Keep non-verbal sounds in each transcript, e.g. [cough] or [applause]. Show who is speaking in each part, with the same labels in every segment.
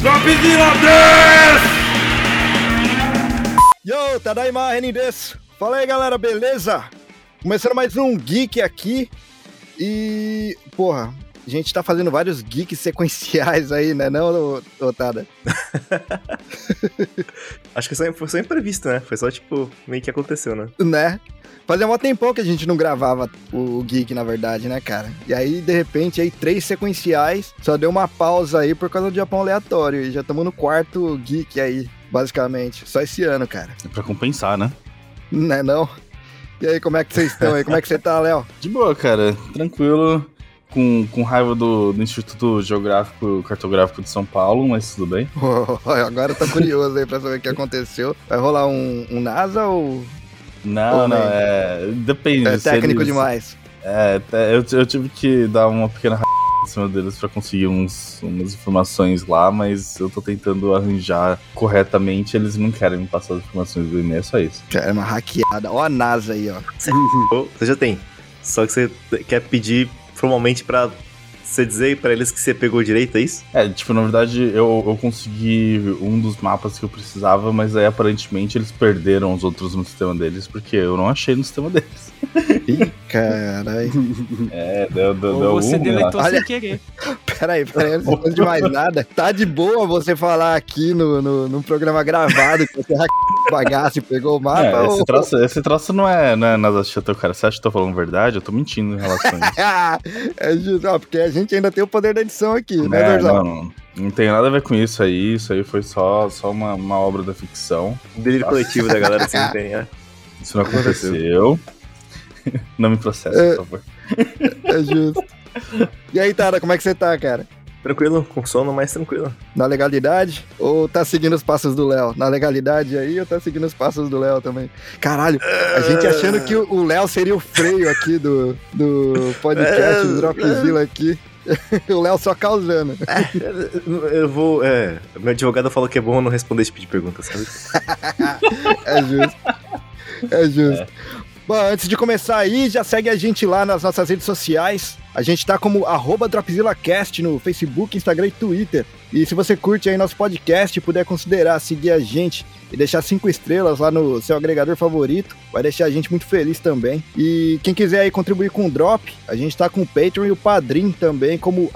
Speaker 1: Dropzilla des!
Speaker 2: Yo, Tadaima Renin desu. Fala aí, galera, beleza? Começando mais um Geek aqui. E, porra, a gente tá fazendo vários geeks sequenciais aí, né, não, Otada? [laughs]
Speaker 3: Acho que foi só imprevisto, né? Foi só, tipo, meio que aconteceu, né?
Speaker 2: Né? Fazia um tempão que a gente não gravava o Geek, na verdade, né, cara? E aí, de repente, aí três sequenciais, só deu uma pausa aí por causa do Japão aleatório. E já estamos no quarto Geek aí, basicamente. Só esse ano, cara.
Speaker 4: É pra compensar, né?
Speaker 2: Não é não? E aí, como é que vocês estão aí? Como é que você tá, Léo? [laughs]
Speaker 4: De boa, cara. Tranquilo. Com, com raiva do, do, Instituto Geográfico Cartográfico de São Paulo, mas tudo bem. [laughs]
Speaker 2: Agora eu tô curioso aí pra saber o que aconteceu. Vai rolar um, um NASA ou.
Speaker 4: Não, ou não, é. Depende.
Speaker 2: É técnico eles... demais.
Speaker 4: É, eu, eu tive que dar uma pequena em cima deles para conseguir uns, umas informações lá, mas eu tô tentando arranjar corretamente. Eles não querem me passar as informações do e-mail, é só isso.
Speaker 2: É uma hackeada. Ó a NASA aí, ó. [laughs]
Speaker 3: Você já tem. Só que você quer pedir formalmente para você dizer para eles que você pegou direito, é isso?
Speaker 4: É, tipo, na verdade, eu, eu consegui um dos mapas que eu precisava, mas aí aparentemente eles perderam os outros no sistema deles, porque eu não achei no sistema deles. [laughs]
Speaker 2: Caralho.
Speaker 4: É, deu, deu,
Speaker 5: Ou
Speaker 4: deu
Speaker 5: você
Speaker 4: um,
Speaker 5: deletou
Speaker 2: Olha...
Speaker 5: sem querer. [laughs]
Speaker 2: Peraí, peraí, não tô de mais nada. Tá de boa você falar aqui no, no, num programa gravado que você [laughs] bagaço e pegou o mapa?
Speaker 4: É,
Speaker 2: ou...
Speaker 4: esse, troço, esse troço não é, não é nada teu cara. Você acha que eu tô falando verdade? Eu tô mentindo em relação a isso. [laughs]
Speaker 2: é justo, ó, porque a gente ainda tem o poder da edição aqui, né,
Speaker 4: é,
Speaker 2: Dorzal?
Speaker 4: Não, não, não tem nada a ver com isso aí. Isso aí foi só, só uma, uma obra da ficção.
Speaker 3: Delírio coletivo da galera assim tem, né?
Speaker 4: Isso não aconteceu. [laughs] não me processa,
Speaker 2: É.
Speaker 4: por favor.
Speaker 2: É justo. [laughs] E aí, Tara, como é que você tá, cara?
Speaker 3: Tranquilo, com sono, mas tranquilo.
Speaker 2: Na legalidade? Ou tá seguindo os passos do Léo? Na legalidade aí ou tá seguindo os passos do Léo também? Caralho, a gente achando que o Léo seria o freio aqui do, do podcast do Dropzilla aqui. [laughs] o Léo só causando.
Speaker 3: Eu vou. É. Meu advogado falou que é bom eu não responder esse tipo de pergunta, sabe?
Speaker 2: É justo. É justo. Bom, antes de começar aí, já segue a gente lá nas nossas redes sociais. A gente tá como DropzillaCast no Facebook, Instagram e Twitter. E se você curte aí nosso podcast e puder considerar seguir a gente e deixar cinco estrelas lá no seu agregador favorito, vai deixar a gente muito feliz também. E quem quiser aí contribuir com o Drop, a gente tá com o Patreon e o Padrim também, como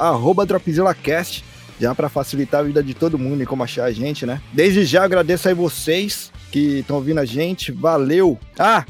Speaker 2: DropzillaCast, já para facilitar a vida de todo mundo e como achar a gente, né? Desde já agradeço aí vocês que estão ouvindo a gente, valeu! Ah,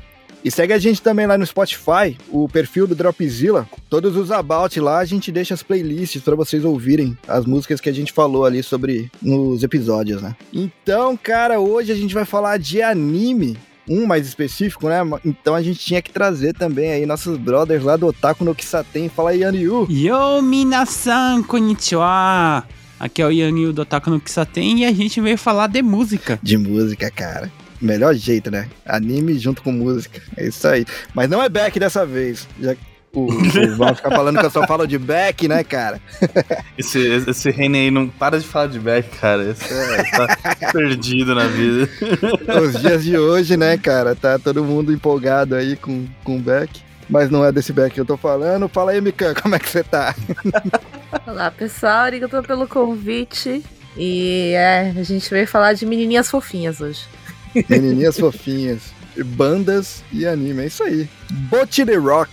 Speaker 2: e segue a gente também lá no Spotify, o perfil do Dropzilla. Todos os about lá, a gente deixa as playlists para vocês ouvirem as músicas que a gente falou ali sobre nos episódios, né? Então, cara, hoje a gente vai falar de anime. Um mais específico, né? Então a gente tinha que trazer também aí nossos brothers lá do Otaku no Kisaten. Fala aí, Yanyu.
Speaker 5: Yo, minasan, konnichiwa! Aqui é o Yanil do Otaku no Kisaten e a gente veio falar de música.
Speaker 2: De música, cara. Melhor jeito, né? Anime junto com música. É isso aí. Mas não é Beck dessa vez. Já o, o Val fica falando que eu só falo de Beck, né, cara? [laughs]
Speaker 4: Esse, esse Rene aí não para de falar de Beck, cara. Esse é, tá [laughs] perdido na vida.
Speaker 2: Os dias de hoje, né, cara? Tá todo mundo empolgado aí com, com o Beck. Mas não é desse Beck que eu tô falando. Fala aí, Mikan, como é que você tá? [laughs]
Speaker 6: Olá, pessoal. Obrigado pelo convite. E é, a gente veio falar de menininhas fofinhas hoje.
Speaker 2: Menininhas fofinhas, bandas e anime, é isso aí. Bot the Rock.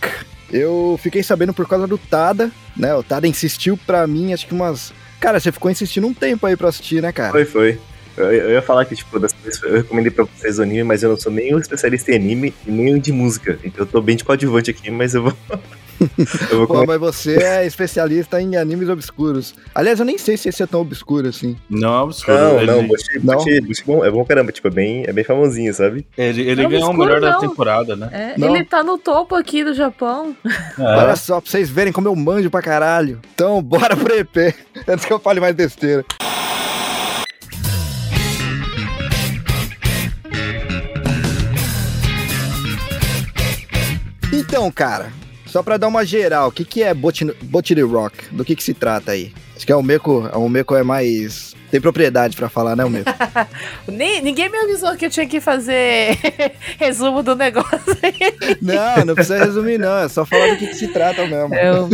Speaker 2: Eu fiquei sabendo por causa do Tada, né? O Tada insistiu pra mim, acho que umas. Cara, você ficou insistindo um tempo aí pra assistir, né, cara?
Speaker 3: Foi, foi. Eu, eu ia falar que, tipo, das coisas- eu recomendei pra vocês o anime, mas eu não sou nem um especialista em anime e nem um de música. Então eu tô bem de coadjuvante aqui, mas eu vou. [laughs] [laughs] eu vou
Speaker 2: Pô, mas você é especialista em animes obscuros. Aliás, eu nem sei se esse é tão obscuro assim.
Speaker 4: Não é absurdo.
Speaker 3: Não,
Speaker 4: ele,
Speaker 3: não, Bochi,
Speaker 2: Não?
Speaker 3: Bochi, Bochi bom, é bom caramba, tipo, é bem, é bem famosinho, sabe?
Speaker 4: ele, ele
Speaker 6: Não,
Speaker 4: ganhou o
Speaker 6: obscuro
Speaker 4: melhor da
Speaker 6: não.
Speaker 4: temporada, né?
Speaker 6: É, ele tá no topo aqui do Japão.
Speaker 2: Olha
Speaker 4: É.
Speaker 2: só, pra vocês verem como eu manjo pra caralho. Então, [laughs] bora pro EP. Antes que eu fale mais besteira. Então, cara, só pra dar uma geral, o que, que é Bot- Botany Rock? Do que, que se trata aí? Acho que a Umeko, a Umeko é mais. Tem propriedade pra falar, né, Umeko? [laughs]
Speaker 6: Nem, ninguém me avisou que eu tinha que fazer [laughs] resumo do negócio.
Speaker 2: não, não precisa resumir, não. É só falar do que, que se trata mesmo.
Speaker 6: Eu-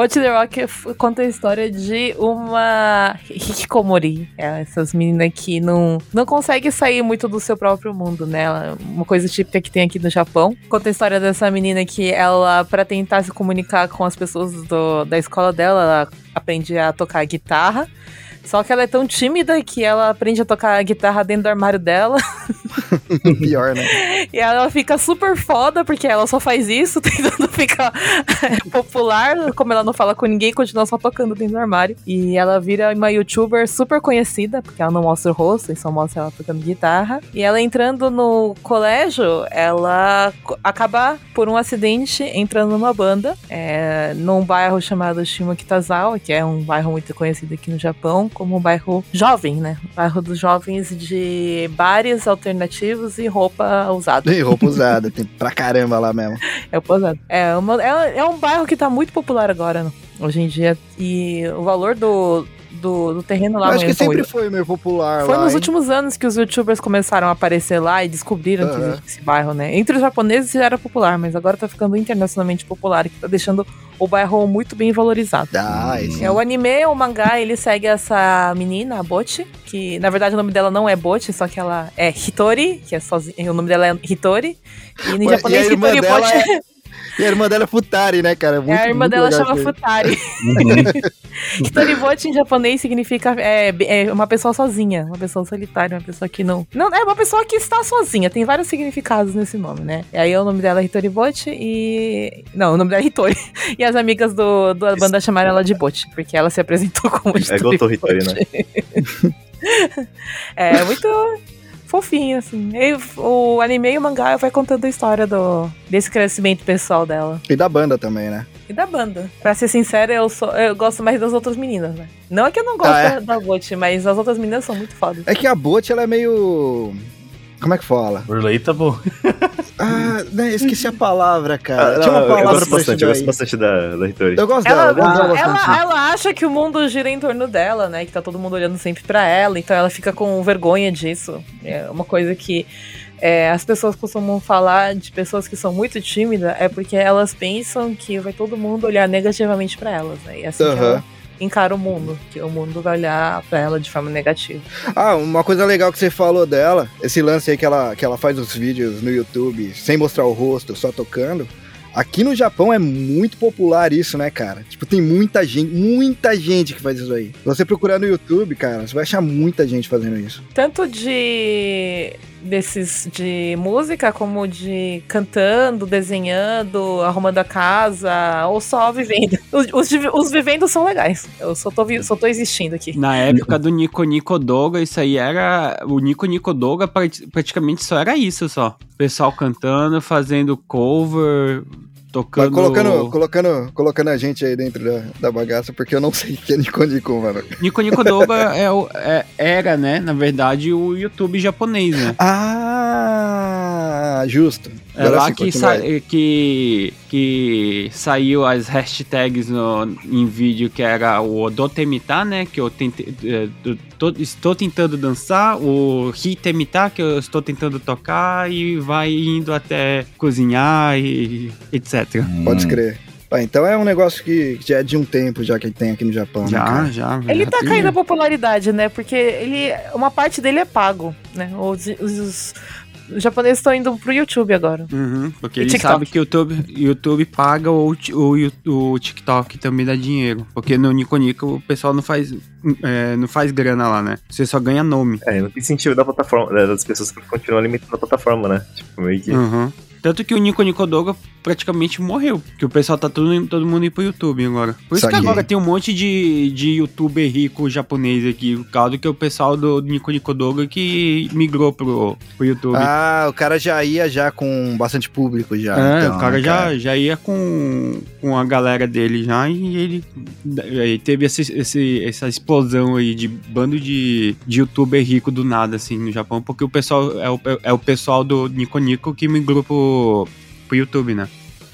Speaker 6: Hot The Rock conta a história de uma hikikomori. É, essas meninas que não, não conseguem sair muito do seu próprio mundo, né? Uma coisa típica que tem aqui no Japão. Conta a história dessa menina que ela, pra tentar se comunicar com as pessoas do- da escola dela, ela aprende a tocar guitarra. Só que ela é tão tímida que ela aprende a tocar guitarra dentro do armário dela. [laughs]
Speaker 2: Pior, né? [laughs]
Speaker 6: E ela fica super foda, porque ela só faz isso, [laughs] tentando ficar popular. Como ela não fala com ninguém, continua só tocando dentro do armário. E ela vira uma youtuber super conhecida, porque ela não mostra o rosto, e só mostra ela tocando guitarra. E ela entrando no colégio, ela acaba, por um acidente, entrando numa banda, é, num bairro chamado Shimokitazawa, que é um bairro muito conhecido aqui no Japão, como um bairro jovem, né? Bairro dos jovens de bares alternativos e roupa usada.
Speaker 2: Tem roupa usada, tem pra caramba lá mesmo.
Speaker 6: É posado. É, uma, é, é um bairro que tá muito popular agora, né, hoje em dia. E o valor do, do, do terreno lá
Speaker 2: Acho que sempre foi meio popular
Speaker 6: Foi
Speaker 2: lá.
Speaker 6: nos
Speaker 2: hein?
Speaker 6: últimos anos que os youtubers começaram a aparecer lá e descobriram que
Speaker 2: Aham.
Speaker 6: existe esse bairro, né? Entre os japoneses já era popular, mas agora tá ficando internacionalmente popular, e que tá deixando o bairro muito bem valorizado.
Speaker 2: Ah, esse.
Speaker 6: É, o anime, o mangá, ele segue essa menina, a Bochi, que na verdade o nome dela não é Bochi, só que ela é Hitori, que é sozinha, o nome dela é Hitori. E em japonês,
Speaker 2: e
Speaker 6: Hitori Bochi
Speaker 2: é- [laughs] E a irmã dela é Futari, né, cara? Muito,
Speaker 6: É, a irmã
Speaker 2: muito
Speaker 6: dela chama
Speaker 2: isso aí.
Speaker 6: Futari. [laughs] Hitoribochi em japonês significa é, é uma pessoa sozinha, uma pessoa solitária, uma pessoa que não. Não, é uma pessoa que está sozinha. Tem vários significados nesse nome, né? E aí o nome dela é Hitoribochi e. Não, o nome dela é Hitori. [laughs] E as amigas do, da banda chamaram ela de Bochi, porque ela se apresentou como
Speaker 3: É igual o Hitori, né? [laughs]
Speaker 6: É muito fofinho, assim. E o anime e o mangá vai contando a história do, desse crescimento pessoal dela.
Speaker 2: E da banda também, né?
Speaker 6: E da banda. Pra ser sincera, eu, sou, eu gosto mais das outras meninas, né? Não é que eu não gosto
Speaker 2: Ah, é?
Speaker 6: da, da Bot, mas as outras meninas são muito fodas.
Speaker 2: É que a Bot, ela é meio. Como é que fala?
Speaker 4: Relatable. [laughs]
Speaker 2: Ah, né, esqueci a palavra, cara.
Speaker 3: Ah,
Speaker 2: Tinha uma
Speaker 3: não, eu
Speaker 2: palavra
Speaker 3: gosto bastante, eu gosto bastante da, da Hitori.
Speaker 2: Eu gosto dela,
Speaker 6: Ela,
Speaker 2: eu gosto dela bastante.
Speaker 6: ela, ela acha que o mundo gira em torno dela, né? Que tá todo mundo olhando sempre pra ela, então ela fica com vergonha disso. É uma coisa que é, as pessoas costumam falar de pessoas que são muito tímidas é porque elas pensam que vai todo mundo olhar negativamente pra elas, né? E é assim que
Speaker 2: Aham.
Speaker 6: ela encara o mundo, que o mundo vai olhar pra ela de forma negativa.
Speaker 2: Ah, uma coisa legal que você falou dela, esse lance aí que ela, que ela faz os vídeos no YouTube sem mostrar o rosto, só tocando. Aqui no Japão é muito popular isso, né, cara? Tipo, tem muita gente, muita gente que faz isso aí. Se você procurar no YouTube, cara, você vai achar muita gente fazendo isso.
Speaker 6: tanto de desses de música como de cantando, desenhando, arrumando a casa ou só vivendo. [laughs] Os, os, os vivendo são legais. Eu só tô, só tô existindo aqui.
Speaker 5: Na época do Nico Nico Doga, isso aí era. O Nico Nico Doga prati- praticamente só era isso só. Pessoal cantando, fazendo cover,
Speaker 2: Mas
Speaker 5: tocando.
Speaker 2: colocando, colocando, colocando a gente aí dentro da, da bagaça, porque eu não sei o que é Nico Nico, mano.
Speaker 5: Nico Nico Doga é, o- é- era, né? Na verdade, o YouTube japonês, né?
Speaker 2: Ah, justo.
Speaker 5: É
Speaker 2: Agora
Speaker 5: lá que, sa que, que saiu as hashtags no, em vídeo que era o Odotemita, né? Que eu tentei, é, do- tô- estou tentando dançar, o Hitemita, que eu estou tentando tocar, e vai indo até cozinhar e etc.
Speaker 2: Pode
Speaker 4: Hum.
Speaker 2: escrever. Ah, então é um negócio que já é de um tempo já que tem aqui no Japão, né,
Speaker 5: Já,
Speaker 2: cara?
Speaker 5: já.
Speaker 6: Ele
Speaker 5: já
Speaker 6: tá caindo a popularidade, né? Porque ele. Uma parte dele é pago, né? Os, os- os- japoneses estão indo pro YouTube agora.
Speaker 5: Uhum, porque
Speaker 6: E
Speaker 5: ele
Speaker 6: TikTok?
Speaker 5: sabe que o YouTube, YouTube paga o, ti- o, o TikTok também dá dinheiro. Porque no Nico Nico o pessoal não faz, é, não faz grana lá, né? Você só ganha nome.
Speaker 3: É, não tem sentido da plataforma, né, das pessoas que continuam alimentando a plataforma, né? Tipo, meio que.
Speaker 5: Uhum. Tanto que o Nico Nico Doga praticamente morreu. Que o pessoal tá todo, todo mundo indo pro YouTube agora. Por isso que agora tem um monte de, de youtuber rico japonês aqui. Por causa que o pessoal do Nico Nico Doga que migrou pro, pro YouTube.
Speaker 2: Ah, o cara já ia já com bastante público já.
Speaker 5: É,
Speaker 2: então,
Speaker 5: o cara
Speaker 2: né,
Speaker 5: já, já ia com, com a galera dele já e ele aí teve esse, esse- essa explosão aí de bando de, de youtuber rico do nada, assim, no Japão, porque o pessoal é o, é o pessoal do Nico Nico que migrou pro, pro YouTube, né?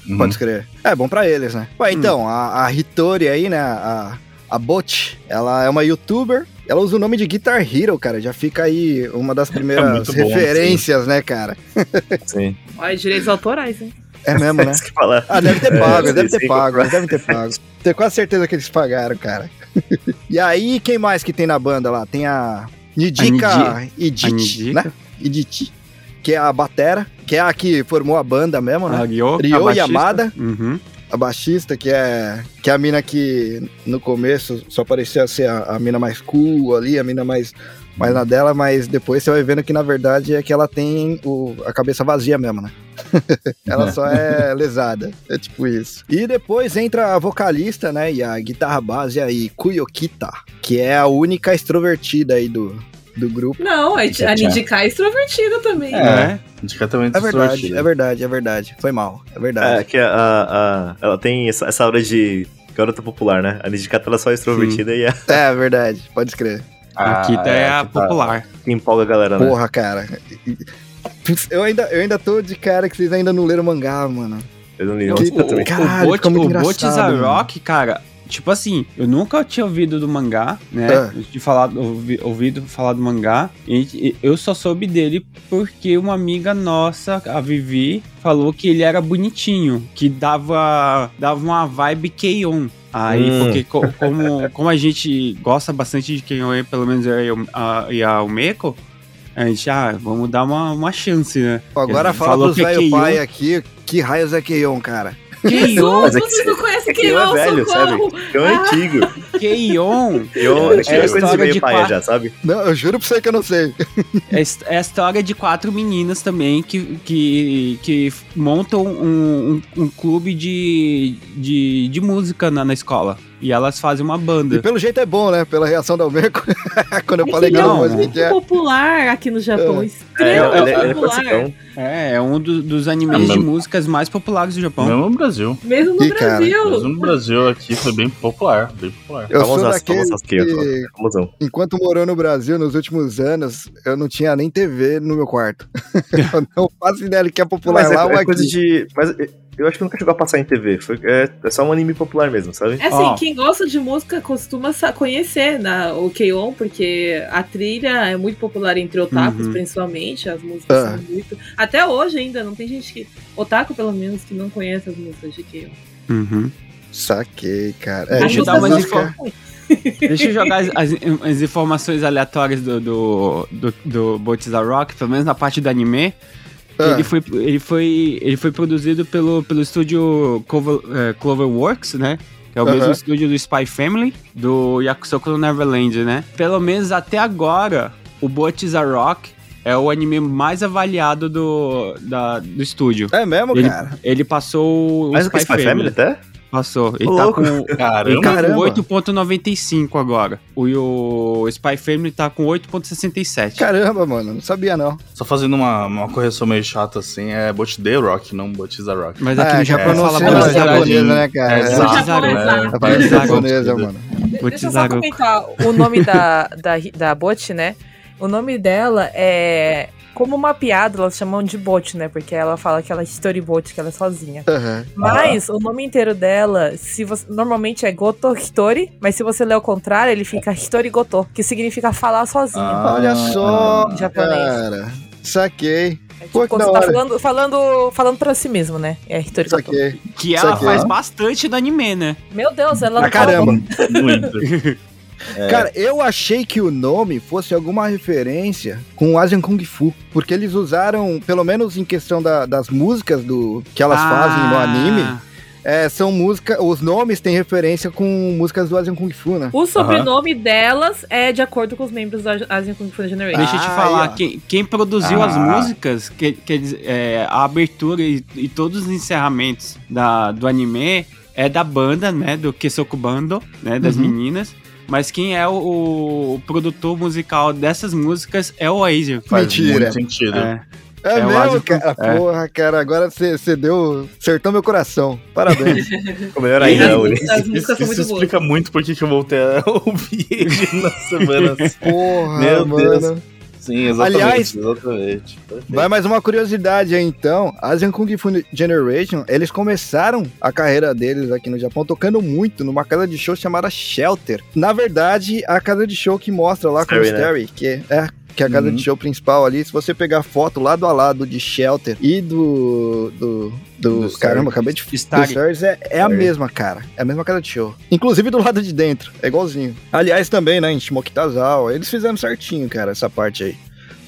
Speaker 4: Uhum.
Speaker 2: Pode escrever. É bom pra eles, né?
Speaker 5: Hum.
Speaker 2: Ué, então, a, a Hitori aí, né? A, a Bot, ela é uma youtuber. Ela usa o nome de Guitar Hero, cara. Já fica aí uma das [laughs] primeiras
Speaker 4: muito bom,
Speaker 2: referências, né, cara? [laughs]
Speaker 3: Sim.
Speaker 6: Olha, direitos autorais, hein?
Speaker 2: É mesmo, né? [laughs]
Speaker 3: Falar.
Speaker 2: Ah, deve ter
Speaker 3: É,
Speaker 2: pago,
Speaker 3: sim,
Speaker 2: deve ter pago, deve ter pago. Tenho quase certeza que eles pagaram, cara. e aí, quem mais que tem na banda lá? Tem a Nidika Idit,
Speaker 5: Nidika.
Speaker 2: né? Idit, que é a batera, que é a que formou a banda mesmo,
Speaker 5: A
Speaker 2: né?
Speaker 5: Ryo,
Speaker 2: Ryo
Speaker 5: a.
Speaker 2: Yamada.
Speaker 5: Uhum.
Speaker 2: A baixista, que é, que é a mina que no começo só parecia ser a, a mina mais cool ali, a mina mais, mais na dela, mas depois você vai vendo que na verdade é que ela tem o, a cabeça vazia mesmo, né? [laughs] ela só é lesada, é tipo isso. E depois entra a vocalista, né, e a guitarra base aí, Kuyokita, que é a única extrovertida aí do, do grupo.
Speaker 6: Não, a, a. Nidika é extrovertida também.
Speaker 5: É.
Speaker 4: Indicatamente
Speaker 2: É verdade,
Speaker 4: extrovertido.
Speaker 2: é verdade, é verdade. Foi mal, é verdade.
Speaker 3: É, que a, a- ela tem essa, essa aura de garota popular, né? A Nidicata ela só é extrovertida e é
Speaker 2: É, verdade, pode escrever.
Speaker 5: A Kita é, a
Speaker 4: aqui tá.
Speaker 5: popular.
Speaker 3: que empolga a galera, né?
Speaker 2: Porra, cara. Eu ainda, eu ainda tô de cara que vocês ainda não leram mangá, mano.
Speaker 3: Eu não li
Speaker 2: Que-
Speaker 3: eu também.
Speaker 2: Caralho,
Speaker 5: o Bot, o
Speaker 2: engraçado,
Speaker 5: Botiza
Speaker 2: mano.
Speaker 5: Rock, cara, tipo assim, eu nunca tinha ouvido do mangá, né?
Speaker 2: É.
Speaker 5: De falar, ouvi- ouvido falar do mangá. E eu só soube dele porque uma amiga nossa, a Vivi, falou que ele era bonitinho, que dava, dava uma vibe Keion. Aí,
Speaker 3: Hum.
Speaker 5: porque co- como, como a gente gosta bastante de Keion, pelo menos eu e o- a, e a Umeko, a gente, ah, vamos dar uma, uma chance, né?
Speaker 2: Agora fala
Speaker 5: falou
Speaker 2: pros
Speaker 5: que é
Speaker 2: velho pai aqui, que raios é Keion, cara?
Speaker 5: Keion,
Speaker 3: Mas é que é que
Speaker 6: quem
Speaker 3: eu
Speaker 6: é
Speaker 3: velho,
Speaker 6: socorro.
Speaker 3: sabe? Eu é antigo.
Speaker 5: Keion [laughs]
Speaker 3: Eu
Speaker 5: É
Speaker 3: é,
Speaker 5: a história
Speaker 3: meio
Speaker 5: de
Speaker 3: paia
Speaker 5: quatro-
Speaker 3: já, sabe?
Speaker 2: Não, eu juro pra você que eu não sei.
Speaker 5: É é a história de quatro meninas também que, que, que montam um, um, um clube de, de, de música na, na escola. E elas fazem uma
Speaker 2: E
Speaker 5: banda.
Speaker 2: pelo jeito é bom, né? Pela reação da Almeco. [laughs] Quando eu
Speaker 6: É
Speaker 2: falei
Speaker 6: que ele
Speaker 2: eu
Speaker 6: é
Speaker 2: não
Speaker 6: muito
Speaker 2: que é.
Speaker 6: popular aqui no Japão.
Speaker 3: É,
Speaker 6: Extremamente
Speaker 3: ele, ele é
Speaker 6: popular.
Speaker 5: É, é um do- dos animes
Speaker 4: É
Speaker 5: de músicas mais populares do Japão.
Speaker 4: Mesmo no Brasil.
Speaker 6: Mesmo no
Speaker 2: cara,
Speaker 6: Brasil.
Speaker 4: Mesmo no Brasil aqui foi bem popular, bem popular.
Speaker 2: Eu sou
Speaker 3: Famosas-
Speaker 2: daquele
Speaker 3: que
Speaker 2: enquanto morou no Brasil nos últimos anos, eu não tinha nem TV no meu quarto. [laughs] eu não faço ideia de que é popular
Speaker 3: Mas é,
Speaker 2: lá ou
Speaker 3: é
Speaker 2: aqui.
Speaker 3: coisa de. Mas é, eu acho que nunca chegou a passar em TV. Foi, é, é só um anime popular mesmo, sabe?
Speaker 6: É assim,
Speaker 5: Ó.
Speaker 6: quem gosta de música costuma conhecer na, o K-On! porque a trilha é muito popular entre otakus,
Speaker 5: Uhum.
Speaker 6: principalmente. As músicas
Speaker 2: Ah.
Speaker 6: são muito. Até hoje ainda, não tem gente que. Otaku, pelo menos, que não conhece as músicas de K-On!
Speaker 5: Uhum.
Speaker 2: Saquei, cara.
Speaker 6: As
Speaker 5: Deixa eu dar umas Deixa eu [laughs] jogar as, as- as informações aleatórias do, do, do, do Botiza Rock, pelo menos na parte do anime.
Speaker 2: Ah,
Speaker 5: Ele, foi, ele, foi, ele foi produzido pelo, pelo estúdio Clover, eh, Cloverworks, né? Que é o
Speaker 2: Aham.
Speaker 5: mesmo estúdio do Spy Family, do Yakusoku no Neverland, né? Pelo menos até agora, o Botiza Rock é o anime mais avaliado do, da, do estúdio.
Speaker 2: É mesmo,
Speaker 5: Ele,
Speaker 2: cara?
Speaker 5: ele passou o
Speaker 3: Mas o que
Speaker 5: Spy,
Speaker 3: Spy
Speaker 5: Family.
Speaker 3: Family até?
Speaker 5: Passou. Ele
Speaker 3: Ô,
Speaker 5: tá
Speaker 3: louco.
Speaker 5: com,
Speaker 4: Caramba.
Speaker 5: tá com 8.95 agora. O, o Spy Family tá com 8.67.
Speaker 2: Caramba, mano, não sabia não.
Speaker 4: Só fazendo uma, uma correção meio chata assim, é Botide Rock, não Botiza Rock.
Speaker 5: Mas aqui
Speaker 2: Ah,
Speaker 5: no
Speaker 2: já
Speaker 5: Japão fala
Speaker 2: pronunciou
Speaker 5: Botiza
Speaker 2: japonesa, né, cara?
Speaker 4: É,
Speaker 2: É,
Speaker 4: exato,
Speaker 2: a parada
Speaker 5: Exato.
Speaker 2: japonesa, mano.
Speaker 6: Deixa eu
Speaker 5: Botiza
Speaker 6: só comentar o nome da, da, da Bot, né? O nome dela é. Como uma piada, elas chamam de Bot, né? Porque ela fala que ela é storyboat, que ela é sozinha.
Speaker 2: Aham.
Speaker 6: Mas o nome inteiro dela, se você, normalmente é Goto Hitori, mas se você ler ao contrário, ele fica Hitori Goto, que significa falar sozinho.
Speaker 4: Ah.
Speaker 2: Olha só,
Speaker 6: Em japonês.
Speaker 2: cara. Saquei,
Speaker 6: É tipo
Speaker 2: pô,
Speaker 6: quando você tá
Speaker 2: hora.
Speaker 6: falando, falando, falando pra si mesmo, né? É Hitori Goto.
Speaker 5: Que ela faz bastante no anime, né?
Speaker 6: Meu Deus, ela
Speaker 2: Pra
Speaker 6: não fala
Speaker 2: caramba.
Speaker 4: Muito. [laughs] É.
Speaker 2: Cara, eu achei que o nome fosse alguma referência com o Asian Kung Fu, porque eles usaram, pelo menos em questão da- das músicas do que elas fazem no
Speaker 5: Ah,
Speaker 2: anime, é, são músicas, os nomes têm referência com músicas do Asian Kung Fu, né?
Speaker 6: O sobrenome delas é de acordo com os membros da Asian Kung Fu Generation.
Speaker 5: Deixa eu te
Speaker 2: Ah,
Speaker 5: falar,
Speaker 2: ó.
Speaker 5: quem, quem produziu
Speaker 4: Ah.
Speaker 5: as músicas, que, dizer, é, a abertura e, e todos os encerramentos da, do anime é da banda, né? Do Kesoku Bando, né? Das
Speaker 2: Uhum.
Speaker 5: meninas. Mas quem é o, o produtor musical dessas músicas é o Asia.
Speaker 4: Faz
Speaker 2: Mentira.
Speaker 4: muito sentido.
Speaker 5: É.
Speaker 2: É,
Speaker 5: É o
Speaker 2: mesmo, cara?
Speaker 5: é.
Speaker 2: Porra, cara, agora você deu. Acertou meu coração. Parabéns. [laughs]
Speaker 3: Ficou melhor ainda, Uri.
Speaker 6: as
Speaker 4: Isso,
Speaker 6: músicas são
Speaker 4: isso
Speaker 6: muito boas.
Speaker 4: explica muito por que que eu voltei a [laughs] ouvir ele nas semanas.
Speaker 2: Porra,
Speaker 4: Meu
Speaker 2: mano.
Speaker 4: Deus. Sim, exatamente.
Speaker 2: Aliás,
Speaker 4: exatamente.
Speaker 2: Vai mais uma curiosidade aí então. Asian Kung Fu Generation, eles começaram a carreira deles aqui no Japão tocando muito numa casa de show chamada Shelter. Na verdade, a casa de show que mostra lá com o
Speaker 3: Starry, né?
Speaker 2: Que é que é a casa
Speaker 4: Uhum.
Speaker 2: de show principal ali. Se você pegar foto lado a lado de Shelter e do. do. do,
Speaker 4: Do
Speaker 2: caramba, acabei de.
Speaker 5: Stars
Speaker 2: é, é a mesma, cara. É a mesma casa de show. Inclusive do lado de dentro. É igualzinho. Aliás, também, né? Em Shimokitazawa. Eles fizeram certinho, cara, essa parte aí.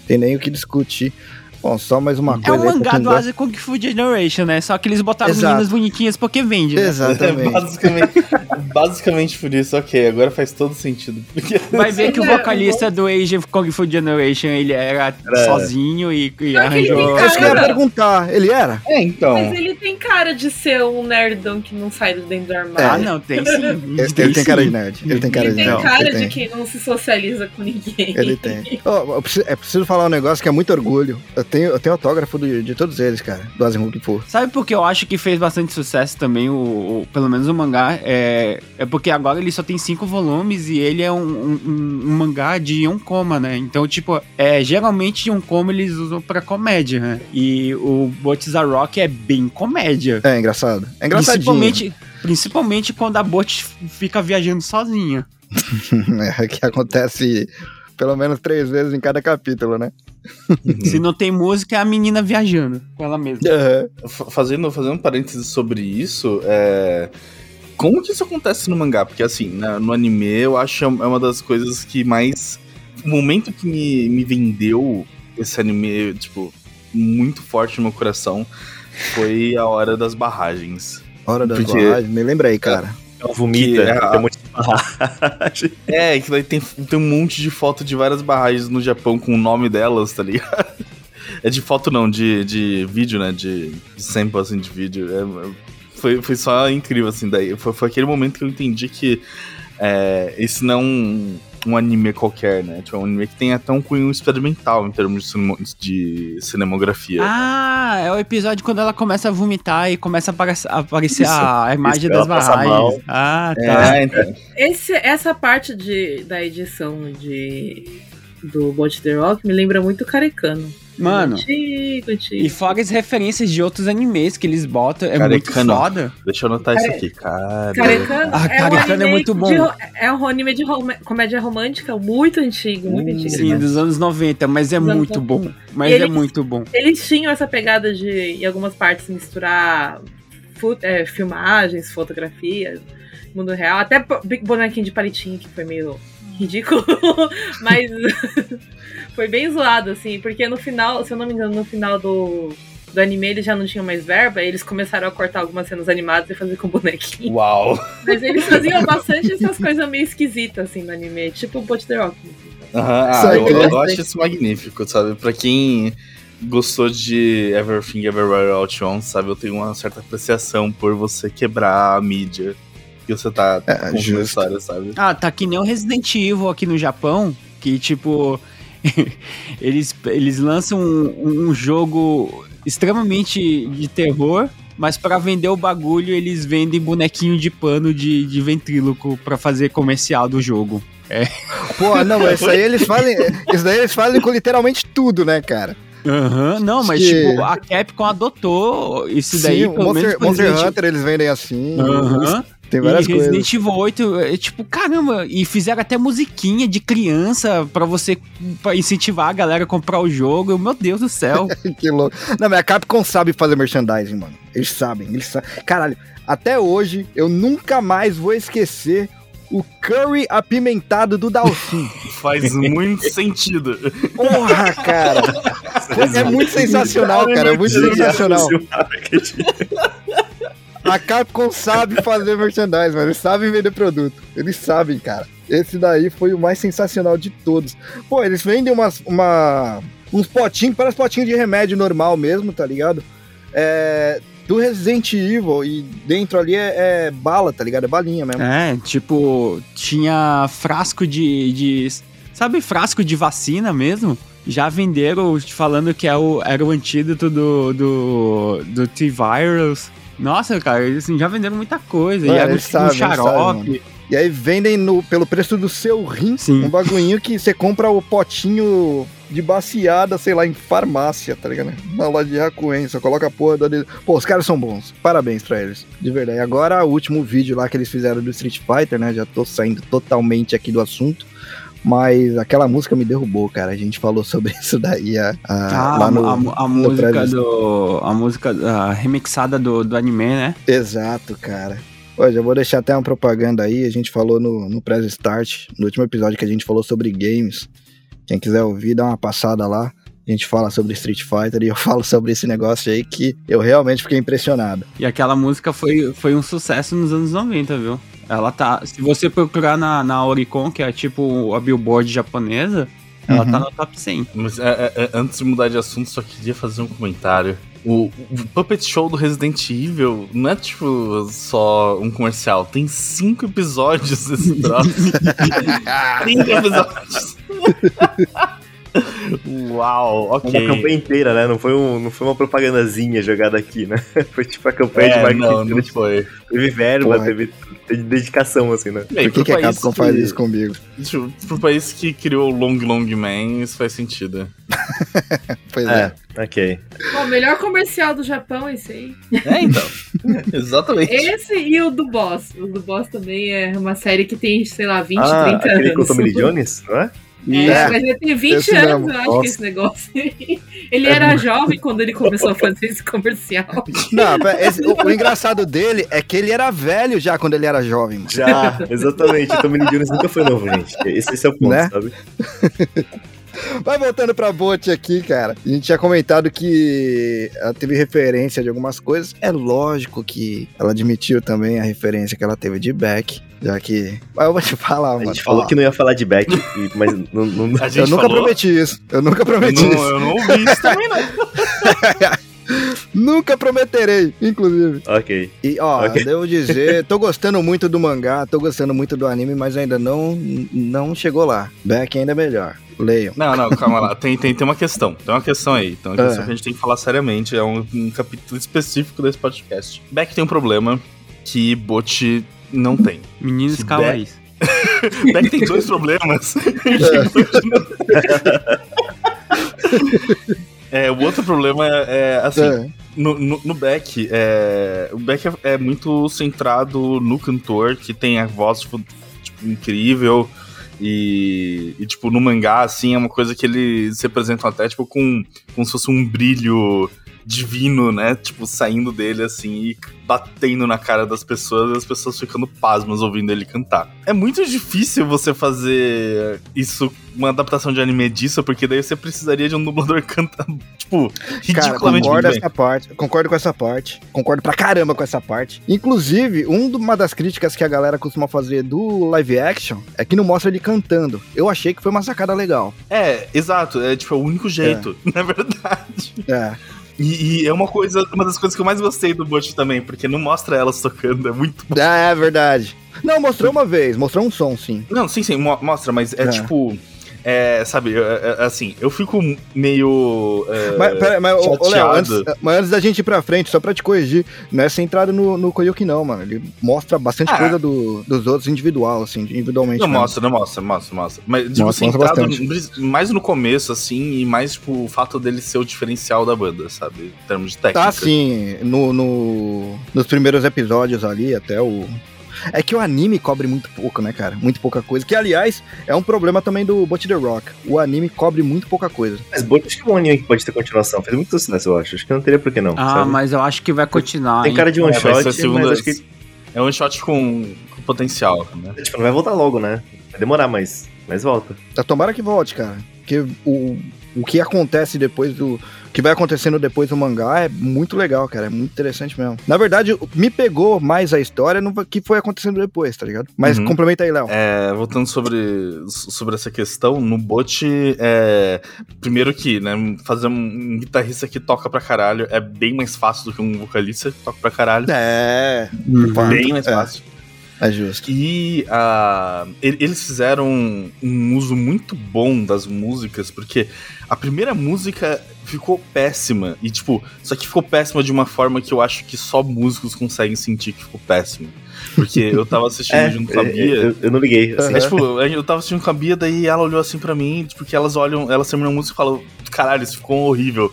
Speaker 2: Tem nem o que discutir. Bom, só mais uma
Speaker 5: É
Speaker 2: coisa
Speaker 5: um
Speaker 2: aí pra
Speaker 5: mangá do Asa Kung Fu Generation, né? Só que eles botaram
Speaker 2: Exato.
Speaker 5: meninas bonitinhas porque vende, né?
Speaker 2: Exatamente. [laughs]
Speaker 4: basicamente, basicamente por isso, ok, agora faz todo sentido. Porque
Speaker 5: Vai ver que o
Speaker 6: É,
Speaker 5: vocalista do Age of Kung Fu Generation, ele era
Speaker 3: Era-
Speaker 5: sozinho e, e arranjou...
Speaker 6: tem
Speaker 2: Isso que eu ia
Speaker 6: Cara.
Speaker 2: perguntar. Ele era?
Speaker 4: É, então.
Speaker 6: Mas ele tem cara de ser um nerdão que não sai de dentro do armário.
Speaker 5: Ah, não, tem sim. [laughs]
Speaker 2: Ele, ele tem cara de nerd. Ele tem cara
Speaker 6: Ele
Speaker 2: de
Speaker 6: tem
Speaker 2: nerd.
Speaker 6: cara
Speaker 2: ele
Speaker 6: de
Speaker 2: tem.
Speaker 6: quem não se socializa com ninguém.
Speaker 2: Ele tem. Preciso- é preciso falar um negócio que é muito orgulho. Eu tenho, eu tenho autógrafo do- de todos eles, cara. Do Hulk Fu.
Speaker 5: Sabe por que eu acho que fez bastante sucesso também, o, o- pelo menos o mangá? É, é porque agora ele só tem cinco volumes e ele é um, um- um- mangá de um coma, né? Então, tipo, é, geralmente um coma eles usam pra comédia, né? E o Botiza Rock é bem comédia.
Speaker 2: É engraçado. É engraçadinho.
Speaker 5: Principalmente, principalmente quando a Bot fica viajando sozinha. [laughs]
Speaker 2: É, que acontece pelo menos três vezes em cada capítulo, né?
Speaker 5: Se não tem música, é a menina viajando com ela mesma.
Speaker 4: Fa- Fazendo, fazendo um parênteses sobre isso, é. Como que isso acontece no mangá? Porque assim, na- no anime eu acho é uma das coisas que mais. O momento que me, me vendeu esse anime, tipo, muito forte no meu coração foi a hora das barragens.
Speaker 2: Hora das
Speaker 4: Porque-
Speaker 2: barragens. Me lembra aí, cara.
Speaker 3: Ela vomita,
Speaker 4: Que é
Speaker 3: tem um monte de barragem. [laughs]
Speaker 4: É, que daí tem, tem um monte de foto de várias barragens no Japão com o nome delas, tá ligado? [laughs] É de foto não, de, de vídeo, né? De, de sample, assim, de vídeo. É, foi, foi só incrível, assim, daí. Foi, foi aquele momento que eu entendi que é, esse não um, anime qualquer, né? Tipo, é um anime que tem até um cunho experimental em termos de, cinemo- de cinemografia.
Speaker 5: Ah, é o episódio quando ela começa a vomitar e começa a aparecer,
Speaker 3: Isso.
Speaker 5: a imagem
Speaker 3: Isso,
Speaker 5: das barragens.
Speaker 3: mal.
Speaker 5: Ah, tá.
Speaker 4: É, então.
Speaker 6: Esse, essa parte de, da edição de, do Bot The Rock me lembra muito o Carecano.
Speaker 5: Mano,
Speaker 6: Antigo, antigo.
Speaker 5: e fora as referências de outros animes que eles botam, é muito
Speaker 4: Carecano.
Speaker 5: foda.
Speaker 4: Deixa eu anotar isso aqui, cara.
Speaker 6: Carecano
Speaker 5: Ah,
Speaker 6: é, um
Speaker 5: é muito bom.
Speaker 6: de é um anime de rom- comédia romântica muito antigo, muito
Speaker 4: Hum,
Speaker 6: antigo.
Speaker 5: Sim, dos anos 90, mas é
Speaker 6: Dos
Speaker 5: muito bom. Mas
Speaker 6: Eles-
Speaker 5: é muito bom.
Speaker 6: Eles tinham essa pegada de, em algumas partes, misturar fu- é, filmagens, fotografias, mundo real. Até bonequinho de palitinho, que foi meio ridículo. [laughs] mas [laughs] foi bem zoado, assim. Porque no final, se eu não me engano, no final do, do anime eles já não tinham mais verba. Eles começaram a cortar algumas cenas animadas e fazer com bonequinho.
Speaker 4: Uau!
Speaker 6: Mas eles faziam bastante essas coisas meio esquisitas, assim, no anime. Tipo o Bot The Rock.
Speaker 4: Aham,
Speaker 2: Isso
Speaker 4: ah, eu,
Speaker 2: eu
Speaker 6: gostei.
Speaker 4: acho isso magnífico, sabe? Pra quem gostou de Everything Everywhere All at Once, sabe? Eu tenho uma certa apreciação por você quebrar a mídia que você tá
Speaker 2: É,
Speaker 4: contando a história, sabe?
Speaker 5: Ah, tá que nem o Resident Evil aqui no Japão, que tipo. [laughs] eles, eles lançam um, um jogo extremamente de terror, mas pra vender o bagulho eles vendem bonequinho de pano de, de ventríloco pra fazer comercial do jogo.
Speaker 2: Pô, não, isso aí eles fazem. Isso daí eles fazem com literalmente tudo, né, cara?
Speaker 5: Aham, não, mas
Speaker 2: Que-
Speaker 5: tipo, a Capcom adotou isso daí,
Speaker 2: Sim,
Speaker 5: pelo
Speaker 2: Monster, Monster Hunter eles vendem assim.
Speaker 5: Aham.
Speaker 2: Tem várias
Speaker 5: e
Speaker 2: coisas.
Speaker 5: Resident Evil 8, é, tipo, caramba, e fizeram até musiquinha de criança pra você pra incentivar a galera a comprar o jogo. Eu, meu Deus do céu. [laughs]
Speaker 2: que louco. Não, mas a Capcom sabe fazer merchandising, mano. Eles sabem, eles sabem. Caralho, até hoje eu nunca mais vou esquecer o curry apimentado do Dalsin. [laughs]
Speaker 4: Faz muito sentido.
Speaker 2: Porra, cara. É muito sensacional, cara. É muito sensacional. A Capcom sabe fazer merchandising, mano. Eles sabem vender produto. Eles sabem, cara. Esse daí foi o mais sensacional de todos. Pô, eles vendem umas, uma, uns potinhos, parece potinho de remédio normal mesmo, tá ligado? É, do Resident Evil e dentro ali é, é bala, tá ligado? É balinha mesmo.
Speaker 5: É, tipo, tinha frasco de, de. Sabe, frasco de vacina mesmo? Já venderam falando que é o, era o antídoto do, do, do T-Virus. Nossa, cara, eles assim, já venderam muita coisa.
Speaker 2: É,
Speaker 5: e era
Speaker 2: eles
Speaker 5: um xarope.
Speaker 2: E aí vendem no, pelo preço do seu rim
Speaker 5: Sim.
Speaker 2: um bagulhinho que você compra o potinho de baciada, sei lá, em farmácia, tá ligado? Na loja de Hakuen, só coloca a porra da... Pô, os caras são bons. Parabéns pra eles. De verdade. Agora, o último vídeo lá que eles fizeram do Street Fighter, né? Já tô saindo totalmente aqui do assunto. Mas aquela música me derrubou, cara. A gente falou sobre [laughs] isso daí a, a-
Speaker 5: Ah,
Speaker 2: lá no.
Speaker 5: a, a
Speaker 2: no
Speaker 5: música do. A música a remixada do, do anime, né?
Speaker 2: Exato, cara. Olha, já vou deixar até uma propaganda aí. A gente falou no, no Press Start, no último episódio que a gente falou sobre games. Quem quiser ouvir, dá uma passada lá. A gente fala sobre Street Fighter e eu [laughs] falo sobre esse negócio aí que eu realmente fiquei impressionado.
Speaker 5: E aquela música foi, foi um sucesso nos anos 90, viu? Ela tá. Se você procurar na, na Oricon, que é tipo a Billboard japonesa, ela
Speaker 2: Uhum.
Speaker 5: tá no top 100.
Speaker 4: Mas é, é, é, antes de mudar de assunto, só queria fazer um comentário. O, o Puppet Show do Resident Evil não é tipo só um comercial, tem cinco episódios desse troço. [laughs] cinco episódios. [laughs] Uau, ok.
Speaker 3: Uma campanha inteira, né? Não foi, um, não foi uma propagandazinha jogada aqui, né? [laughs] Foi tipo a campanha de
Speaker 4: É,
Speaker 3: marketing.
Speaker 4: não, não
Speaker 3: inteira, tipo,
Speaker 4: foi.
Speaker 3: teve verba,
Speaker 2: Porra.
Speaker 3: teve, teve dedicação, assim, né?
Speaker 4: Bem,
Speaker 2: Por que, que a Capcom faz isso comigo?
Speaker 4: Tipo, pro país que criou o Long Long Man, isso faz sentido. [laughs]
Speaker 2: Pois é.
Speaker 3: É, ok.
Speaker 7: O melhor comercial do Japão é esse aí.
Speaker 4: É, então. [laughs] Exatamente.
Speaker 7: Esse e o do Boss. O do Boss também é uma série que tem, sei lá, 20,
Speaker 3: ah,
Speaker 7: 30
Speaker 3: aquele com o
Speaker 7: anos.
Speaker 3: Tommy Lee Jones, não é?
Speaker 7: É,
Speaker 2: É,
Speaker 7: mas ele tem 20
Speaker 2: esse
Speaker 7: anos,
Speaker 2: mesmo.
Speaker 7: eu acho
Speaker 3: Nossa.
Speaker 7: que esse negócio. [laughs] ele era jovem quando ele começou a fazer esse comercial.
Speaker 2: Não, esse- o, o engraçado dele é que ele era velho já quando ele era jovem. mano.
Speaker 3: Já, exatamente. O Tommy Lee Jones nunca foi novo, gente. Esse, esse é o ponto,
Speaker 2: Né?
Speaker 3: sabe? [laughs]
Speaker 2: Mas voltando pra Bot aqui, cara, a gente tinha comentado que ela teve referência de algumas coisas. É lógico que ela admitiu também a referência que ela teve de Beck, já que. Mas eu vou te falar,
Speaker 3: A
Speaker 2: mano.
Speaker 3: gente falou que não ia falar de Beck, mas [laughs] não, não-
Speaker 4: A gente
Speaker 2: Eu nunca
Speaker 4: falou-
Speaker 2: prometi isso. Eu nunca
Speaker 4: Eu
Speaker 2: prometi
Speaker 4: não,
Speaker 2: isso.
Speaker 4: eu não ouvi isso também, não. [laughs]
Speaker 2: Nunca prometerei, inclusive.
Speaker 3: Ok.
Speaker 2: E ó,
Speaker 3: Ok. [laughs]
Speaker 2: devo dizer, tô gostando muito do mangá, tô gostando muito do anime, mas ainda não, não chegou lá. Beck ainda é melhor. Leiam.
Speaker 4: Não, não, calma lá. Tem, tem, tem uma questão. Tem uma questão aí. Tem uma questão
Speaker 2: É.
Speaker 4: que a gente tem que falar seriamente. É um, um capítulo específico desse podcast. Beck tem um problema que Bot não tem.
Speaker 5: Meninos,
Speaker 4: be-
Speaker 5: aí. [laughs]
Speaker 4: Beck tem dois problemas. [laughs] É, o outro problema é, é, assim,
Speaker 2: É.
Speaker 4: no, no, no Beck, é, o Beck é, é muito centrado no cantor, que tem a voz tipo, tipo, incrível. E, e, tipo, no mangá, assim, é uma coisa que eles representam até, tipo, com como se fosse um brilho divino, né? Tipo, saindo dele, assim, e batendo na cara das pessoas, e as pessoas ficando pasmas ouvindo ele cantar. É muito difícil você fazer isso, uma adaptação de anime disso, porque daí você precisaria de um dublador [laughs] cantando, tipo,
Speaker 2: Cara,
Speaker 4: ridiculamente
Speaker 2: concordo
Speaker 4: bem.
Speaker 2: essa parte. Concordo com essa parte. Concordo pra caramba com essa parte. Inclusive, um uma das críticas que a galera costuma fazer do live action é que não mostra ele cantando. Eu achei que foi uma sacada legal.
Speaker 4: É, exato, é tipo, é o único jeito, [laughs] na verdade.
Speaker 2: É.
Speaker 4: E, e é uma coisa, uma das coisas que eu mais gostei do Butch também, porque não mostra elas tocando, é muito bom.
Speaker 2: É, é verdade. Não, mostrou uma vez, mostrou um som, sim.
Speaker 4: Não, sim, sim, mo- mostra, mas é,
Speaker 2: É.
Speaker 4: tipo. É, sabe, é- é- assim, eu fico meio. é,
Speaker 2: Mas, pera, mas, Léo, antes, mas antes da gente ir pra frente, só pra te corrigir, não é centrado no, no Koyuki, não, mano. Ele mostra bastante
Speaker 4: Ah.
Speaker 2: coisa do- dos outros individual, assim, individualmente.
Speaker 4: Não
Speaker 2: mesmo.
Speaker 4: mostra, não mostra, mostra, mostra. Mas, tipo,
Speaker 2: Mostra, mostra
Speaker 4: centrado
Speaker 2: bastante.
Speaker 4: mais no começo, assim, e mais, tipo, o fato dele ser o diferencial da banda, sabe? Em termos de técnica.
Speaker 2: Tá sim, no, no- nos primeiros episódios ali, até o. É que o anime cobre muito pouco, né, cara? Muito pouca coisa. Que, aliás, é um problema também do Bot The Rock. O anime cobre muito pouca coisa.
Speaker 3: Mas Bolt acho que é um anime que pode ter continuação. Fez muito sucesso, eu acho. Acho que não teria por que não.
Speaker 5: Ah,
Speaker 3: sabe?
Speaker 5: mas eu acho que vai continuar.
Speaker 3: Tem
Speaker 5: hein?
Speaker 3: cara de one
Speaker 4: É,
Speaker 3: shot,
Speaker 4: segunda-
Speaker 3: mas acho que
Speaker 4: É um shot com, com potencial, né?
Speaker 3: tipo, não vai voltar logo, né? Vai demorar, mas, mas volta.
Speaker 2: Tá, Tomara que volte, cara. Porque o, o que acontece depois do. Que vai acontecendo depois do mangá é muito legal, cara. É muito interessante mesmo. Na verdade, me pegou mais a história no que foi acontecendo depois, tá ligado? Mas
Speaker 4: Uhum.
Speaker 2: complementa aí, Léo.
Speaker 4: É, voltando sobre, sobre essa questão, no bot, é, primeiro que, né, fazer um guitarrista que toca pra caralho é bem mais fácil do que um vocalista que toca pra caralho.
Speaker 2: É.
Speaker 4: Bem mais
Speaker 2: É,
Speaker 4: fácil.
Speaker 2: É justo.
Speaker 4: E e- eles fizeram um, um uso muito bom das músicas, porque a primeira música ficou péssima. E, tipo, só que ficou péssima de uma forma que eu acho que só músicos conseguem sentir que ficou péssimo. Porque eu tava [laughs] assistindo
Speaker 3: É,
Speaker 4: junto com a
Speaker 3: é,
Speaker 4: Bia.
Speaker 3: eu, eu não liguei. Assim,
Speaker 4: É, tipo, eu tava assistindo com a Bia, daí ela olhou assim pra mim, porque elas olham, elas terminam a música e falam, caralho, isso ficou horrível.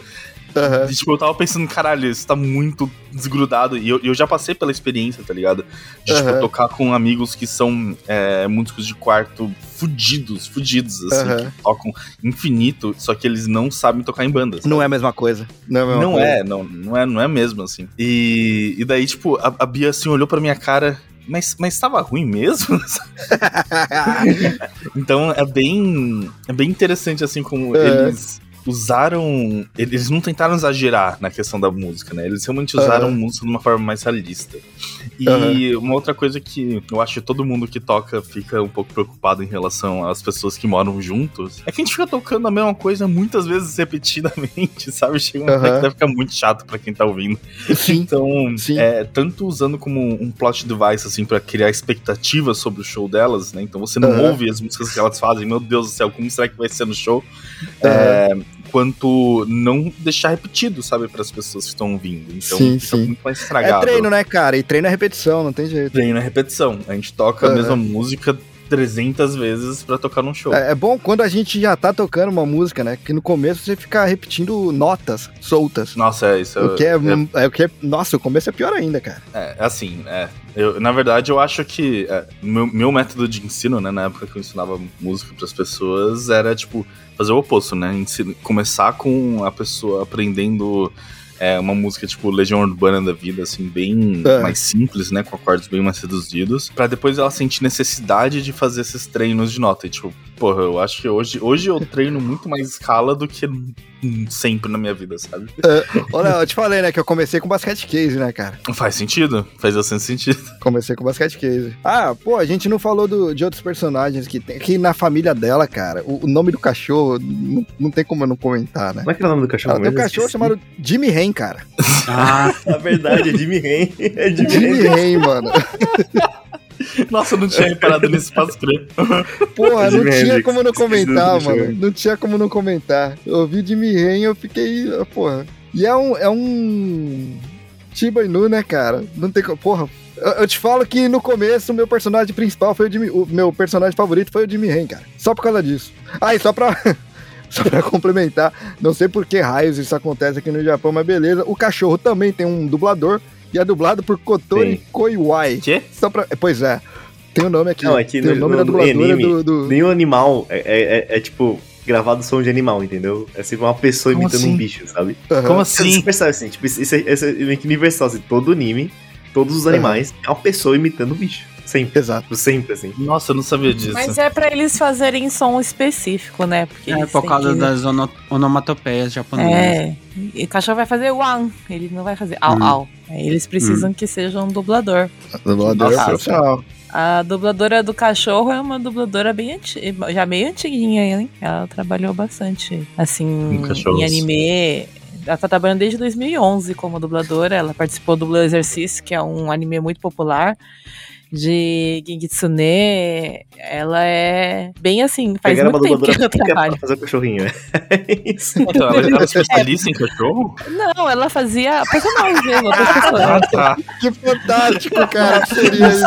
Speaker 4: E, tipo, eu tava pensando, caralho, isso tá muito desgrudado. E eu, eu já passei pela experiência, tá ligado? De, tipo,
Speaker 2: Aham.
Speaker 4: tocar com amigos que são é, músicos de quarto fudidos, fudidos, assim,
Speaker 2: Aham.
Speaker 4: que tocam infinito, só que eles não sabem tocar em bandas.
Speaker 2: Não é a mesma coisa. Não é
Speaker 4: Não
Speaker 2: coisa.
Speaker 4: é, não, não é, não é mesmo, assim. E, e daí, tipo, a, a Bia, assim, olhou pra minha cara, mas, mas tava ruim mesmo? [laughs] então, é bem, é bem interessante, assim, como
Speaker 2: É.
Speaker 4: eles usaram... Eles não tentaram exagerar na questão da música, né? Eles realmente usaram
Speaker 2: Aham.
Speaker 4: música de uma forma mais realista. E
Speaker 2: Aham.
Speaker 4: uma outra coisa que eu acho que todo mundo que toca fica um pouco preocupado em relação às pessoas que moram juntos, é que a gente fica tocando a mesma coisa muitas vezes [laughs] repetidamente, sabe? Chega um momento
Speaker 2: Aham.
Speaker 4: que vai ficar muito chato pra quem tá ouvindo.
Speaker 2: Sim.
Speaker 4: Então,
Speaker 2: Sim.
Speaker 4: é, tanto usando como um plot device, assim, pra criar expectativa sobre o show delas, né? Então você não
Speaker 2: Aham.
Speaker 4: ouve as músicas que elas fazem, meu Deus do céu, como será que vai ser no show? É, quanto não deixar repetido, sabe, para as pessoas que estão ouvindo. Então
Speaker 2: Sim,
Speaker 4: fica
Speaker 2: sim.
Speaker 4: muito mais
Speaker 2: É
Speaker 4: estragado.
Speaker 2: treino, né, cara? E treino é repetição, não tem jeito.
Speaker 4: Treino é repetição. A gente toca a
Speaker 2: Aham.
Speaker 4: mesma música 300 vezes pra tocar num show.
Speaker 2: É, é bom quando a gente já tá tocando uma música, né? Que no começo você fica repetindo notas soltas.
Speaker 4: Nossa, é isso.
Speaker 2: O que é,
Speaker 4: é,
Speaker 2: é o que é- Nossa, o começo é pior ainda, cara.
Speaker 4: é, assim, é. Eu, na verdade, eu acho que é, meu, meu método de ensino, né, na época que eu ensinava música pras pessoas, era, tipo, fazer o oposto, né? Começar com a pessoa aprendendo é, uma música, tipo, Legião Urbana da vida, assim, bem
Speaker 2: É.
Speaker 4: mais simples, né? Com acordes bem mais reduzidos, pra depois ela sentir necessidade de fazer esses treinos de nota. E, tipo, porra, eu acho que hoje, hoje eu treino muito mais escala do que sempre na minha vida, sabe?
Speaker 2: Olha, eu te falei, né, que eu comecei com basquete case, né, cara?
Speaker 4: Faz sentido, faz bastante sentido.
Speaker 2: Comecei com basquete case. Ah, pô, a gente não falou do- de outros personagens que tem aqui na família dela, cara. O, o nome do cachorro não, não tem como eu não comentar, né?
Speaker 3: Como é que era o nome do cachorro?
Speaker 2: Ela tem um cachorro
Speaker 3: Esqueci.
Speaker 2: chamado Jimmy Hen, cara.
Speaker 5: Ah,
Speaker 3: Na [laughs] verdade, é Jimmy Ren. É Jimmy
Speaker 2: Jimmy
Speaker 3: Ren.
Speaker 2: Mano. [laughs] [laughs]
Speaker 4: Nossa, eu não tinha reparado nisso, posso crer. [laughs]
Speaker 2: Porra, não tinha
Speaker 3: Hendrix,
Speaker 2: como não comentar, mano. Não tinha como não comentar. Eu ouvi Jimmy Hen e eu fiquei. Porra. E é um. É um. Shiba Inu, né, cara? Não tem como. Porra. Eu, eu te falo que no começo o meu personagem principal foi o Jimmy. O meu personagem favorito foi o Jimmy Hen, cara. Só por causa disso. Ah, e só pra. [laughs] Só pra complementar, não sei por que raios isso acontece aqui no Japão, mas beleza. O cachorro também tem um dublador e é dublado por Kotori. Koiwai.
Speaker 4: Quê?
Speaker 2: Só pra... Pois é, tem o nome aqui.
Speaker 3: Não, é que
Speaker 2: tem o
Speaker 3: no-
Speaker 2: nome
Speaker 3: no-
Speaker 2: da dubladora
Speaker 3: anime,
Speaker 2: do, do-
Speaker 3: Nenhum animal é, é- é- é, tipo gravado som de animal, entendeu? É sempre uma pessoa
Speaker 4: Como
Speaker 3: imitando
Speaker 4: assim?
Speaker 3: um bicho, sabe?
Speaker 2: Aham.
Speaker 4: Como
Speaker 3: Você
Speaker 4: assim?
Speaker 3: percebe assim, tipo, isso é, isso é que universal, assim, todo anime, todos os animais, é uma pessoa imitando um bicho. Sempre.
Speaker 2: Exato.
Speaker 3: Sempre, assim.
Speaker 4: Nossa, eu não sabia disso.
Speaker 6: Mas é pra eles fazerem som específico, né? Porque
Speaker 5: é por causa
Speaker 6: que-
Speaker 5: das ono- onomatopeias japonesas.
Speaker 6: É. E o cachorro vai fazer wan, ele não vai fazer au
Speaker 5: Hum.
Speaker 6: au. Aí Eles precisam que seja um dublador.
Speaker 2: Dublador
Speaker 4: Nossa.
Speaker 2: profissional.
Speaker 6: A dubladora do cachorro é uma dubladora bem antiga, já meio antiguinha, hein? Ela trabalhou bastante, assim, em anime. Ela tá trabalhando desde 2011 como dubladora. Ela participou do Blue Exercício, que é um anime muito popular. De Gengitsune. Ela é bem assim, faz
Speaker 3: Pegaram uma
Speaker 6: muito tempo que ela trabalha.
Speaker 3: pra fazer cachorrinho, [laughs] é. isso.
Speaker 4: Então, ela era [laughs] especialista em cachorro?
Speaker 6: Não, ela fazia personagens mesmo, outras pessoas.
Speaker 4: Ah, tá.
Speaker 2: Que fantástico, cara. Que seria isso?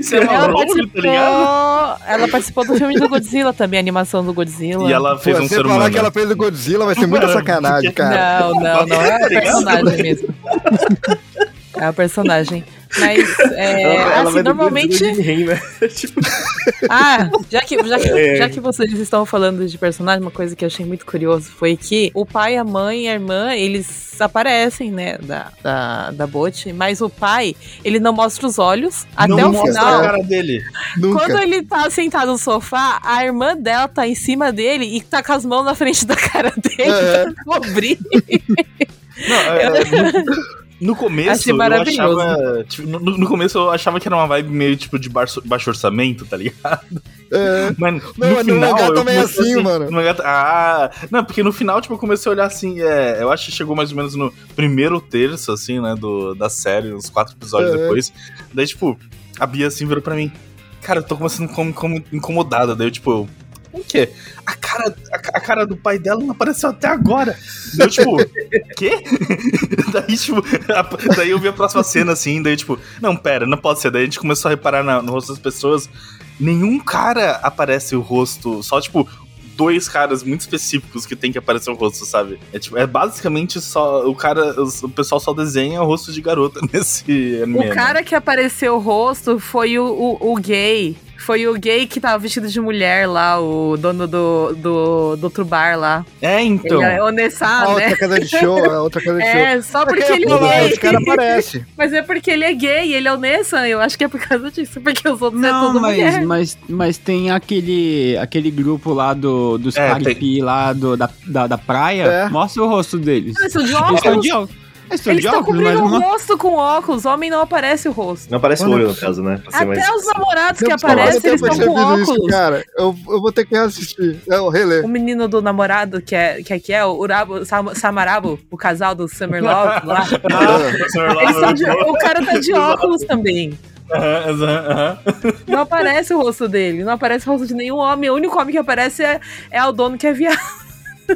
Speaker 4: Você é
Speaker 6: Ela
Speaker 4: tá
Speaker 6: participou, ela participou do filme do Godzilla também, a animação do Godzilla.
Speaker 4: E ela fez
Speaker 2: Pô,
Speaker 4: um
Speaker 2: você
Speaker 4: ser
Speaker 2: falar
Speaker 4: humano.
Speaker 2: que ela fez o Godzilla vai ser muita sacanagem, cara.
Speaker 6: Não, não, não é a personagem mesmo. [laughs] É a personagem. Mas, é,
Speaker 3: ela, ela
Speaker 6: assim, normalmente.
Speaker 3: o né? [laughs] tipo,
Speaker 6: Ah, já que, já, que,
Speaker 3: É.
Speaker 6: já que vocês estão falando de personagem, uma coisa que eu achei muito curioso foi que o pai, a mãe e a irmã, eles aparecem, né, da, da, da Bot, mas o pai, ele não mostra os olhos até
Speaker 4: não
Speaker 6: o
Speaker 4: mostra
Speaker 6: final.
Speaker 4: a cara dele.
Speaker 2: Nunca.
Speaker 6: Quando ele tá sentado no sofá, a irmã dela tá em cima dele e tá com as mãos na frente da cara dele
Speaker 2: É. [laughs]
Speaker 6: pra cobrir.
Speaker 4: Não, é, é, no começo
Speaker 6: Achei
Speaker 4: eu achava. tipo, no, no começo eu achava que era uma vibe meio tipo de baixo, baixo orçamento, tá ligado?
Speaker 2: É,
Speaker 4: Mas
Speaker 2: Não,
Speaker 4: no
Speaker 2: mas no
Speaker 4: final.
Speaker 2: mangá também é
Speaker 4: comecei
Speaker 2: assim, mano.
Speaker 4: no mangá ah, não, porque no final, tipo, eu comecei a olhar assim, é, eu acho que chegou mais ou menos no primeiro terço, assim, né, do, da série, uns quatro episódios
Speaker 2: É.
Speaker 4: depois. Daí, tipo, a Bia assim virou pra mim, cara, eu tô começando como, como incomodada. Daí eu, tipo, eu, o quê? A cara, a, a cara do pai dela não apareceu até agora. Daí eu, tipo, quê? [laughs] daí, tipo, a- daí eu vi a próxima cena assim, daí, tipo, não, pera, não pode ser. Daí a gente começou a reparar na- no rosto das pessoas. Nenhum cara aparece o rosto, só, tipo, dois caras muito específicos que tem que aparecer o rosto, sabe? É, tipo, é basicamente só. O cara. O pessoal só desenha o rosto de garota [laughs] nesse anime.
Speaker 6: O
Speaker 4: né?
Speaker 6: cara que apareceu o rosto foi o, o, o gay. Foi o gay que tava vestido de mulher lá, o dono do, do, do outro bar lá.
Speaker 4: É, então.
Speaker 6: Ele é o Nessá,
Speaker 2: A
Speaker 6: né?
Speaker 2: outra casa de show, a outra casa de show.
Speaker 6: É, só porque
Speaker 2: Porque,
Speaker 6: ele
Speaker 2: pô,
Speaker 6: é
Speaker 2: Esse cara
Speaker 6: gay.
Speaker 2: aparece. [laughs]
Speaker 6: Mas é porque ele é gay, ele é o Nessan. Eu acho que é por causa disso, porque os outros é
Speaker 5: Não,
Speaker 6: tudo
Speaker 5: mas,
Speaker 6: mulher.
Speaker 5: mas, mas tem aquele, aquele grupo lá do, dos
Speaker 4: É,
Speaker 5: caripi lá do, da, da, da praia.
Speaker 2: É.
Speaker 5: Mostra o rosto deles.
Speaker 6: Eles são de
Speaker 5: Eles estão
Speaker 6: óculos.
Speaker 5: de óculos. Eles estão
Speaker 6: Eles estão
Speaker 5: óculos, mas
Speaker 6: cobrindo o rosto com óculos. Homem não aparece o rosto.
Speaker 3: Não aparece o olho, no caso, né? Mais-
Speaker 6: Até os namorados que aparecem, eles estão com
Speaker 2: percebido isso,
Speaker 6: óculos.
Speaker 2: cara. Eu, eu vou ter que reassistir. É o relé.
Speaker 6: O menino do namorado, que é, que é, que é o Urabo, Sam- Samarabo, o casal do Summer Love lá. [laughs] Eles tão de- o cara tá de óculos também.
Speaker 4: Aham, aham, aham.
Speaker 6: Não aparece o rosto dele, não aparece o rosto de nenhum homem. O único homem que aparece é, é o dono que é viado.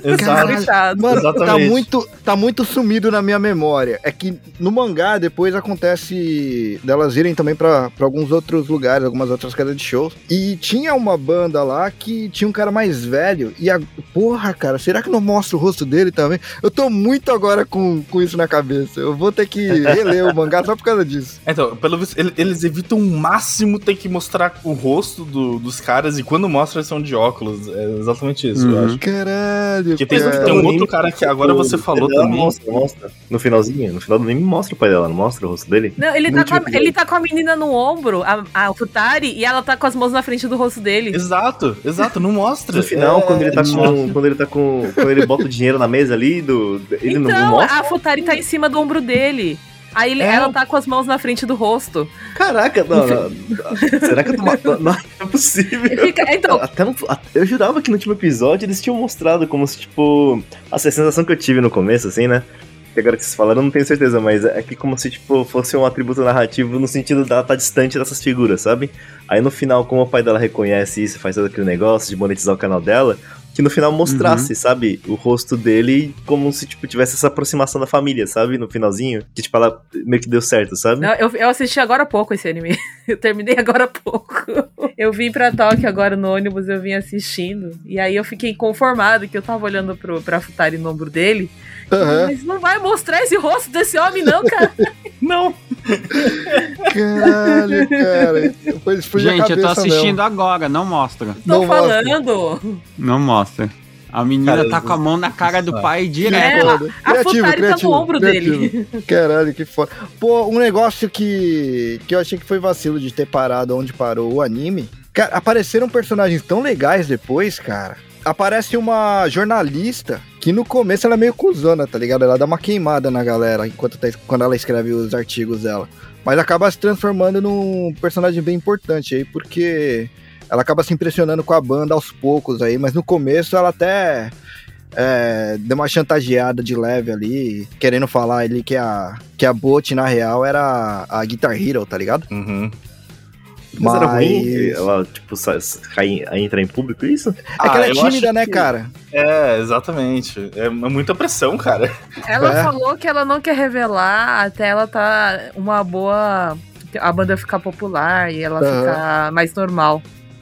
Speaker 6: [laughs]
Speaker 4: Exato.
Speaker 2: Mano, tá
Speaker 4: Exatamente.
Speaker 2: muito, tá muito sumido na minha memória. É que no mangá depois acontece delas irem também pra pra alguns outros lugares, algumas outras casas de shows. E tinha uma banda lá que tinha um cara mais velho. E a. Porra, cara, será que não mostra o rosto dele também? Eu tô muito agora com, com isso na cabeça. Eu vou ter que reler o mangá só por causa disso.
Speaker 4: Então, pelo visto, ele- eles evitam o máximo ter que mostrar o rosto do- dos caras e quando mostra eles são de óculos. É exatamente isso, eu
Speaker 5: Uhum.
Speaker 4: acho.
Speaker 2: Caralho.
Speaker 4: Que tem,
Speaker 2: cara.
Speaker 4: tem um outro cara que agora você falou também.
Speaker 3: Mostra, mostra. No finalzinho, no final do anime mostra o pai dela, não mostra o rosto dele?
Speaker 6: Não, ele tá, com a, ele tá com a menina no ombro, a, a Futari, e ela tá com as mãos na frente do rosto dele.
Speaker 4: Exato, exato, não mostra.
Speaker 3: No final,
Speaker 4: É,
Speaker 3: quando ele tá
Speaker 4: não
Speaker 3: com.
Speaker 4: mostra.
Speaker 3: Quando ele tá com. Quando ele bota o dinheiro na mesa ali, do, ele não
Speaker 6: então,
Speaker 3: mostra.
Speaker 6: a Futari tá em cima do ombro dele. Aí
Speaker 4: É.
Speaker 6: ela tá com as mãos na frente do rosto.
Speaker 3: Caraca, não, não, [laughs] Será que eu tô matando? Não, não é possível.
Speaker 6: Fica- então,
Speaker 3: Até no- eu jurava que no último episódio eles tinham mostrado como se, tipo. Essa sensação que eu tive no começo, assim, né? Que agora que vocês falaram, eu não tenho certeza, mas é que como se, tipo, fosse um atributo narrativo no sentido dela estar distante dessas figuras, sabe? Aí no final, como o pai dela reconhece isso, faz todo aquele negócio de monetizar o canal dela, que no final mostrasse, sabe, o rosto dele como se, tipo, tivesse essa aproximação da família, sabe? No finalzinho. Que, tipo, ela meio que deu certo, sabe?
Speaker 6: não, eu, eu assisti agora há pouco esse anime. [laughs] Eu terminei agora há pouco. Eu vim pra Tóquio agora no ônibus, eu vim assistindo. E aí eu fiquei conformado que eu tava olhando pro, pra Futari no ombro dele.
Speaker 2: Aham.
Speaker 6: Mas não vai mostrar esse rosto desse homem, não, cara. [laughs]
Speaker 4: Não.
Speaker 2: Caralho, cara.
Speaker 5: Gente, eu tô assistindo agora, não mostra.
Speaker 6: Tô
Speaker 2: Não mostra.
Speaker 6: falando.
Speaker 5: Não mostra. A menina tá com a mão na cara do pai
Speaker 6: É,
Speaker 5: direto.
Speaker 6: a, a Futari tá no ombro dele.
Speaker 2: Caralho, que foda. Pô, um negócio que, que eu achei que foi vacilo de ter parado onde parou o anime. Cara, apareceram personagens tão legais depois, cara. Aparece uma jornalista que no começo ela é meio cuzona, tá ligado? Ela dá uma queimada na galera enquanto tá, quando ela escreve os artigos dela. Mas acaba se transformando num personagem bem importante aí, porque ela acaba se impressionando com a banda aos poucos aí, mas no começo ela até é, deu uma chantageada de leve ali, querendo falar ali que a, que a Bot, na real, era a Guitar Hero, tá ligado?
Speaker 4: Uhum.
Speaker 3: Mas, era ruim ela, tipo, sa- cai, entrar em público, isso?
Speaker 2: É que ela é
Speaker 4: Ah,
Speaker 2: tímida, né,
Speaker 4: que-
Speaker 2: cara?
Speaker 4: É, exatamente. É muita pressão, cara.
Speaker 6: Ela
Speaker 2: É.
Speaker 6: falou que ela não quer revelar até ela tá uma boa. A banda ficar popular e ela
Speaker 2: Aham.
Speaker 6: ficar mais normal.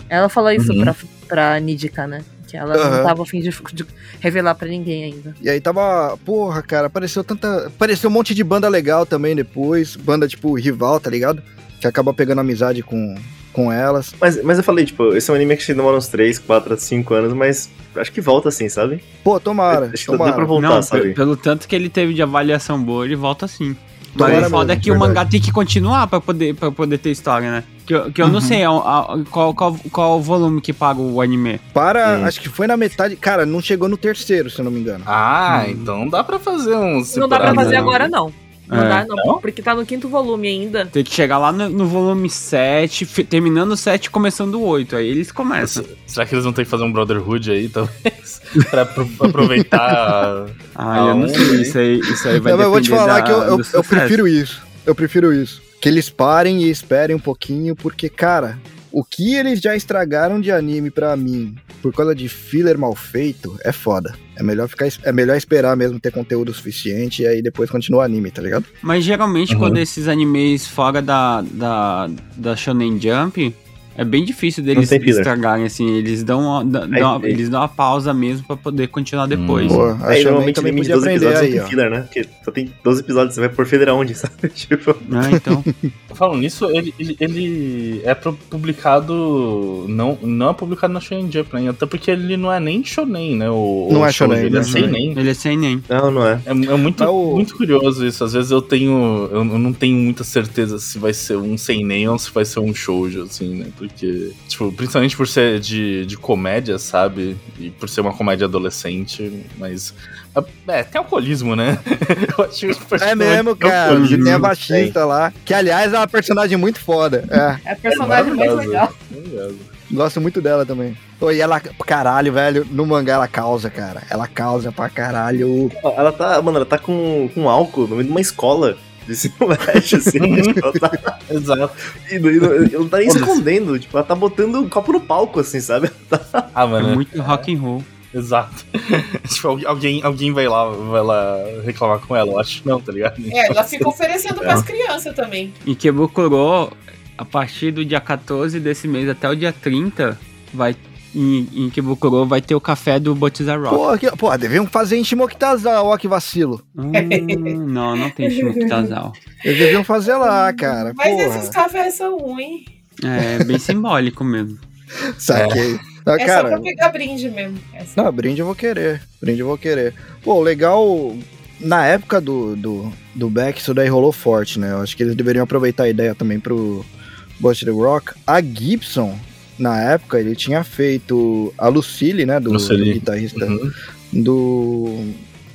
Speaker 6: Ela falou isso
Speaker 4: Uhum.
Speaker 6: pra, pra Nidika, né? Que ela
Speaker 2: Aham.
Speaker 6: não tava afim de, de revelar pra ninguém ainda.
Speaker 2: E aí tava, porra, cara, apareceu tanta. Apareceu um monte de banda legal também depois. Banda tipo rival, tá ligado? Que acaba pegando amizade com, com elas.
Speaker 3: Mas, mas eu falei, tipo, esse é um anime que demora uns 3, 4, 5 anos, mas acho que volta assim, sabe?
Speaker 2: Pô, tomara.
Speaker 3: Acho que dá
Speaker 2: tomara.
Speaker 3: pra voltar,
Speaker 5: Não,
Speaker 3: sabe?
Speaker 5: pe- pelo tanto que ele teve de avaliação boa, ele volta sim. Mas
Speaker 2: Tomara
Speaker 5: o foda é que o
Speaker 2: verdade.
Speaker 5: mangá tem que continuar pra poder, pra poder ter história, né? Que eu, que eu não
Speaker 4: Uhum.
Speaker 5: sei a- a- qual, qual, qual o volume que paga o anime.
Speaker 2: Para,
Speaker 3: Hum.
Speaker 2: acho que foi na metade. Cara, não chegou no terceiro, se eu não me engano.
Speaker 4: Ah, então dá pra fazer um.
Speaker 6: Não dá pra fazer
Speaker 4: né?
Speaker 6: agora, não. Não
Speaker 5: É.
Speaker 6: dá, não,
Speaker 4: Não?
Speaker 6: porque tá no quinto volume ainda.
Speaker 5: Tem que chegar lá no, no volume 7, fi- terminando o 7 começando o 8. Aí eles começam.
Speaker 4: Será que eles vão ter que fazer um Brotherhood aí, talvez? [laughs] pra apro- aproveitar. [laughs]
Speaker 5: Ah, eu não sei. Isso aí, isso aí vai
Speaker 2: Não, mas eu vou te
Speaker 5: depender
Speaker 2: falar
Speaker 5: da-
Speaker 2: que eu, eu, eu prefiro isso. Eu prefiro isso. Que eles parem e esperem um pouquinho, porque, cara, o que eles já estragaram de anime pra mim por causa de filler mal feito é foda. É melhor, ficar, é melhor esperar mesmo ter conteúdo suficiente e aí depois continuar o anime, tá ligado?
Speaker 5: Mas geralmente
Speaker 4: Uhum.
Speaker 5: quando esses animes fora da, da, da Shonen Jump, É bem difícil deles estragarem, assim. Eles dão, uma, dão-
Speaker 3: Aí-
Speaker 5: dão-
Speaker 3: aí-
Speaker 5: eles dão uma pausa mesmo pra poder continuar depois.
Speaker 2: Pô,
Speaker 3: Aí,
Speaker 2: acho que alguém
Speaker 3: normalmente
Speaker 2: também
Speaker 3: limite
Speaker 2: podia
Speaker 3: 12
Speaker 2: aprender
Speaker 3: episódios
Speaker 2: aí,
Speaker 3: não tem filler, né? Porque só tem 12 episódios, você vai pôr filler aonde, [laughs] sabe? Tipo,
Speaker 5: Ah, então. [laughs]
Speaker 4: Falando nisso, ele, ele, ele é publicado. Não, não é publicado na Shonen Jump, né? Até porque ele não é nem shonen, né? O,
Speaker 2: Não
Speaker 4: o
Speaker 2: é shonen,
Speaker 4: Ele é
Speaker 2: é
Speaker 4: seinen.
Speaker 5: Ele é sem nem.
Speaker 3: não, não é.
Speaker 4: É, é muito,
Speaker 2: o-
Speaker 4: muito curioso isso. Às vezes eu tenho. Eu, eu não tenho muita certeza se vai ser um seinen ou se vai ser um shoujo, assim, né? Porque, tipo, principalmente por ser de, de comédia, sabe? E por ser uma comédia adolescente, mas. É, tem alcoolismo, né? [laughs] Eu acho que
Speaker 2: É mesmo, cara. Que tem a baixista lá. Que, aliás, é uma personagem muito foda. É,
Speaker 6: É a personagem mais legal.
Speaker 2: gosto muito dela também. Pô, e ela, caralho, velho, no mangá ela causa, cara. Ela causa pra caralho.
Speaker 3: Ela tá, mano, ela tá com, com álcool no meio de uma escola. De ensino médio, assim. [laughs] tipo, ela tá,
Speaker 4: Exato.
Speaker 3: e, não- e não- tá nem escondendo. Tipo, ela tá botando um copo no palco, assim, sabe? [laughs]
Speaker 4: Ah,
Speaker 5: É
Speaker 4: mano.
Speaker 5: muito rock and roll.
Speaker 4: Exato. [laughs] tipo, algu- alguém, alguém vai lá, vai lá reclamar com ela, eu acho que não, tá ligado?
Speaker 7: É, ela fica oferecendo pras crianças também.
Speaker 5: Em Kebukuro, a partir do dia 14 desse mês até o dia 30, vai. Em, em Kebukuro vai ter o café do Botiza Rock.
Speaker 2: Pô, que, pô, deviam fazer em Shimokitazawa, ó que vacilo.
Speaker 5: Hum, não, não tem Shimokitazawa.
Speaker 2: Eles deviam fazer lá, cara.
Speaker 7: Mas
Speaker 2: Porra.
Speaker 7: esses cafés são ruins.
Speaker 5: É bem simbólico mesmo. [laughs]
Speaker 2: Saquei. Não,
Speaker 7: É só
Speaker 2: cara,
Speaker 7: pra pegar brinde mesmo. É só-
Speaker 2: não, brinde eu vou querer. Brinde eu vou querer. Pô, legal. Na época do, do, do Beck, isso daí rolou forte, né? Eu acho que eles deveriam aproveitar a ideia também pro Bust the Rock. A Gibson, na época, ele tinha feito a Lucille, né? Do, do
Speaker 4: Lucille.
Speaker 2: guitarrista
Speaker 4: Uhum.
Speaker 2: do.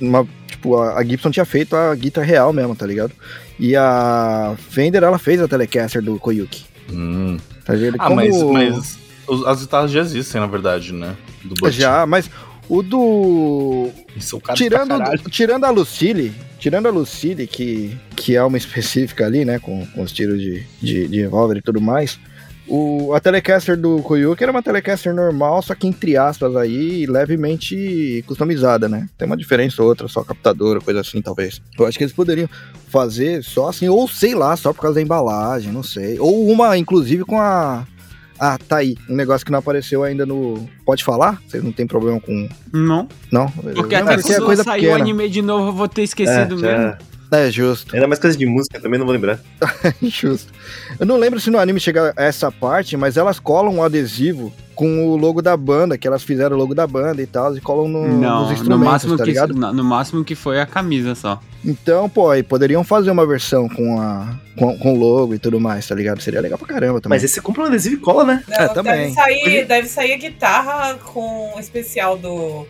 Speaker 2: Uma, tipo, a, a Gibson tinha feito a guitarra real mesmo, tá ligado? E a Fender, ela fez a Telecaster do Koyuki.
Speaker 4: Hum.
Speaker 2: Tá ligado?
Speaker 4: Ah, mas, mas os- as guitarras já existem, na verdade, né? Do.
Speaker 2: Já, mas o do.
Speaker 4: Caros
Speaker 2: Tirando,
Speaker 4: caralho.
Speaker 2: tirando a Lucille, tirando a Lucille, que, que é uma específica ali, né? Com, com os tiros de, de, de revólver e tudo mais. O, a Telecaster do Koyuki era uma Telecaster normal, só que entre aspas aí, levemente customizada, né? Tem uma diferença ou outra, só captadora, coisa assim, talvez. Eu acho que eles poderiam fazer só assim, ou sei lá, só por causa da embalagem, não sei. Ou uma, inclusive, com a. Ah, tá aí. Um negócio que não apareceu ainda no. Pode falar? Vocês não tem problema com.
Speaker 5: Não.
Speaker 2: Não?
Speaker 5: Porque
Speaker 2: Não,
Speaker 5: até
Speaker 2: porque é coisa
Speaker 5: sair o anime de novo, eu vou ter esquecido
Speaker 3: É,
Speaker 5: mesmo.
Speaker 2: É, justo.
Speaker 3: Ainda mais coisa de música, também não vou lembrar. [laughs]
Speaker 2: Justo. Eu não lembro se no anime chega a essa parte, mas elas colam um adesivo com o logo da banda, que elas fizeram o logo da banda e tal, e colam no, nos
Speaker 5: Não, no
Speaker 2: instrumentos,
Speaker 5: máximo,
Speaker 2: tá
Speaker 5: que,
Speaker 2: ligado?
Speaker 5: no no máximo que foi a camisa só.
Speaker 2: Então, pô, aí poderiam fazer uma versão com a com, com o logo e tudo mais, tá ligado? Seria legal pra caramba também.
Speaker 3: Mas esse compra um adesivo e cola, né?
Speaker 7: Não,
Speaker 2: É, também.
Speaker 7: Deve sair, deve sair a guitarra com o especial do,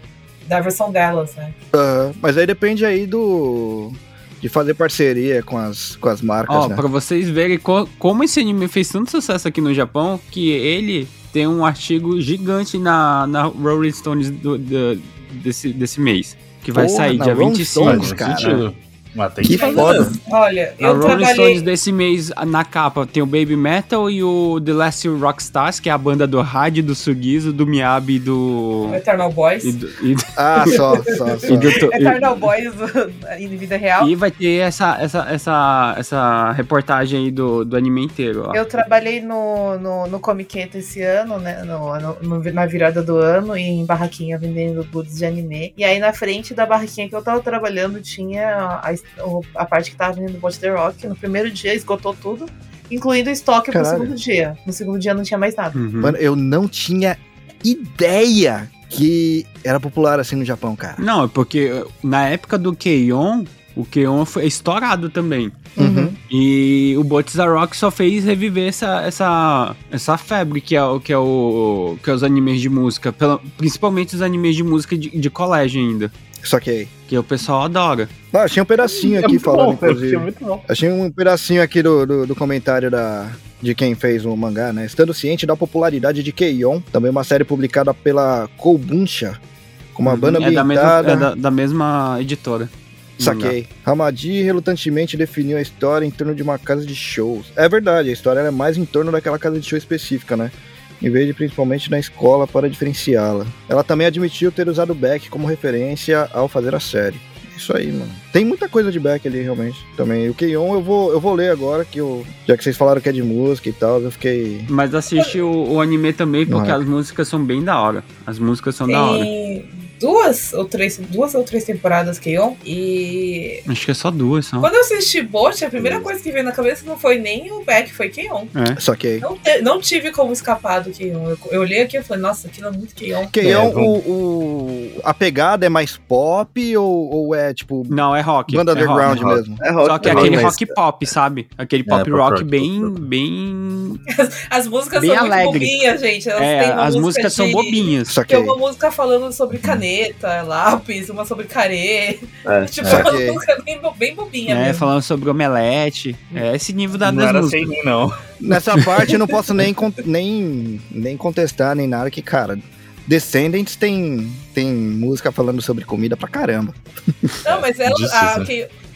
Speaker 7: da versão delas, né?
Speaker 2: Aham, mas aí depende aí do... de fazer parceria com as, com as marcas,
Speaker 5: Ó,
Speaker 2: né?
Speaker 5: pra vocês verem co- como esse anime fez tanto sucesso aqui no Japão, que ele tem um artigo gigante na, na Rolling Stones do- do- desse, desse mês. Que vai
Speaker 2: Porra,
Speaker 5: sair dia
Speaker 2: Rolling
Speaker 5: 25.
Speaker 4: Faz
Speaker 2: Stones, cara.
Speaker 4: Mas tem
Speaker 2: Que
Speaker 4: que
Speaker 2: foda.
Speaker 7: Olha, eu
Speaker 5: Rolling Stones
Speaker 7: trabalhei.
Speaker 5: desse mês, na capa, tem o Baby Metal e o The Last Rockstars, que é a banda do Hard, do Sugizo, do Miyabi e do...
Speaker 7: Eternal Boys.
Speaker 5: E, do, e, do-
Speaker 2: Ah, só, só, [laughs] só.
Speaker 5: e do-
Speaker 7: Eternal Boys [laughs] em vida real.
Speaker 5: e vai ter essa, essa, essa, essa reportagem aí do, do anime inteiro, ó.
Speaker 6: Eu trabalhei no, no, no Comiqueta esse ano, né? No, no- no- na virada do ano, em barraquinha vendendo goods de anime. E aí na frente da barraquinha que eu tava trabalhando tinha a, a parte que tava vendendo Bot The Rock. No primeiro dia esgotou tudo, incluindo o estoque pro
Speaker 2: Caralho.
Speaker 6: segundo dia. No segundo dia não tinha mais nada.
Speaker 5: Uhum.
Speaker 2: Mano, eu não tinha ideia que era popular assim no Japão, cara.
Speaker 5: Não, é porque uh, na época do Keion, o Keion foi estourado também.
Speaker 2: Uhum.
Speaker 5: E o Botiza Rock só fez reviver essa, essa, essa febre que é, o- que, é o, que é os animes de música. pela- principalmente os animes de música de, de colégio ainda.
Speaker 2: Só que aí.
Speaker 5: Que o pessoal adora.
Speaker 2: Ah, achei um pedacinho
Speaker 4: É
Speaker 2: aqui
Speaker 4: muito
Speaker 2: falando,
Speaker 4: bom,
Speaker 2: inclusive.
Speaker 4: é muito bom.
Speaker 2: Achei um pedacinho aqui do, do, do comentário da, de quem fez o mangá, né? Estando ciente da popularidade de Keion, também uma série publicada pela Kobunsha, com uma banda
Speaker 5: é da mesma,
Speaker 2: ambientada.
Speaker 5: é da, da mesma editora.
Speaker 2: Saquei. Hamadi relutantemente definiu a história em torno de uma casa de shows. É verdade, a história é mais em torno daquela casa de show específica, né? Em vez de principalmente na escola para diferenciá-la. Ela também admitiu ter usado Beck como referência ao fazer a série. Isso aí, mano. Tem muita coisa de back ali, realmente. Também. O Keion eu vou, eu vou ler agora, que eu. Já que vocês falaram que é de música e tal, eu fiquei.
Speaker 5: Mas assiste o, o anime também, porque
Speaker 2: Não é.
Speaker 5: as músicas são bem da hora. As músicas são da hora.
Speaker 7: Duas ou três, duas ou três temporadas Keion. E
Speaker 5: Acho que é só duas, só.
Speaker 7: quando eu assisti Bot, a primeira coisa que veio na cabeça não foi nem o Beck, foi Keion.
Speaker 5: É.
Speaker 2: Só que.
Speaker 7: Não, te- não tive como escapar do Keion. Eu, eu olhei aqui e falei, nossa, aquilo é muito Keion.
Speaker 2: Keion,
Speaker 3: É,
Speaker 2: o, o. A pegada é mais pop ou, ou é tipo.
Speaker 5: Não, é rock.
Speaker 2: Banda
Speaker 5: é
Speaker 2: underground
Speaker 3: rock.
Speaker 2: mesmo?
Speaker 3: É rock,
Speaker 5: Só que é aquele rock pop, sabe? Aquele pop,
Speaker 4: pop
Speaker 5: rock,
Speaker 4: rock,
Speaker 5: bem,
Speaker 4: rock.
Speaker 5: bem... [laughs]
Speaker 7: As músicas
Speaker 5: Bem
Speaker 7: são muito
Speaker 5: alegre.
Speaker 7: bobinhas, gente. Elas
Speaker 5: É, as
Speaker 7: música
Speaker 5: músicas são
Speaker 7: de-
Speaker 5: bobinhas.
Speaker 2: Só que.
Speaker 7: Tem uma música falando sobre caneta, lápis, uma sobre carê.
Speaker 3: É. [laughs]
Speaker 7: Tipo,
Speaker 2: É.
Speaker 7: uma
Speaker 2: Ok.
Speaker 7: música bem, bem bobinha
Speaker 5: É,
Speaker 7: mesmo.
Speaker 5: falando sobre omelete. É esse nível da,
Speaker 4: Não era
Speaker 5: músicas.
Speaker 4: sem mim, não.
Speaker 2: Nessa parte eu não posso nem, con- nem, nem contestar, nem nada, que, cara. Descendants tem, tem música falando sobre comida pra caramba.
Speaker 7: Não, mas ela,
Speaker 4: Disse,
Speaker 7: a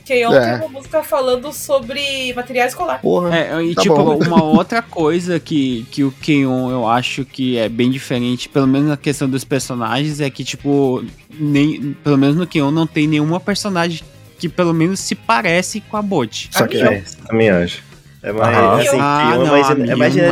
Speaker 7: Kei- Keion
Speaker 2: É.
Speaker 7: tem uma música falando sobre material escolar.
Speaker 2: Porra.
Speaker 5: É, e
Speaker 2: Tá
Speaker 5: tipo,
Speaker 2: bom.
Speaker 5: uma outra coisa que, que o Keion eu acho que é bem diferente, pelo menos na questão dos personagens, é que, tipo, nem, pelo menos no Keion não tem nenhuma personagem que pelo menos se parece com a Bot.
Speaker 2: Só
Speaker 7: A
Speaker 2: que.
Speaker 7: Mio.
Speaker 3: É, também acho. É mais,
Speaker 4: Ah,
Speaker 3: assim,
Speaker 5: ah,
Speaker 3: é
Speaker 5: não,
Speaker 3: mais,
Speaker 5: a
Speaker 3: é mais
Speaker 5: não é.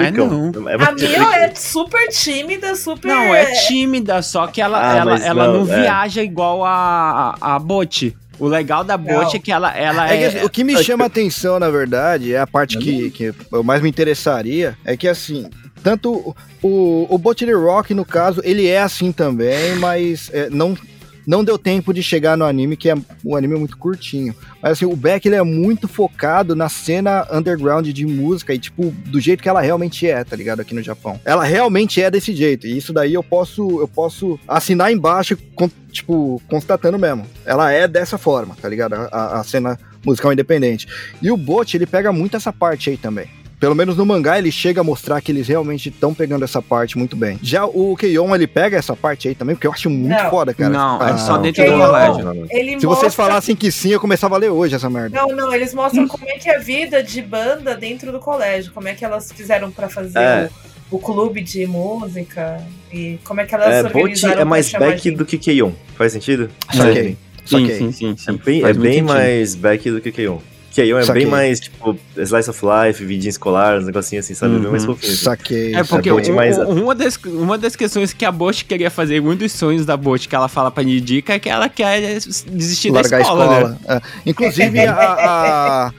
Speaker 3: É
Speaker 7: A Mio é super tímida, super.
Speaker 5: Não, é tímida, só que ela,
Speaker 3: Ah,
Speaker 5: ela, ela não,
Speaker 3: não, é.
Speaker 5: viaja igual a, a, a Bot. O legal da Bot é que ela, ela
Speaker 2: É que,
Speaker 5: é.
Speaker 2: assim, o que me [laughs] chama a atenção, na verdade, é a parte que, que eu mais me interessaria, é que assim, tanto o, o Botany Rock, no caso, ele é assim também, mas é, não, não deu tempo de chegar no anime, que é, o anime é muito curtinho. Mas assim, o Beck ele é muito focado na cena underground de música e, tipo, do jeito que ela realmente é, tá ligado? Aqui no Japão. Ela realmente é desse jeito. E isso daí eu posso, eu posso assinar embaixo, com- tipo, constatando mesmo. Ela é dessa forma, tá ligado? A, a cena musical independente. E o Bot, ele pega muito essa parte aí também. Pelo menos no mangá ele chega a mostrar que eles realmente estão pegando essa parte muito bem. Já o Keion, ele pega essa parte aí também, porque eu acho muito
Speaker 7: Não.
Speaker 2: foda, cara.
Speaker 5: Não, é
Speaker 2: Ah,
Speaker 5: só dentro
Speaker 7: Keion,
Speaker 5: do colégio.
Speaker 7: Ele
Speaker 2: Se
Speaker 7: mostra...
Speaker 2: vocês falassem que sim, eu começava a ler hoje essa merda.
Speaker 7: Não, não, eles mostram como é que é a vida de banda dentro do colégio, como é que elas fizeram pra fazer
Speaker 3: É.
Speaker 7: o, o clube de música e como é que elas
Speaker 3: É,
Speaker 7: se
Speaker 3: Bot
Speaker 7: organizaram
Speaker 3: é
Speaker 7: pra
Speaker 3: mais back
Speaker 7: gente.
Speaker 3: do que Keion. Faz sentido?
Speaker 5: Sim,
Speaker 2: Saquei.
Speaker 5: sim, sim,
Speaker 3: É
Speaker 5: sim.
Speaker 3: bem, é
Speaker 5: Faz muito
Speaker 3: bem mais back do que Keion. Keion é
Speaker 2: Saquei.
Speaker 3: bem mais, tipo, slice of life, vidinha escolar, uns negocinhos assim, sabe? Bem mais
Speaker 5: Uhum.
Speaker 3: fofinho. assim.
Speaker 2: Saquei.
Speaker 5: É porque um-
Speaker 3: mais-
Speaker 5: um- uma, das, uma das questões que a Bosch queria fazer, um dos sonhos da Bosch que ela fala pra Nidica é que ela quer desistir
Speaker 2: largar
Speaker 5: da escola,
Speaker 2: a
Speaker 5: né?
Speaker 2: escola. É. Inclusive, a, a,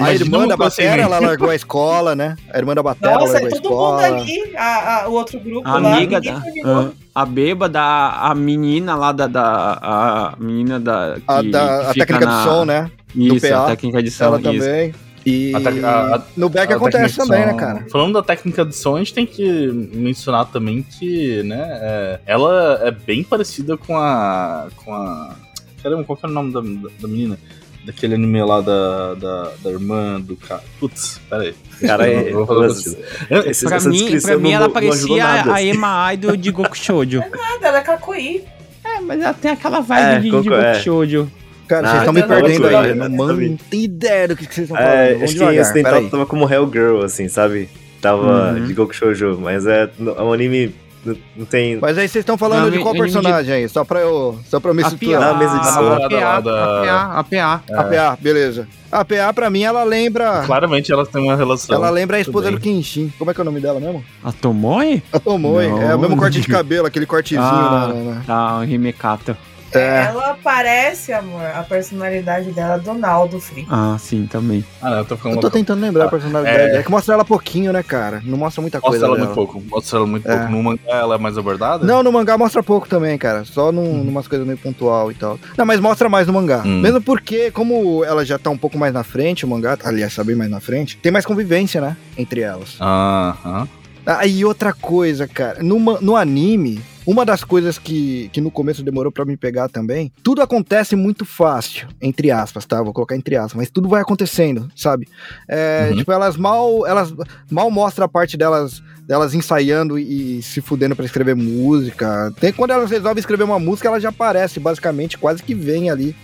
Speaker 2: a irmã da Batera, ela largou a escola, né? A irmã da Batera
Speaker 7: Nossa,
Speaker 2: largou
Speaker 7: é
Speaker 2: a
Speaker 7: todo mundo
Speaker 2: escola.
Speaker 7: ali, a, a- o outro grupo
Speaker 5: A
Speaker 7: lá,
Speaker 5: amiga
Speaker 7: ninguém
Speaker 5: da.
Speaker 7: terminou.
Speaker 5: ah, a bêbada, a menina lá da. da a menina da.
Speaker 2: A,
Speaker 5: que-
Speaker 2: da,
Speaker 5: que
Speaker 2: a
Speaker 5: fica
Speaker 2: técnica
Speaker 5: na-
Speaker 2: de som, né?
Speaker 5: Isso,
Speaker 2: PA,
Speaker 5: a técnica de som.
Speaker 2: Ela
Speaker 5: isso.
Speaker 2: também. E
Speaker 4: A a- a-
Speaker 2: no back acontece
Speaker 4: de
Speaker 2: também, né, cara?
Speaker 4: Falando da técnica de som, a gente tem que mencionar também que, né, é, ela é bem parecida com a. com a. Caramba, qual que é o nome da, da, da menina? Daquele anime lá da, da, da irmã do cara. Putz, pera aí.
Speaker 3: Cara,
Speaker 4: Eu
Speaker 3: é,
Speaker 4: vou sentido.
Speaker 3: essa-
Speaker 5: Pra mim, pra mim
Speaker 3: não-
Speaker 5: ela
Speaker 3: não
Speaker 5: parecia a
Speaker 3: assim.
Speaker 5: Emma Ai do de Goku Shoujo.
Speaker 7: Nada, ela é Kakoi.
Speaker 5: É, mas ela tem aquela vibe
Speaker 3: É,
Speaker 5: de, de
Speaker 3: Goku-
Speaker 5: Goku
Speaker 3: é.
Speaker 5: Shoujo.
Speaker 2: Cara,
Speaker 3: Ah,
Speaker 2: vocês estão me
Speaker 7: tá
Speaker 2: perdendo aí. Não,
Speaker 3: Tá
Speaker 2: não tem ideia do que, que vocês estão falando.
Speaker 3: É, acho que
Speaker 2: devagar,
Speaker 3: esse daí
Speaker 2: peraí.
Speaker 3: tava, como Hellgirl, assim, sabe? Tava
Speaker 5: Uhum.
Speaker 3: de Goku Shoujo, mas é, é um anime. Não, não tem.
Speaker 2: Mas aí vocês estão falando
Speaker 5: Não,
Speaker 2: de qual
Speaker 5: anime de-
Speaker 2: personagem aí? Só pra eu, só pra eu me
Speaker 5: A
Speaker 2: situar.
Speaker 3: Ah, mesa de
Speaker 5: a,
Speaker 3: som.
Speaker 5: a, PA,
Speaker 4: Lá da-
Speaker 5: a PA, a PA.
Speaker 2: A PA, beleza. A PA, pra mim, ela lembra.
Speaker 4: Claramente elas têm uma relação.
Speaker 2: Ela lembra a esposa do Kenshin. Como é que é o nome dela mesmo?
Speaker 5: A Tomoe?
Speaker 2: A Tomoe.
Speaker 5: Não.
Speaker 2: É o mesmo corte de cabelo, aquele cortezinho.
Speaker 5: Ah.
Speaker 2: na- na- na-
Speaker 5: Ah, o Himekato.
Speaker 2: É.
Speaker 7: Ela parece, amor, a personalidade dela do Naldo Free.
Speaker 5: Ah, sim, também.
Speaker 4: Ah, não, eu tô
Speaker 2: Eu tô tentando lembrar a personalidade. É.
Speaker 4: É.
Speaker 2: que mostra ela pouquinho, né, cara? Não mostra muita
Speaker 4: Mostra
Speaker 2: coisa.
Speaker 4: ela
Speaker 2: dela.
Speaker 4: muito pouco. Mostra ela muito
Speaker 2: É.
Speaker 4: pouco. No mangá ela é mais abordada?
Speaker 2: Não, no mangá mostra pouco também, cara. Só num, numas coisas meio pontual e tal. Não, mas mostra mais no mangá.
Speaker 4: Hum.
Speaker 2: Mesmo porque, como ela já tá um pouco mais na frente, o mangá, aliás, tá bem mais na frente, tem mais convivência, né? Entre elas.
Speaker 4: Aham.
Speaker 2: Ah, e outra coisa, cara. No, no anime, uma das coisas que, que no começo demorou pra me pegar também, tudo acontece muito fácil, entre aspas, tá? Vou colocar entre aspas, mas tudo vai acontecendo, sabe? É,
Speaker 4: Uhum.
Speaker 2: Tipo, elas mal, elas mal mostram a parte delas, delas ensaiando e se fudendo pra escrever música. Tem quando elas resolvem escrever uma música, ela já aparece, basicamente, quase que vem ali.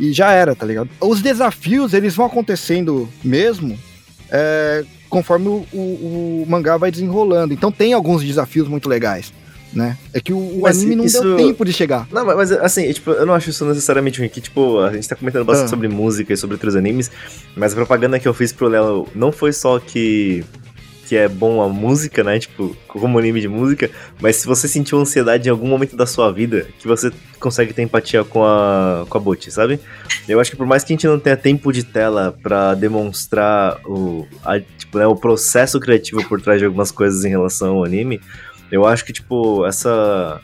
Speaker 2: E já era, tá ligado? Os desafios, eles vão acontecendo mesmo é, conforme o, o- o mangá vai desenrolando. Então tem alguns desafios muito legais. Né? É que o, o anime não
Speaker 3: isso-
Speaker 2: deu tempo de chegar.
Speaker 3: Não, mas- mas assim, tipo, eu não acho isso necessariamente ruim. Que, tipo, a gente tá comentando bastante
Speaker 2: Ah.
Speaker 3: sobre música e sobre outros animes, mas a propaganda que eu fiz pro Léo não foi só que. Que é bom a música, né? Tipo, como anime de música, mas se você sentiu ansiedade em algum momento da sua vida, que você consegue ter empatia com a, com a Bot, sabe? Eu acho que por mais que a gente não tenha tempo de tela pra demonstrar o, a- tipo, né, o processo criativo por trás de algumas coisas em relação ao anime, eu acho que, tipo, essa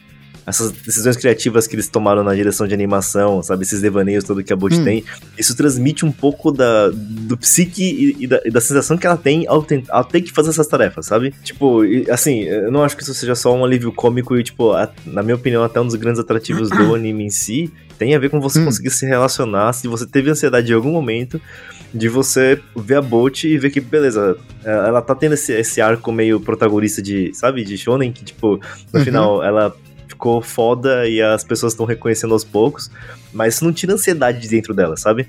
Speaker 3: essas decisões criativas que eles tomaram na direção de animação, sabe? Esses devaneios todo que a Bot
Speaker 2: Hum.
Speaker 3: tem, isso transmite um pouco da, do psique e, e da, e da sensação que ela tem ao, tent- ao ter que fazer essas tarefas, sabe? Tipo, e, assim, eu não acho que isso seja só um alívio cômico e, tipo, a- na minha opinião, até um dos grandes atrativos do [clears throat] anime em si, tem a ver com você
Speaker 2: Hum.
Speaker 3: conseguir se relacionar, se você teve ansiedade em algum momento, de você ver a Bolt e ver que, beleza, é, ela tá tendo esse, esse arco meio protagonista de, sabe, de Shonen, que, tipo, no
Speaker 2: Uhum.
Speaker 3: final ela ficou foda e as pessoas estão reconhecendo aos poucos, mas isso não tira ansiedade de dentro dela, sabe?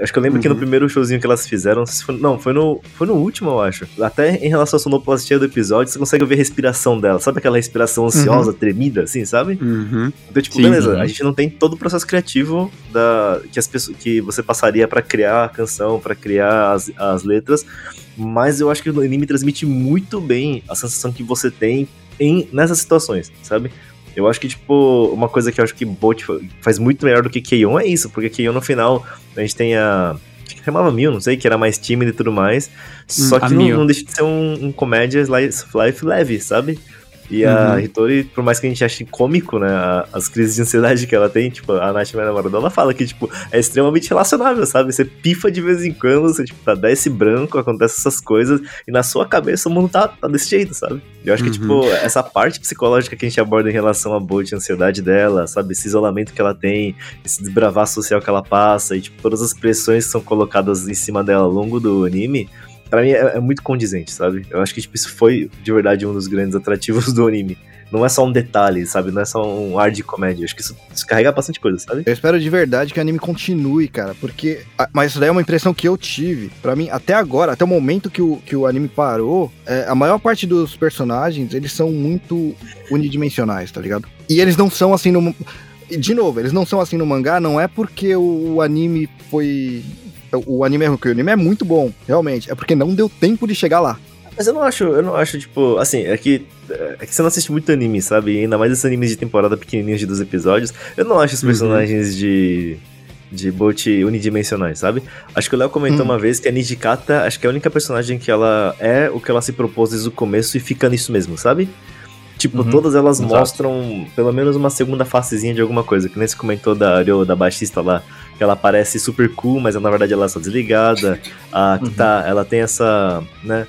Speaker 3: Acho que eu lembro que no
Speaker 5: Uhum.
Speaker 3: primeiro showzinho que elas fizeram, se foi, não, foi no, foi no último, eu acho. Até em relação à sonoplastia do episódio, você consegue ver a respiração dela, sabe aquela respiração ansiosa, tremida, assim, sabe?
Speaker 5: Uhum.
Speaker 3: Então, tipo,
Speaker 5: Sim.
Speaker 3: beleza,
Speaker 4: Uhum.
Speaker 3: a gente não tem todo o processo criativo da, que, as pessoas, que você passaria pra criar a canção, pra criar as, as letras, mas eu acho que o anime transmite muito bem a sensação que você tem em, nessas situações, sabe? Eu acho que, tipo, uma coisa que eu acho que Bolt faz muito melhor do que Keion é isso, porque Keion no final a gente tem a. Acho que chamava Mil, não sei, que era mais tímida e tudo mais. Só
Speaker 5: Hum, a
Speaker 3: que não, não deixa de ser um, um comédia of life leve, sabe? E a
Speaker 5: Uhum.
Speaker 3: Hitori, por mais que a gente ache cômico, né, as crises de ansiedade que ela tem, tipo, a Nath, minha namorada, ela fala que, tipo, é extremamente relacionável, sabe? Você pifa de vez em quando, você, tipo, tá, dá esse branco, acontece essas coisas, e na sua cabeça o mundo tá, tá desse jeito, sabe? Eu acho que,
Speaker 5: Uhum.
Speaker 3: tipo, essa parte psicológica que a gente aborda em relação à Bolt, a ansiedade dela, sabe? Esse isolamento que ela tem, esse desbravar social que ela passa, e, tipo, todas as pressões que são colocadas em cima dela ao longo do anime, Pra mim é, é muito condizente, sabe? Eu acho que tipo, isso foi de verdade um dos grandes atrativos do anime. Não é só um detalhe, sabe? Não é só um ar de comédia. Acho que isso, isso carrega bastante coisa, sabe?
Speaker 2: Eu espero de verdade que o anime continue, cara, porque. Mas isso daí é uma impressão que eu tive. Pra mim, até agora, até o momento que o, que o anime parou, é, a maior parte dos personagens, eles são muito unidimensionais, tá ligado? E eles não são assim no. De novo, eles não são assim no mangá, não é porque o anime foi. O anime é ruim, o anime é muito bom, realmente. É porque não deu tempo de chegar lá.
Speaker 3: Mas eu não acho, eu não acho, tipo, assim, é que, é que você não assiste muito anime, sabe? E ainda mais esses animes de temporada pequenininhos de 12 episódios. Eu não acho os
Speaker 5: Uhum.
Speaker 3: personagens de. De Bolt unidimensionais, sabe? Acho que o Léo comentou
Speaker 2: Hum.
Speaker 3: uma vez que a Nijikata, acho que é a única personagem que ela é o que ela se propôs desde o começo e fica nisso mesmo, sabe? Tipo,
Speaker 4: Uhum,
Speaker 3: todas elas
Speaker 4: exato.
Speaker 3: mostram pelo menos uma segunda facezinha de alguma coisa. Que nem você comentou da Ryo, da baixista lá, que ela parece super cool, mas na verdade ela é só desligada. A
Speaker 4: Uhum.
Speaker 3: Kita, ela tem essa, né?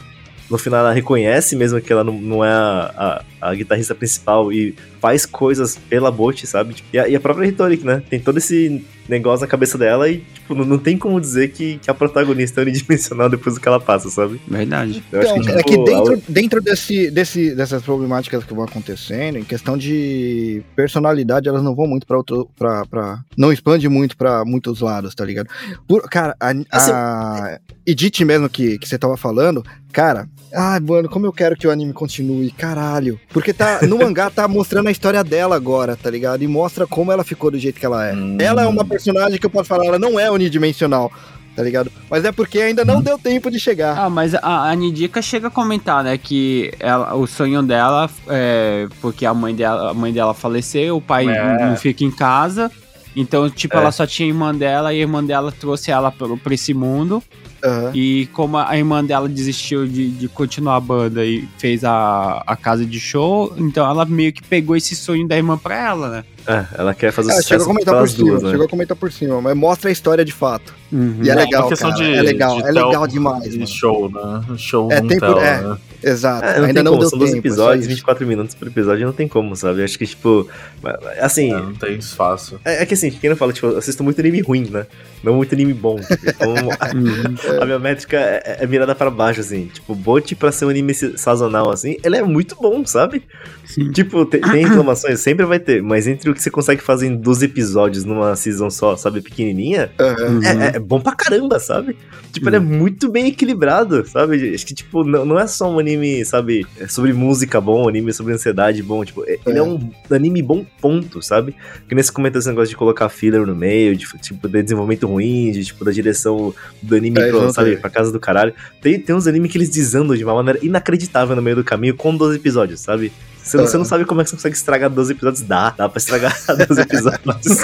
Speaker 3: No final ela reconhece mesmo que ela não, não é a, a, a guitarrista principal e faz coisas pela Bot, sabe? E a, e a própria Hitori, né? Tem todo esse negócio na cabeça dela e, tipo, não, não tem como dizer que, que a protagonista é unidimensional depois do que ela passa, sabe?
Speaker 5: Verdade.
Speaker 3: Eu
Speaker 2: Então, é que
Speaker 3: tipo, a-
Speaker 2: dentro, dentro desse, desse, dessas problemáticas que vão acontecendo, em questão de personalidade, elas não vão muito pra outro. Pra, pra, não expande muito pra muitos lados, tá ligado? Por, cara, a,
Speaker 3: Assim,
Speaker 2: a Edith mesmo que, que você tava falando, cara. Ai, mano, como eu quero que o anime continue, caralho. Porque tá, no mangá tá mostrando a história dela agora, tá ligado? E mostra como ela ficou do jeito que ela é.
Speaker 4: Hum.
Speaker 2: Ela é uma personagem que eu posso falar, ela não é unidimensional, tá ligado? Mas é porque ainda não deu tempo de chegar.
Speaker 5: Ah, mas a, a Nidica chega a comentar, né, que ela, o sonho dela é porque a mãe dela, a mãe dela faleceu, o pai
Speaker 4: É.
Speaker 5: não fica em casa. Então, tipo,
Speaker 3: É.
Speaker 5: ela só tinha a irmã dela e a irmã dela trouxe ela pra, pra esse mundo.
Speaker 2: Aham.
Speaker 5: E como a irmã dela desistiu de, de continuar a banda e fez a, a casa de show, então ela meio que pegou esse sonho da irmã pra ela, né?
Speaker 3: É, ela quer fazer
Speaker 2: É,
Speaker 3: sucesso
Speaker 2: chegou a comentar por cima,
Speaker 3: duas, né?
Speaker 2: chegou a comentar por cima, mas mostra a história de fato.
Speaker 5: Uhum.
Speaker 2: E é legal,
Speaker 4: questão
Speaker 2: cara,
Speaker 4: de-
Speaker 2: é legal,
Speaker 4: de
Speaker 2: é legal demais,
Speaker 4: de show, né? Show
Speaker 2: É tempo-
Speaker 4: tela,
Speaker 2: é.
Speaker 4: né?
Speaker 2: Exato,
Speaker 3: É, não
Speaker 2: ainda
Speaker 3: tem
Speaker 2: não
Speaker 3: como,
Speaker 2: deu
Speaker 3: são 12
Speaker 2: tempo. é só
Speaker 3: episódios,
Speaker 2: isso.
Speaker 3: 24 minutos por episódio, não tem como, sabe? Acho que, tipo, assim,
Speaker 4: É, não tem espaço.
Speaker 3: é, é que assim, quem não fala, tipo, eu assisto muito anime ruim, né? Não muito anime bom. Então, [laughs]
Speaker 5: Uhum.
Speaker 3: a minha métrica é, é mirada pra baixo, assim. Tipo, Bot pra ser um anime sazonal, assim, ele é muito bom, sabe?
Speaker 5: Sim.
Speaker 3: Tipo, te- tem [clears throat] reclamações, sempre vai ter, mas entre o que você consegue fazer em 12 episódios numa season só, sabe, pequenininha.
Speaker 5: Uhum.
Speaker 3: é, é- bom pra caramba, sabe? Tipo, ele é muito bem equilibrado, sabe? Acho que, tipo, não, não é só um anime, sabe, é sobre música bom, um anime sobre ansiedade bom, tipo, é- ele é um anime bom ponto, sabe? Que nesse comenta esse negócio de colocar filler no meio, de, tipo, de desenvolvimento ruim, de, tipo, da direção do anime,
Speaker 2: É,
Speaker 3: pro, sabe, pra casa do caralho. Tem, tem uns animes que eles desandam de uma maneira inacreditável no meio do caminho com 12 episódios, sabe? Você não,
Speaker 2: É.
Speaker 3: você não sabe como é que você consegue estragar 12 episódios. Dá, dá pra estragar [laughs] 12 episódios.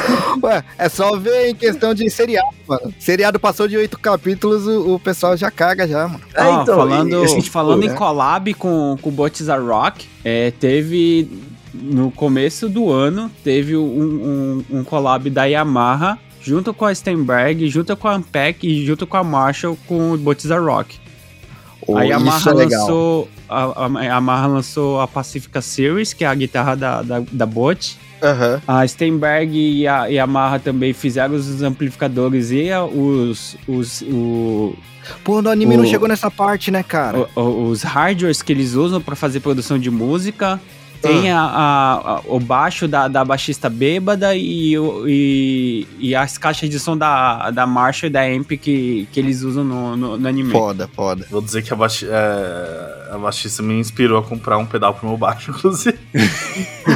Speaker 2: Ué, é só ver em questão de seriado, mano. Seriado passou de oito capítulos, o, o pessoal já caga já, mano.
Speaker 3: É,
Speaker 5: Ó,
Speaker 3: então,
Speaker 5: falando
Speaker 3: e, tipo,
Speaker 5: falando
Speaker 2: né?
Speaker 5: em collab com, com o Botiza Rock, é, teve no começo do ano teve um, um, um collab da Yamaha junto com a Steinberg, junto com a Ampec e junto com a Marshall com o Botiza Rock. A Yamaha
Speaker 2: Isso é
Speaker 5: lançou a, a Yamaha lançou a Pacifica Series, que é a guitarra da, da, da Bot.
Speaker 2: Aham.
Speaker 5: A Steinberg e a Yamaha também fizeram os amplificadores e a- os, os, o,
Speaker 2: Pô, no anime não
Speaker 5: O-
Speaker 2: chegou nessa parte, né, cara?
Speaker 5: o- o- os hardwares que eles usam pra fazer produção de música. Tem a, a- a- o baixo da, da baixista bêbada e, e, e as caixas de som da, da Marshall e da Amp que, que eles usam no, no, no anime.
Speaker 2: Foda, foda.
Speaker 4: Vou dizer que a, baixi é, a baixista me inspirou a comprar um pedal pro meu baixo, [laughs] inclusive.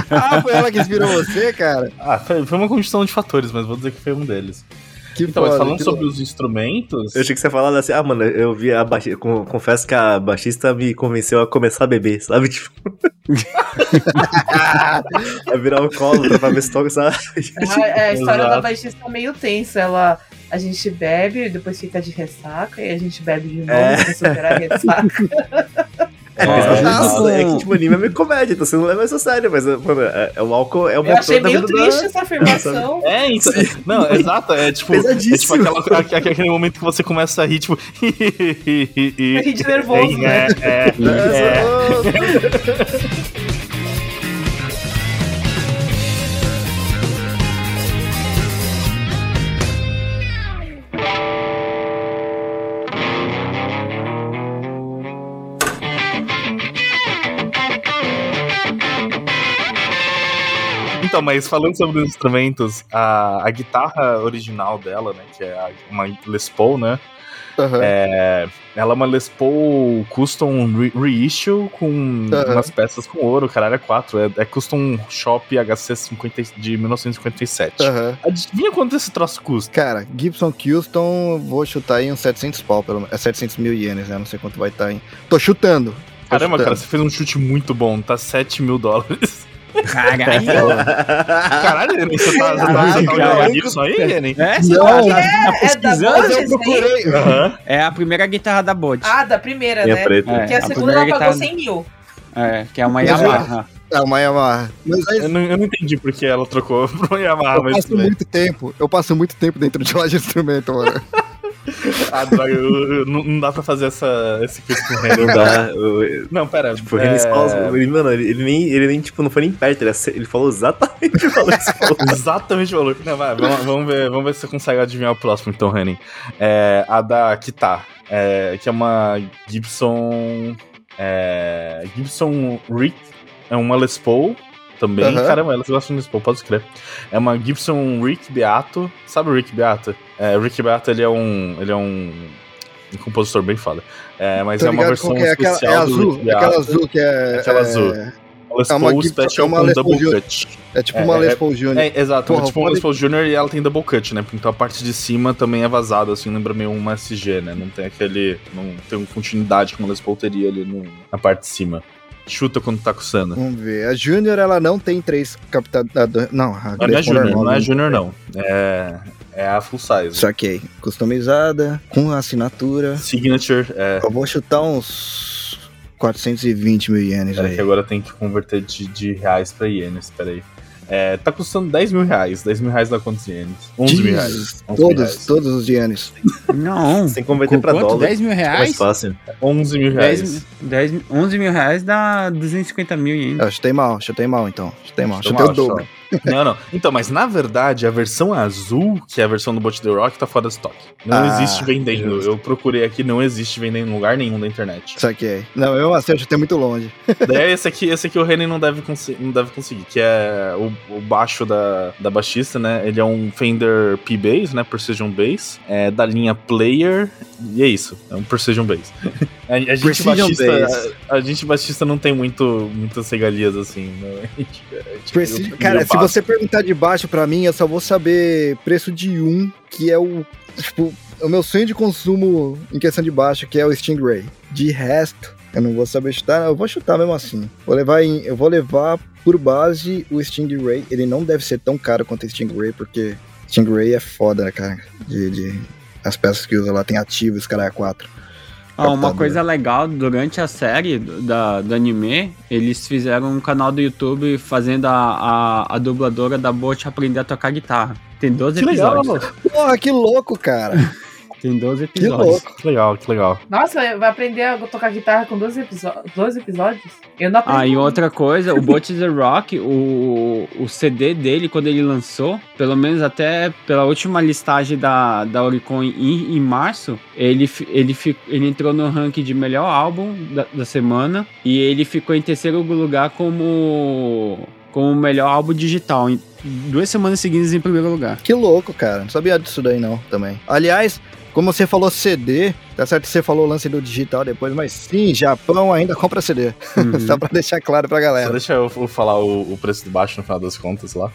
Speaker 2: Ah, foi ela que inspirou você, cara?
Speaker 4: Ah, foi, foi uma conjunção de fatores, mas vou dizer que foi um deles.
Speaker 2: Que
Speaker 4: Então,
Speaker 2: foda,
Speaker 4: falando
Speaker 2: que
Speaker 4: sobre os instrumentos.
Speaker 3: Eu achei que você ia falar assim, ah, mano, eu vi a baixista. Confesso que a baixista me convenceu a começar a beber, sabe? [laughs] Tipo. a virar o colo pra ver se toca, sabe?
Speaker 7: É, a história da
Speaker 4: Exato.
Speaker 7: baixista é meio tensa. Ela, a gente bebe, depois fica de ressaca, e a gente bebe de novo
Speaker 3: É.
Speaker 7: pra superar a ressaca. [laughs]
Speaker 3: É,
Speaker 5: junto
Speaker 3: nossa,
Speaker 5: com-
Speaker 3: é que tipo, anime é meio comédia, então você não leva isso a sério, mas, mano, é, é o álcool é o
Speaker 7: Eu
Speaker 3: motor
Speaker 7: achei
Speaker 3: da
Speaker 7: meio triste
Speaker 3: da...
Speaker 7: essa afirmação.
Speaker 4: É, então. Não, exato. É tipo, é tipo aquela, aque- aquele momento que você começa a rir, tipo. [laughs]
Speaker 7: A gente nervoso, né?
Speaker 4: É, é, [laughs] Então, mas falando sobre os instrumentos, a, a guitarra original dela, né, que é uma Les Paul, né,
Speaker 2: Aham.
Speaker 4: é, ela é uma Les Paul Custom re- Reissue com
Speaker 2: Aham.
Speaker 4: umas peças com ouro, caralho, é 4, é, é Custom Shop HC 50, de 1957.
Speaker 2: Aham.
Speaker 4: Adivinha quanto esse troço custa?
Speaker 2: Cara, Gibson Houston, vou chutar aí uns 700 pau, pelo menos. É 700 mil ienes, né? Não sei quanto vai estar, hein? Tô chutando. Tô
Speaker 4: Caramba, cara,
Speaker 2: chutando.
Speaker 4: você fez um chute muito bom, tá 7 mil dólares.
Speaker 5: Caralho.
Speaker 4: Caralho, Enem, você tá, você tá, você tá
Speaker 5: Caralho.
Speaker 4: olhando isso aí, Enem?
Speaker 5: É, você
Speaker 2: Não,
Speaker 5: tá, tá,
Speaker 7: é,
Speaker 5: tá
Speaker 7: é da
Speaker 5: pesquisando?
Speaker 2: Mas eu procurei.
Speaker 4: Aham.
Speaker 5: É a primeira guitarra da Bot.
Speaker 7: Ah, da primeira,
Speaker 3: Minha
Speaker 7: né?
Speaker 3: preta.
Speaker 5: É,
Speaker 7: Porque a
Speaker 5: a
Speaker 7: segunda ela pagou
Speaker 5: guitarra-
Speaker 7: 100 mil.
Speaker 5: É, que é uma
Speaker 2: Mas
Speaker 5: Yamaha.
Speaker 2: É uma Yamaha. Mas aí,
Speaker 4: Eu não, eu não entendi porque ela trocou [laughs] pro Yamaha,
Speaker 2: eu
Speaker 4: mas
Speaker 2: passo
Speaker 4: bem.
Speaker 2: muito tempo. Eu passo muito tempo dentro de loja de instrumento, mano. [laughs]
Speaker 4: Ah, droga, não, não dá pra fazer essa, esse quiz com o Renan.
Speaker 3: Não dá. eu-
Speaker 4: Não, pera.
Speaker 3: Tipo, o
Speaker 4: é,
Speaker 3: Renan ele, mano, ele, ele nem, ele nem, tipo, não foi nem perto, ele, ele falou exatamente o falou que você [laughs] falou.
Speaker 4: Exatamente falou. Não, vai, vamos, vamos ver, vamos ver se você consegue adivinhar o próximo, então, Renan. É, a da Kita, é, que é uma Gibson. É, Gibson Rick, é uma Les Paul também.
Speaker 2: Aham.
Speaker 4: Caramba, elas gostam de Paul, pode escrever. É uma Gibson Rick Beato. Sabe o Rick Beato? É, o Rick Beato ele é um. Ele é um. um compositor bem foda. É, mas
Speaker 2: Tô
Speaker 4: é uma versão
Speaker 2: é, aquela,
Speaker 4: especial
Speaker 2: é
Speaker 4: do
Speaker 2: azul,
Speaker 4: Beato.
Speaker 2: aquela azul que é...
Speaker 4: Aquela
Speaker 2: é,
Speaker 4: azul. Les
Speaker 2: É uma
Speaker 4: Special
Speaker 2: é uma
Speaker 4: com
Speaker 2: Les Paul
Speaker 4: Double
Speaker 2: Junior.
Speaker 4: Cut.
Speaker 2: É tipo
Speaker 4: É,
Speaker 2: uma
Speaker 4: é-
Speaker 2: Les Paul Junior.
Speaker 4: É, exato.
Speaker 2: Porra,
Speaker 4: é tipo uma Les Paul Junior e ela tem double cut, né? Então a parte de cima também é vazada, assim, lembra meio uma SG, né? Não tem aquele. Não tem uma continuidade que uma Les Paul teria ali no- na parte de cima. Chuta quando tá coçando.
Speaker 2: Vamos ver. A Junior, ela não tem três captadores. Não, a
Speaker 4: Não, não é
Speaker 2: Paul
Speaker 4: Junior,
Speaker 2: normal,
Speaker 4: não é
Speaker 2: né?
Speaker 4: Junior, não. É. É a full size.
Speaker 2: Saquei. Customizada, com assinatura.
Speaker 4: Signature, é.
Speaker 2: Eu vou chutar uns 420 mil ienes
Speaker 4: Pera
Speaker 2: aí.
Speaker 4: que agora tem que converter de, de reais pra ienes, peraí. É, tá custando 10 mil reais. 10 mil reais dá quantos ienes? 11 mil reais.
Speaker 2: Jesus,
Speaker 4: 11 mil
Speaker 2: Todos,
Speaker 4: reais.
Speaker 2: todos os ienes.
Speaker 5: Não.
Speaker 3: Você tem que converter
Speaker 5: Com
Speaker 3: pra
Speaker 5: quanto?
Speaker 3: dólar.
Speaker 5: 10 mil
Speaker 3: É mais
Speaker 5: reais?
Speaker 3: fácil.
Speaker 4: 11 mil reais.
Speaker 5: 10, 10, mil- 11 mil reais dá 250 mil ienes.
Speaker 2: Eu chutei mal, chutei mal então. Chutei mal. Chutei o
Speaker 4: mal,
Speaker 2: dobro.
Speaker 4: Não, não. Então, mas na verdade, a versão azul, que é a versão do bot The Rock, tá fora de estoque. Não
Speaker 2: Ah,
Speaker 4: existe vendendo.
Speaker 2: justo.
Speaker 4: Eu procurei aqui, não existe vendendo em lugar nenhum da internet.
Speaker 2: Saquei. Não, eu assim, eu chutei muito longe.
Speaker 4: Daí [laughs] esse aqui, esse aqui o Renan não deve, não deve conseguir, que é o, o baixo da, da baixista, né? Ele é um Fender P-Bass, né? Precision Bass, é da linha Player, e é isso, é um Precision Bass. [laughs] A, a gente
Speaker 2: Precision
Speaker 4: baixista,
Speaker 2: Bass.
Speaker 4: a, a gente baixista não tem muito, muitas regalias assim, né? [laughs] A gente- a gente
Speaker 2: Preci- Cara, se. Você perguntar de baixo pra mim, eu só vou saber preço de um, que é o. Tipo, o meu sonho de consumo em questão de baixo, que é o Stingray. De resto, eu não vou saber chutar, eu vou chutar mesmo assim. Vou levar em, eu vou levar por base o Stingray. Ele não deve ser tão caro quanto o Stingray, porque Stingray é foda, cara. De, de- as peças que usa lá tem ativos, cara, é 4.
Speaker 5: Ah, uma coisa legal, durante a série do- da, do anime, eles fizeram um canal do YouTube fazendo a, a, a dubladora da Bot aprender a tocar guitarra. Tem 12
Speaker 4: Que legal,
Speaker 5: episódios.
Speaker 2: Porra, que louco, cara. [laughs]
Speaker 5: Tem 12
Speaker 2: Que
Speaker 5: episódios.
Speaker 2: louco.
Speaker 4: que legal, que legal.
Speaker 7: Nossa, vai aprender a tocar guitarra com 12, episo- 12 episódios? Eu não aprendi.
Speaker 5: Ah, e outra coisa, o Bot The Rock, o, o CD dele, quando ele lançou, pelo menos até pela última listagem da, da Oricon em, em março, ele, ele, ele entrou no ranking de melhor álbum da, da semana e ele ficou em terceiro lugar como, como o melhor álbum digital. Em duas semanas seguidas em primeiro lugar.
Speaker 2: Que louco, cara. Não sabia disso daí não, também. Aliás, como você falou CD, tá certo que você falou o lance do digital depois, mas sim, Japão ainda compra CD.
Speaker 5: Uhum. [laughs]
Speaker 2: Só pra deixar claro pra
Speaker 4: Só
Speaker 2: galera.
Speaker 4: deixa eu, falar o, o preço do baixo no final das contas lá.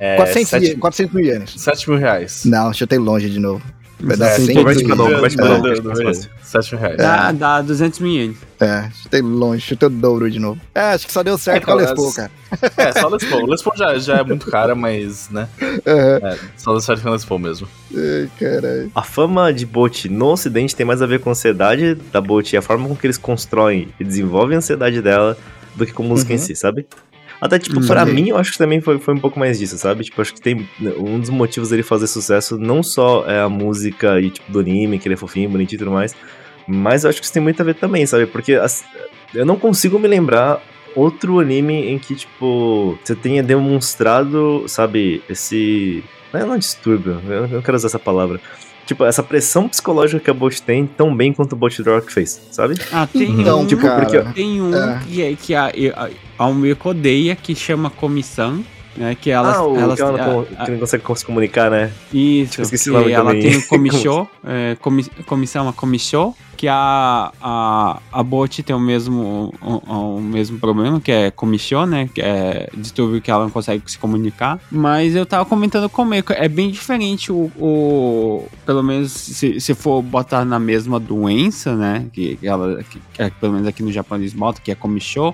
Speaker 4: É,
Speaker 2: 400,
Speaker 4: sete-
Speaker 2: ie- 400 mil ienes.
Speaker 4: 7 mil reais.
Speaker 2: Não, chutei longe de novo. Vai dar
Speaker 4: É,
Speaker 2: 100
Speaker 3: converte
Speaker 2: mil
Speaker 3: pra novo,
Speaker 2: ienes.
Speaker 3: converte pra
Speaker 2: É.
Speaker 4: 7 mil reais.
Speaker 5: Dá, dá 200 mil ienes.
Speaker 2: É, chutei longe, chutei o dobro de novo. É, acho que só deu certo
Speaker 4: É,
Speaker 2: com a Les
Speaker 4: cara,
Speaker 2: Paul,
Speaker 4: as-
Speaker 2: cara.
Speaker 4: É, só Les Paul. Les Paul já, já é muito cara, mas, né? [laughs]
Speaker 2: Aham.
Speaker 4: É, só deu certo com a Les Paul mesmo.
Speaker 2: Ai, caralho.
Speaker 3: A fama de bot no ocidente tem mais a ver com a ansiedade da bot e a forma com que eles constroem e desenvolvem a ansiedade dela do que com música em
Speaker 2: Uhum.
Speaker 3: si, sabe? Até, tipo,
Speaker 5: Hum,
Speaker 3: pra
Speaker 2: saquei.
Speaker 3: mim, eu acho que também foi, foi um pouco mais disso, sabe? Tipo, acho que tem um dos motivos dele fazer sucesso não só é a música e, tipo, do anime, que ele é fofinho, bonitinho e tudo mais, mas eu acho que isso tem muito a ver também, sabe? Porque as- eu não consigo me lembrar outro anime em que, tipo, você tenha demonstrado, sabe, esse. Não é não é distúrbio, eu não quero usar essa palavra. Tipo, essa pressão psicológica que a Bot tem tão bem quanto o Bot Rock fez, sabe?
Speaker 5: Ah, tem
Speaker 2: Então,
Speaker 5: um,
Speaker 2: tipo,
Speaker 3: cara,
Speaker 2: porque...
Speaker 5: tem um
Speaker 2: É.
Speaker 5: que, é, que a, a, a Umeko odeia, que chama Comissão, né? Que ela,
Speaker 3: ah, o
Speaker 5: ela,
Speaker 3: que ela não,
Speaker 5: a-
Speaker 3: que não consegue se comunicar, né?
Speaker 5: Isso,
Speaker 3: Tipo, esqueci
Speaker 5: que
Speaker 3: o nome
Speaker 5: ela
Speaker 3: também.
Speaker 5: tem o [laughs] comichô, é, comi, comissão, a comichô, que a, a, a Bot tem o mesmo, o, o mesmo problema, que é comichô, né, que é distúrbio que ela não consegue se comunicar, mas eu tava comentando com o Meiko, é bem diferente o, o pelo menos se, se for botar na mesma doença, né, que, ela, que, que é, pelo menos aqui no Japão eles botam, que é comichô,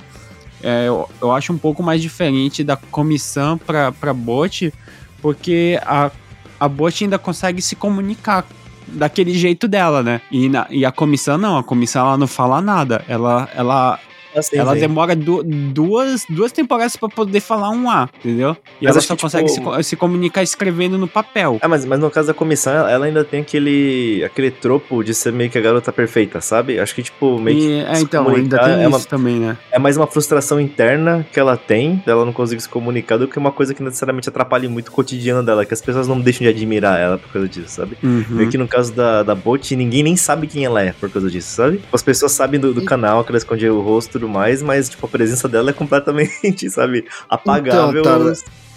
Speaker 5: é, eu, eu acho um pouco mais diferente da comissão pra bot, porque a, a bot ainda consegue se comunicar daquele jeito dela, né? E, na, e a comissão não, a comissão ela não fala nada. Ela, ela,
Speaker 3: Assim,
Speaker 5: ela
Speaker 3: sim.
Speaker 5: demora du- duas, duas temporadas pra poder falar um A, entendeu? E
Speaker 3: Mas
Speaker 5: ela só
Speaker 3: que,
Speaker 5: consegue
Speaker 3: tipo-
Speaker 5: se, se comunicar escrevendo no papel.
Speaker 3: Ah, mas, mas no caso da comissão, ela ela ainda tem aquele, aquele tropo de ser meio que a garota perfeita, sabe? Acho que, tipo, meio que
Speaker 5: é, então, ainda
Speaker 3: comunicar
Speaker 5: tem
Speaker 3: é
Speaker 5: isso
Speaker 3: uma-
Speaker 5: também, né?
Speaker 3: é mais uma frustração interna que ela tem, dela não conseguir se comunicar, do que uma coisa que necessariamente atrapalha muito o cotidiano dela, que as pessoas não deixam de admirar ela por causa disso, sabe?
Speaker 5: Uhum.
Speaker 3: Meio que no caso da, da Bot, ninguém nem sabe quem ela é por causa disso, sabe? As pessoas sabem do, do canal, que ela esconde o rosto tudo mais, mas, tipo, a presença dela é completamente, [laughs] sabe, apagável.
Speaker 2: Então, Tara,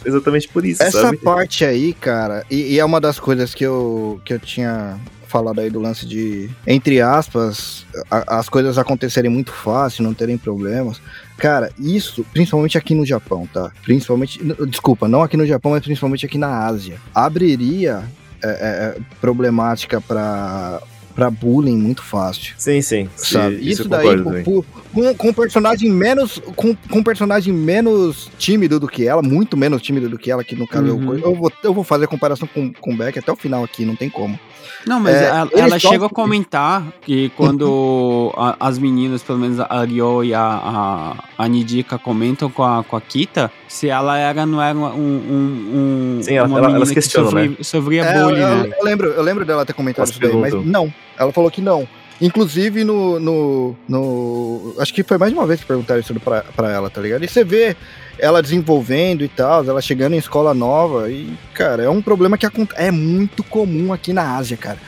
Speaker 3: exatamente por isso,
Speaker 2: Essa
Speaker 3: sabe?
Speaker 2: parte aí, cara, e, e é uma das coisas que eu, que eu tinha falado aí do lance de, entre aspas, a- as coisas acontecerem muito fácil, não terem problemas. Cara, isso, principalmente aqui no Japão, tá? Principalmente, desculpa, não aqui no Japão, mas principalmente aqui na Ásia. Abriria é, é, é, problemática pra, pra bullying muito fácil.
Speaker 3: Sim, sim.
Speaker 2: Sabe?
Speaker 3: Isso,
Speaker 2: Isso, daí,
Speaker 3: concordo
Speaker 2: com, com um personagem menos. Com, com um personagem menos tímido do que ela, muito menos tímido do que ela, que no caso
Speaker 5: Uhum.
Speaker 2: eu, eu, vou, eu vou fazer a comparação com, com o Beck até o final aqui, não tem como.
Speaker 5: Não, mas
Speaker 2: É,
Speaker 5: ela, ela chega a comentar que quando [laughs] a- as meninas, pelo menos a Ryo e a, a, a Nidika comentam com a, com a Kita, se ela era, não era um. um, um
Speaker 3: Sim, ela-
Speaker 5: uma
Speaker 3: ela-
Speaker 5: menina
Speaker 3: elas
Speaker 5: que
Speaker 3: questionam,
Speaker 5: sofria, sofria
Speaker 2: É,
Speaker 5: bullying,
Speaker 2: eu,
Speaker 5: né?
Speaker 2: eu lembro, eu lembro dela ter comentado isso daí, mas não. Ela falou que não. Inclusive no, no, no- Acho que foi mais de uma vez que perguntaram isso pra, pra ela, tá ligado? E você vê ela desenvolvendo e tal, ela chegando em escola nova. E, cara, é um problema que é muito comum aqui na Ásia, cara.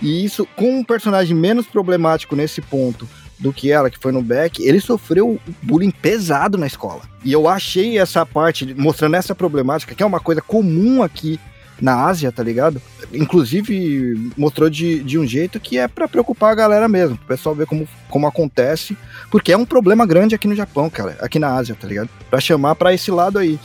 Speaker 2: E isso, com um personagem menos problemático nesse ponto do que ela, que foi no Beck, ele sofreu bullying pesado na escola. E eu achei essa parte, mostrando essa problemática, que é uma coisa comum aqui na Ásia, tá ligado? Inclusive, mostrou de, de um jeito que é pra preocupar a galera mesmo, pro pessoal ver como, como acontece, porque é um problema grande aqui no Japão, cara, aqui na Ásia, tá ligado? Pra chamar pra esse lado aí.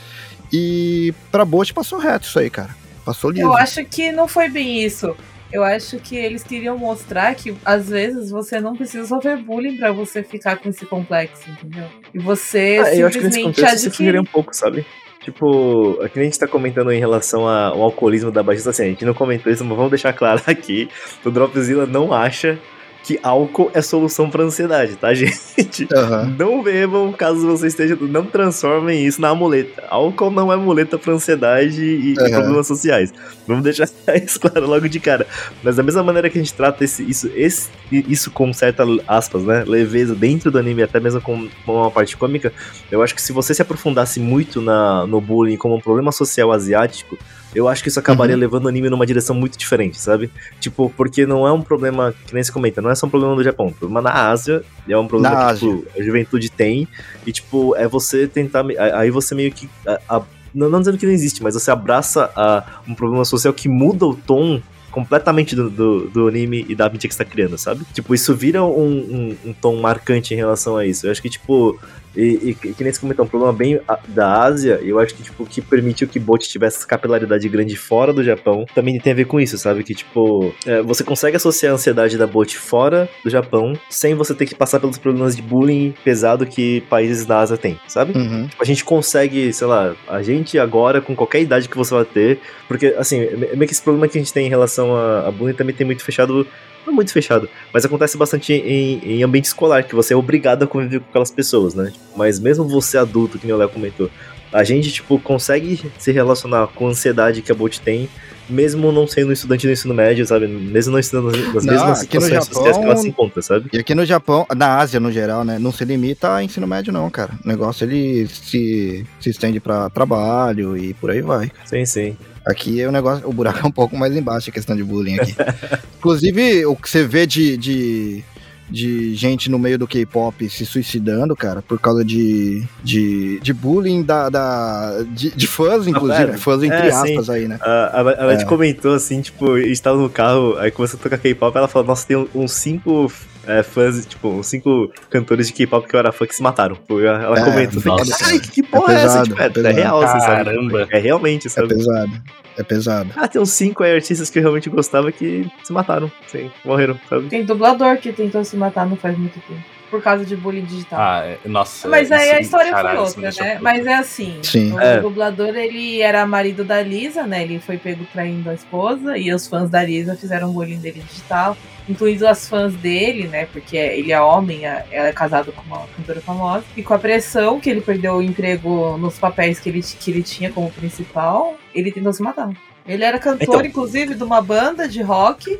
Speaker 2: E pra Bote passou reto isso aí, cara. Passou liso.
Speaker 6: Eu acho que não foi bem isso. Eu acho que eles queriam mostrar que às vezes você não precisa sofrer bullying pra você ficar com esse complexo, entendeu? E você
Speaker 3: Ah, eu acho que nesse
Speaker 6: simplesmente
Speaker 3: contexto você fugiria
Speaker 6: adquire.
Speaker 3: um pouco, sabe? Tipo, aqui a gente tá comentando em relação ao alcoolismo da baixista, assim, a gente não comentou isso, mas vamos deixar claro [laughs] aqui, o Dropzilla não acha que álcool é solução pra ansiedade, tá, [laughs] gente?
Speaker 2: Aham.
Speaker 3: Não bebam caso você esteja. Não transformem isso na amuleta. Álcool não é muleta pra ansiedade e, e
Speaker 2: Aham.
Speaker 3: problemas sociais. Vamos deixar [laughs] isso claro logo de cara. Mas da mesma maneira que a gente trata esse, isso, esse, isso com certa, aspas, né? Leveza dentro do anime, até mesmo com, com uma parte cômica, eu acho que se você se aprofundasse muito na, no bullying como um problema social asiático, eu acho que isso acabaria levando o anime numa direção muito diferente, sabe? Tipo, porque não é um problema, que nem se comenta, não é só um problema do Japão, é um problema na Ásia, é um problema
Speaker 2: Na
Speaker 3: que, tipo, a juventude tem, e tipo, é você tentar, aí você meio que, a- a- não, não dizendo que não existe, mas você abraça a, um problema social que muda o tom completamente do, do, do anime e da mídia que você tá criando, sabe? Tipo, isso vira um, um, um tom marcante em relação a isso. Eu acho que, tipo, e, e que nem se comentou, um problema bem da Ásia, eu acho que, tipo, o que permitiu que Bot tivesse essa capilaridade grande fora do Japão, também tem a ver com isso, sabe? Que, tipo, é, você consegue associar a ansiedade da Bot fora do Japão, sem você ter que passar pelos problemas de bullying pesado que países da Ásia têm, sabe?
Speaker 2: Uhum.
Speaker 3: Tipo, a gente consegue, sei lá, a gente agora, com qualquer idade que você vai ter, porque, assim, é meio que esse problema que a gente tem em relação a, a bullying também tem muito fechado, não muito fechado, mas acontece bastante em, em ambiente escolar, que você é obrigado a conviver com aquelas pessoas, né? Mas mesmo você adulto, que o Léo comentou, a gente, tipo, consegue se relacionar com a ansiedade que a Bolt tem, mesmo não sendo estudante do ensino médio, sabe? Mesmo não estudando nas
Speaker 2: Não,
Speaker 3: mesmas situações sociais que ela
Speaker 2: Japão-
Speaker 3: se encontra, sabe?
Speaker 2: E aqui no Japão, na Ásia no geral, né, não se limita a ensino médio não, cara. O negócio ele se, se estende pra trabalho e por aí vai.
Speaker 3: Sim, sim.
Speaker 2: Aqui o negócio, o buraco é um pouco mais embaixo a questão de bullying aqui. [laughs] Inclusive, o que você vê de, de, de gente no meio do K-pop se suicidando, cara, por causa de, de, de bullying da, da, de, de fãs, inclusive,
Speaker 3: pera.
Speaker 2: fãs entre
Speaker 3: É, sim.
Speaker 2: aspas aí, né?
Speaker 3: A, a, a Nath
Speaker 2: É.
Speaker 3: comentou assim, tipo, a gente tava no carro, aí começou a tocar K-pop, ela falou, nossa, tem um- uns cinco é, fãs, tipo, uns cinco cantores de K-pop que eu era fã que se mataram. Foi, Ela
Speaker 2: É,
Speaker 3: comentou,
Speaker 4: nossa.
Speaker 3: ai, que, que porra é, essa?
Speaker 2: pesado,
Speaker 3: Tipo, é,
Speaker 2: é
Speaker 3: é
Speaker 2: pesado.
Speaker 3: real, assim, sabe?
Speaker 4: Caramba.
Speaker 3: É realmente,
Speaker 2: É
Speaker 3: sabe?
Speaker 2: pesado. É pesado.
Speaker 3: Ah, tem uns cinco aí artistas que eu realmente gostava que se mataram, sim, morreram, sabe?
Speaker 6: Tem dublador que tentou se matar não faz muito tempo. Por causa de bullying digital.
Speaker 4: Ah, é- nossa.
Speaker 6: Mas aí a história
Speaker 4: caralho,
Speaker 6: foi outra, né? Mas é assim,
Speaker 2: Sim.
Speaker 6: o
Speaker 3: É.
Speaker 6: dublador ele era marido da Lisa, né? Ele foi pego traindo a esposa e os fãs da Lisa fizeram bullying dele digital, incluindo as fãs dele, né? Porque ele é homem, ela é casado com uma cantora famosa. E com a pressão que ele perdeu o emprego nos papéis que ele, que ele tinha como principal, ele tentou se matar. Ele era cantor,
Speaker 3: Então.
Speaker 6: inclusive, de uma banda de rock.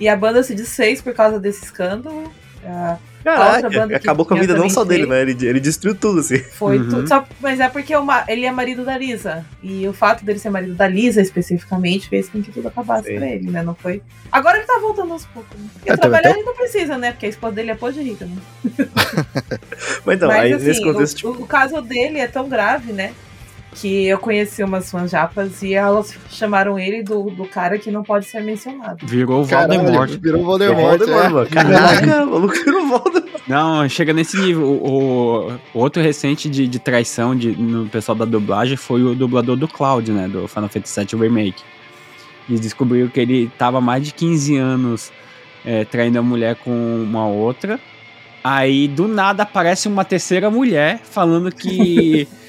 Speaker 6: E a banda se desfez por causa desse escândalo. Ah,
Speaker 3: Caraca,
Speaker 6: que
Speaker 3: acabou com a vida não só dele, né? Ele, ele destruiu tudo, assim.
Speaker 6: Foi
Speaker 5: Uhum.
Speaker 6: tudo. Só, mas é porque o ma- ele é marido da Lisa. E o fato dele ser marido da Lisa especificamente fez com que tudo acabasse
Speaker 3: Sim.
Speaker 6: pra ele, né? Não foi. Agora ele tá voltando aos poucos. Né? Porque
Speaker 2: É,
Speaker 6: trabalhar
Speaker 2: teve até-
Speaker 6: ele não precisa, né? Porque a esposa dele é pô de rica, né? [laughs]
Speaker 3: Mas então,
Speaker 6: mas
Speaker 3: aí
Speaker 6: assim,
Speaker 3: nesse contexto,
Speaker 6: o,
Speaker 3: tipo,
Speaker 6: o caso dele é tão grave, né? Que eu conheci umas fãs japas e elas chamaram ele do, do cara que não pode ser mencionado.
Speaker 5: Virou o Voldemort.
Speaker 2: virou
Speaker 3: o
Speaker 2: Voldemort, é.
Speaker 3: mano. Caraca, o maluco virou Voldemort.
Speaker 5: Não, chega nesse nível. O, o- o outro recente de, de traição de, no pessoal da dublagem foi o dublador do Cloud, né? Do Final Fantasy VII Remake. E descobriu que ele tava há mais de 15 anos é, traindo a mulher com uma outra. Aí, do nada, aparece uma terceira mulher falando que, [laughs]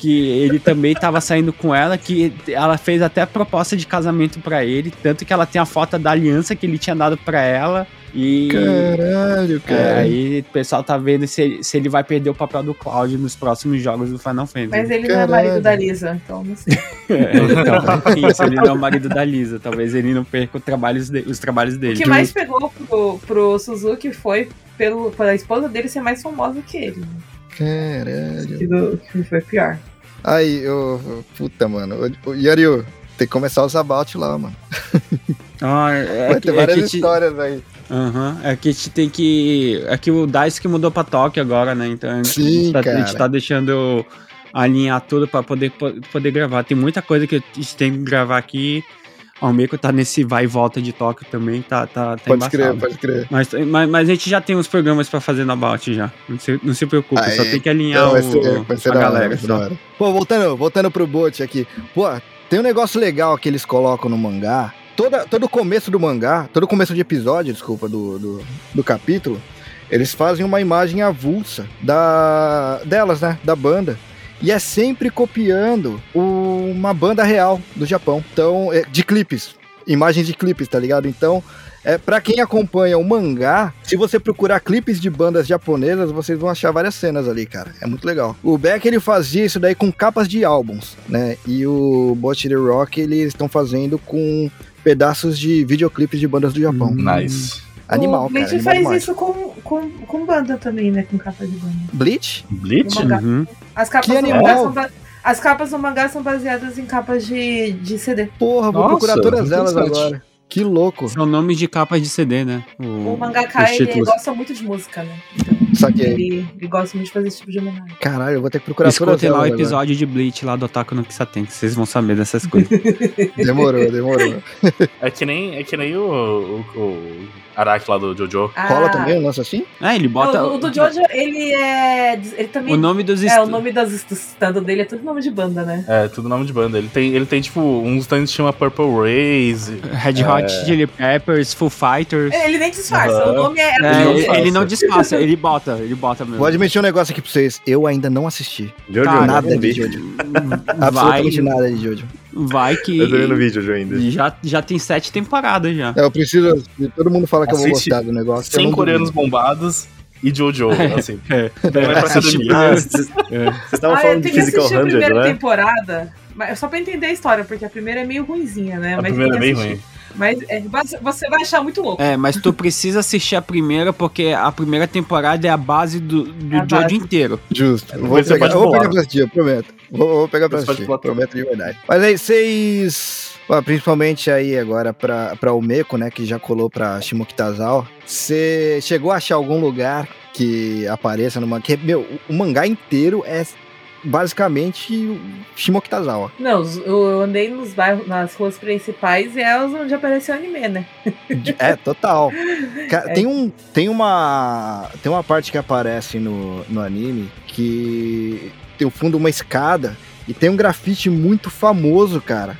Speaker 5: que ele também tava saindo com ela, que ela fez até a proposta de casamento pra ele, tanto que ela tem a foto da aliança que ele tinha dado pra ela. E
Speaker 2: Caralho,
Speaker 5: é,
Speaker 2: cara.
Speaker 5: aí o pessoal tá vendo se, ele- se ele vai perder o papel do Cloud nos próximos jogos do Final Fantasy.
Speaker 6: Mas ele não é
Speaker 2: Caralho.
Speaker 6: marido da Lisa, então não sei. [laughs]
Speaker 5: É, então, isso, ele não é o marido da Lisa. Talvez ele não perca os trabalhos, de- os trabalhos
Speaker 6: O
Speaker 5: dele.
Speaker 6: que mais pegou pro, pro Suzuki foi pelo, pela esposa dele ser mais famosa que ele. né?
Speaker 2: Caralho.
Speaker 6: Que, do- que foi pior.
Speaker 2: Aí, eu. Puta, mano. O, o Yariu, tem que começar os about lá, mano. [laughs]
Speaker 5: Ah, é,
Speaker 2: Vai
Speaker 5: que,
Speaker 2: ter
Speaker 5: é
Speaker 2: várias
Speaker 5: te-
Speaker 2: histórias aí.
Speaker 5: Aham, é que a gente tem que. É que o Dice que mudou pra Tóquio agora, né? Então a gente,
Speaker 2: Sim,
Speaker 5: tá, a gente tá deixando alinhar tudo pra poder, po- poder gravar. Tem muita coisa que a gente tem que gravar aqui. O Almeco tá nesse vai e volta de Tóquio também, tá, tá, tá
Speaker 2: Pode crer,
Speaker 5: embaçado.
Speaker 2: pode crer.
Speaker 5: Mas, mas, mas a gente já tem uns programas pra fazer na About já. Não se, não se preocupe,
Speaker 2: Aí,
Speaker 5: só tem que alinhar
Speaker 2: Então,
Speaker 5: o,
Speaker 2: ser, vai ser
Speaker 5: a
Speaker 2: da hora,
Speaker 5: galera.
Speaker 2: da
Speaker 5: só.
Speaker 2: hora. Pô, voltando, voltando pro bot aqui. Pô, tem um negócio legal que eles colocam no mangá. Toda, todo começo do mangá, todo começo de episódio, desculpa, do, do, do capítulo, eles fazem uma imagem avulsa da, delas, né? Da banda. E é sempre copiando uma banda real do Japão. Então, é, de clipes. Imagens de clipes, tá ligado? Então, é, para quem acompanha o mangá, se você procurar clipes de bandas japonesas, vocês vão achar várias cenas ali, cara. É muito legal. O Beck ele fazia isso daí com capas de álbuns, né? E o Bot the Rock eles estão fazendo com pedaços de videoclipes de bandas do Japão.
Speaker 4: Nice.
Speaker 2: Animal,
Speaker 6: o Bleach
Speaker 2: cara. Animal
Speaker 6: faz
Speaker 2: demais.
Speaker 6: isso com, com, com banda também, né? Com capa de banda.
Speaker 2: Bleach?
Speaker 4: Bleach?
Speaker 5: Uhum.
Speaker 6: As capas
Speaker 2: Que
Speaker 6: do
Speaker 2: animal.
Speaker 6: mangá são ba- As capas do mangá são baseadas em capas de, de CD.
Speaker 2: Porra, vou
Speaker 4: Nossa,
Speaker 2: procurar todas elas agora. Que louco.
Speaker 5: São nomes de capas de CD, né?
Speaker 6: O
Speaker 5: os
Speaker 6: mangaka, ele gosta muito de música, né?
Speaker 2: Saquei.
Speaker 6: Ele, ele gosta muito de fazer esse tipo de homenagem.
Speaker 2: Caralho, eu vou ter que procurar
Speaker 5: Escutem lá o
Speaker 2: agora.
Speaker 5: episódio de Bleach lá do Otaku no Kisaten, que vocês vão saber dessas coisas. [laughs] [laughs]
Speaker 2: Demorou, demorou.
Speaker 4: É que nem, é que nem o, o, o Araki lá do Jojo.
Speaker 2: Rola
Speaker 6: Ah,
Speaker 2: também o lance assim?
Speaker 5: É, ele bota.
Speaker 6: O, o do Jojo, ele é. Ele também.
Speaker 5: o nome dos
Speaker 6: é, o nome das do stand dele é tudo nome de banda, né?
Speaker 4: É, tudo nome de banda. Ele tem, ele tem tipo, uns stands que chama Purple Raze.
Speaker 5: Red Hot Chili Peppers, Full Fighters.
Speaker 6: Ele nem disfarça,
Speaker 4: Aham.
Speaker 6: o nome é.
Speaker 5: É,
Speaker 4: Ele
Speaker 5: ele não disfarça, ele bota, ele bota mesmo.
Speaker 2: Vou admitir um negócio aqui pra vocês. Eu ainda não assisti.
Speaker 3: Jojo,
Speaker 5: Cara,
Speaker 3: eu
Speaker 2: nada
Speaker 3: não
Speaker 2: de. Jojo. [laughs] Absolutamente nada de Jojo.
Speaker 5: vai que.
Speaker 3: Eu tô vendo o vídeo Jojo ainda.
Speaker 5: Já, já tem sete temporadas já.
Speaker 2: É, eu preciso. Todo mundo fala que eu vou
Speaker 4: Assiste
Speaker 2: gostar do negócio. eu
Speaker 4: 100
Speaker 2: não
Speaker 4: coreanos bombados e Jojo, [laughs] assim.
Speaker 5: É.
Speaker 4: Então vai pra
Speaker 5: Assiste.
Speaker 3: Ah, vocês vocês estavam
Speaker 6: Ah, eu
Speaker 3: falando de
Speaker 6: tenho que
Speaker 3: Physical
Speaker 6: assistir a
Speaker 3: 100,
Speaker 6: primeira
Speaker 3: né?
Speaker 6: temporada. Mas só pra entender a história, porque a primeira é meio ruinzinha, né?
Speaker 4: A
Speaker 6: Mas
Speaker 4: primeira é
Speaker 6: que
Speaker 4: ruim.
Speaker 6: Mas é, você- você vai achar muito louco.
Speaker 5: É, mas tu precisa assistir a primeira, porque a primeira temporada é a base do, do
Speaker 6: É a
Speaker 5: Jojo
Speaker 6: base.
Speaker 5: inteiro.
Speaker 2: Justo. Vou
Speaker 4: Depois você
Speaker 2: pegar,
Speaker 4: pode
Speaker 2: eu vou pegar pra assistir, eu prometo. Vou, vou pegar pra
Speaker 4: pode
Speaker 2: assistir. Prometo de verdade. Mas aí, vocês. Principalmente aí agora pra, pra Omeko, né? Que já colou pra Shimokitazawa. Você chegou a achar algum lugar que apareça no mangá? Meu, o, o mangá inteiro é basicamente Shimokitazawa.
Speaker 6: Não, eu andei nos bairros, nas ruas principais e é onde apareceu o anime, né?
Speaker 2: É, total. [laughs]
Speaker 6: É.
Speaker 2: Tem, um, tem, uma, tem uma parte que aparece no, no anime que tem o fundo uma escada e tem um grafite muito famoso, cara,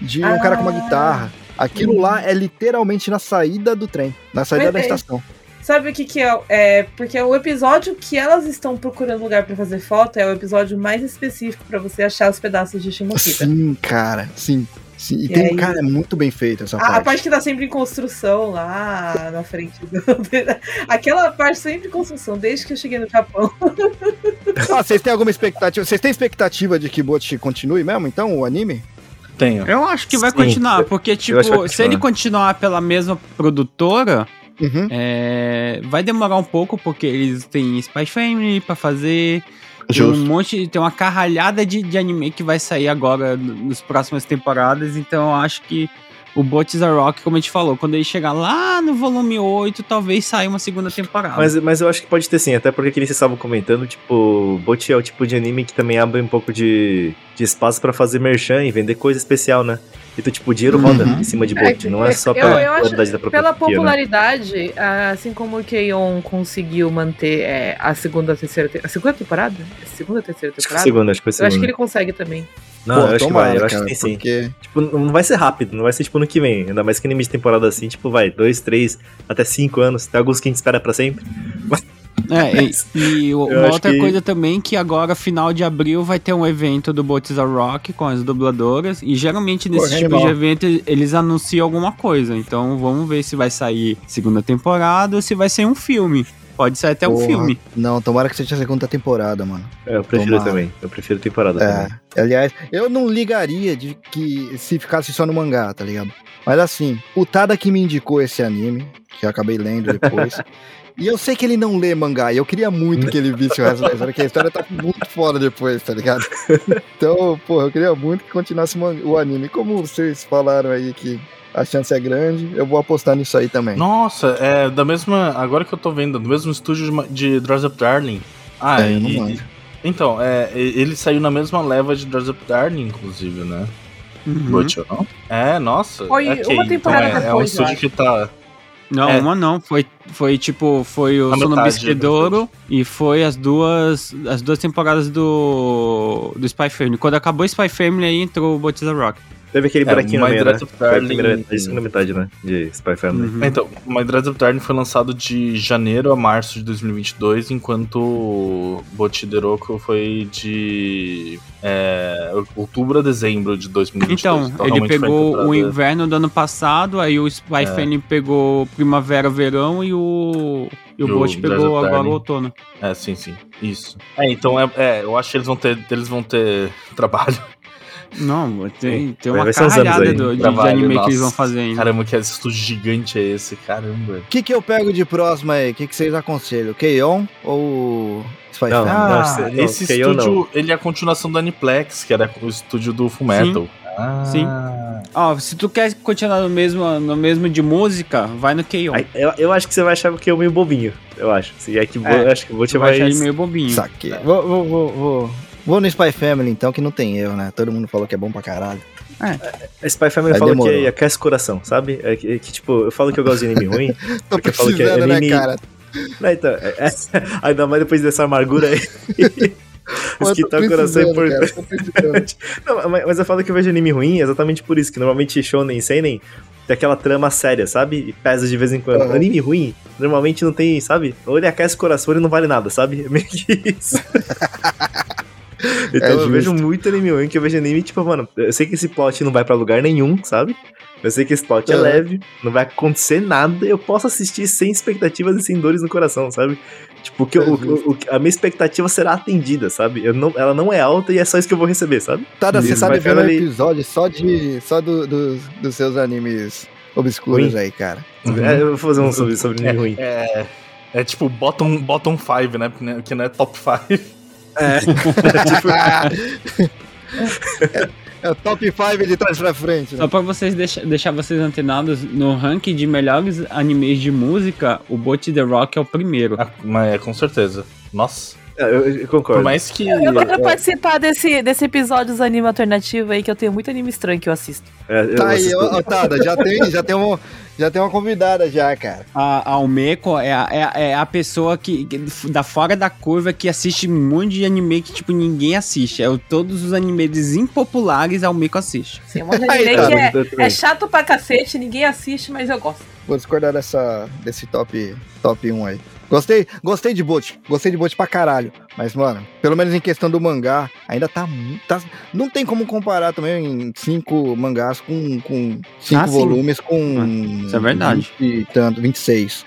Speaker 2: de um cara com uma
Speaker 6: Ah.
Speaker 2: guitarra. Aquilo lá é literalmente na saída do trem, na saída da estação.
Speaker 6: Sabe o que que é? É porque o episódio que elas estão procurando lugar pra fazer foto é o episódio mais específico pra você achar os pedaços de Shimokita.
Speaker 2: Sim, cara, sim. sim. E,
Speaker 6: E
Speaker 2: tem,
Speaker 6: aí-
Speaker 2: cara, é muito bem feito essa
Speaker 6: A,
Speaker 2: parte.
Speaker 6: a parte que tá sempre em construção lá na frente do. [laughs] Aquela parte sempre em construção, desde que eu cheguei no Japão. [laughs]
Speaker 2: Ah, vocês têm alguma expectativa? Vocês têm expectativa de que Bot continue mesmo, então, o anime?
Speaker 4: Tenho.
Speaker 5: Eu acho que vai
Speaker 3: Sim,
Speaker 5: continuar, porque, tipo, se ele continuar pela mesma produtora,
Speaker 2: Uhum.
Speaker 5: é, vai demorar um pouco, porque eles têm Spy Family pra fazer. Tem
Speaker 2: Justo.
Speaker 5: um monte, tem uma carralhada de, de anime que vai sair agora nas próximas temporadas, então eu acho que o Bots a Rock, como a gente falou, quando ele chegar lá no volume 8, talvez saia uma segunda temporada.
Speaker 3: Mas, mas eu acho que pode ter sim, até porque que eles estavam comentando, tipo, Bot é o tipo de anime que também abre um pouco de, de espaço pra fazer merchan e vender coisa especial, né? Então, tipo, o dinheiro roda
Speaker 2: Uhum.
Speaker 3: em cima de
Speaker 6: É,
Speaker 3: Bot, não é só
Speaker 6: eu-
Speaker 3: pela
Speaker 6: eu acho-
Speaker 3: qualidade da própria
Speaker 6: Pela
Speaker 3: franquia, né?
Speaker 6: popularidade, assim como o Keion conseguiu manter é, a segunda, terceira, te- a segunda temporada? Segunda, terceira
Speaker 3: Acho que
Speaker 6: temporada?
Speaker 3: segunda, acho que foi
Speaker 6: Eu
Speaker 3: segunda.
Speaker 6: acho que ele consegue também.
Speaker 3: Não,
Speaker 2: Pô,
Speaker 3: eu acho que vai, eu acho
Speaker 2: cara,
Speaker 3: que tem sim.
Speaker 2: Porque...
Speaker 3: Tipo, não vai ser rápido, não vai ser tipo no que vem. Ainda mais que anime de temporada assim, tipo, vai, dois, três, até cinco anos. Tem alguns que a gente espera pra sempre.
Speaker 5: É, e, e uma outra
Speaker 3: que-
Speaker 5: coisa também que agora, final de abril, vai ter um evento do Bots a Rock com as dubladoras. E geralmente nesse
Speaker 2: Pô,
Speaker 5: tipo de evento eles anunciam alguma coisa. Então vamos ver se vai sair segunda temporada ou se vai sair um filme. Pode ser até um
Speaker 2: Porra.
Speaker 5: filme.
Speaker 2: Não, tomara que seja a segunda temporada, mano.
Speaker 3: É, eu prefiro
Speaker 2: Tomara.
Speaker 3: também. Eu prefiro temporada também.
Speaker 2: É. Aliás, eu não ligaria de que se ficasse só no mangá, tá ligado? Mas assim, o Tada que me indicou esse anime, que eu acabei lendo depois. [laughs] e eu sei que ele não lê mangá, e eu queria muito que ele visse o resto da história, porque a história tá muito foda depois, tá ligado? Então, pô, eu queria muito que continuasse o anime. Como vocês falaram aí que a chance é grande, eu vou apostar nisso aí também.
Speaker 4: Nossa, é da mesma. Agora que eu tô vendo, do mesmo estúdio de, Dress Up Darling. Ah,
Speaker 2: É, eu não
Speaker 4: e-
Speaker 2: manjo.
Speaker 4: Então, é, e- ele saiu na mesma leva de Dress Up Darling, inclusive, né?
Speaker 5: Uhum.
Speaker 4: Butcher, não? É, nossa.
Speaker 7: Foi
Speaker 4: ok,
Speaker 7: uma temporada
Speaker 4: então é, é um
Speaker 7: depois,
Speaker 4: estúdio que tá.
Speaker 5: Não,
Speaker 4: É.
Speaker 5: uma não. Foi, foi tipo, foi o
Speaker 4: A
Speaker 5: Sono
Speaker 4: metade,
Speaker 5: Bisquedouro e foi as duas as duas temporadas do, do Spy Family. Quando acabou o Spy Family, aí entrou o Botiza Rock.
Speaker 3: Teve aquele
Speaker 4: É,
Speaker 3: buraquinho no
Speaker 4: My
Speaker 3: meio, né? Foi a
Speaker 4: Darling-
Speaker 3: primeira a segunda metade, né? De Spy Family.
Speaker 5: Uhum.
Speaker 4: Então, My Dress Up Darling foi lançado de janeiro a março de 2022, enquanto Botideroku foi de é, outubro a dezembro de 2022.
Speaker 5: Então, ele
Speaker 4: realmente foi
Speaker 5: pegou o inverno do ano passado, aí o Spy
Speaker 4: É.
Speaker 5: Family pegou primavera, verão e o e o
Speaker 4: E o
Speaker 5: Bot
Speaker 4: Dress
Speaker 5: pegou agora o outono.
Speaker 4: É, sim, sim. Isso. É, então é, é, eu acho que eles vão ter, eles vão ter [laughs] trabalho.
Speaker 5: Não, tem, tem uma caralhada
Speaker 3: aí,
Speaker 5: do- de, de
Speaker 4: Trabalho,
Speaker 5: anime que
Speaker 4: nossa.
Speaker 5: eles vão fazer ainda.
Speaker 4: Caramba, que estúdio gigante é esse? Caramba.
Speaker 2: O que, que eu pego de próximo aí? O que, que vocês aconselham? K-On ou Spy
Speaker 3: Não, não,
Speaker 4: Ah,
Speaker 3: não,
Speaker 4: esse estúdio, ele é a continuação do Aniplex, que era o estúdio do Fullmetal. Ah,
Speaker 5: Sim. Ó, se tu quer continuar no mesmo, no mesmo de música, vai no K.O.
Speaker 3: Aí, eu, eu acho que você vai achar que eu meio bobinho, eu acho. Se é que
Speaker 5: É,
Speaker 3: eu acho que vou te
Speaker 5: vai. achar ele meio bobinho.
Speaker 2: Saquei. Vou, vou, vou, vou. Vou no Spy Family então, que não tem erro, né? Todo mundo falou que é bom pra caralho.
Speaker 3: Spy Family
Speaker 2: Aí
Speaker 3: fala
Speaker 2: demorou.
Speaker 3: que aquece o coração, sabe? É que, é que, tipo, eu falo que eu gosto de anime ruim. [laughs]
Speaker 2: Tô
Speaker 3: Porque eu falo que é
Speaker 2: né,
Speaker 3: anime-
Speaker 2: cara?
Speaker 3: Não, então, é, é, [laughs] ainda mais depois dessa amargura aí. [laughs] Esquentar o coração é importante. [laughs] Não, mas, mas eu falo que eu vejo anime ruim exatamente por isso, que normalmente Shonen e Seinen tem aquela trama séria, sabe? E pesa de vez em quando.
Speaker 2: Aham.
Speaker 3: Anime ruim, normalmente não tem, sabe? Ou ele aquece o coração, ele não vale nada, sabe? É meio que isso. [laughs] então
Speaker 2: É
Speaker 3: eu vejo muito anime ruim, que eu vejo anime, tipo, mano, eu sei que esse plot não vai pra lugar nenhum, sabe? Eu sei que esse plot é leve, não vai acontecer nada, eu posso assistir sem expectativas e sem dores no coração, sabe? Tipo, que eu-
Speaker 2: É
Speaker 3: o- o- a minha expectativa será atendida, sabe? Eu não, ela não é alta e é só isso que eu vou receber, sabe?
Speaker 2: Tada, você sabe ver um
Speaker 3: Family-
Speaker 2: episódio só, de, só do, do- dos seus animes obscuros
Speaker 3: Ruim.
Speaker 2: aí, cara.
Speaker 4: Uhum.
Speaker 3: É, eu vou fazer um sobre, sobre anime ruim.
Speaker 4: É, é tipo bottom 5, bottom five, né? Que não é top 5.
Speaker 2: É [laughs] [laughs] o top 5 de trás pra frente. Né?
Speaker 5: Só pra vocês deixar, deixar vocês antenados, no ranking de melhores animes de música, o Bot The Rock é o primeiro.
Speaker 4: Ah, Mas é, com certeza. Nossa.
Speaker 3: É, eu, eu
Speaker 4: Por
Speaker 3: concordo.
Speaker 4: mais que.
Speaker 6: Eu quero participar desse, desse episódio dos anime alternativo aí, que eu tenho muito anime estranho que eu assisto.
Speaker 3: É, eu
Speaker 2: Tá aí,
Speaker 3: assisto-
Speaker 2: ó, ó, Tada, já tem, já, tem um, já tem uma convidada já, cara.
Speaker 5: A, a Almeco é a, é, a- é a pessoa que, que da fora da curva que assiste um monte de anime que, tipo, ninguém assiste. É o, todos os animes impopulares a Almeco assiste.
Speaker 6: Tem um monte de
Speaker 2: Aí,
Speaker 6: anime
Speaker 2: tá,
Speaker 6: é, é chato pra cacete, ninguém assiste, mas eu gosto.
Speaker 2: Vou discordar dessa, desse top, top 1 aí. Gostei, gostei de Bot, gostei de Bot pra caralho. Mas, mano, pelo menos em questão do mangá, ainda tá muito. Tá, não tem como comparar também em cinco mangás com, com cinco
Speaker 5: Ah, sim.
Speaker 2: volumes com.
Speaker 5: isso é verdade.
Speaker 2: 20 e tanto, 26.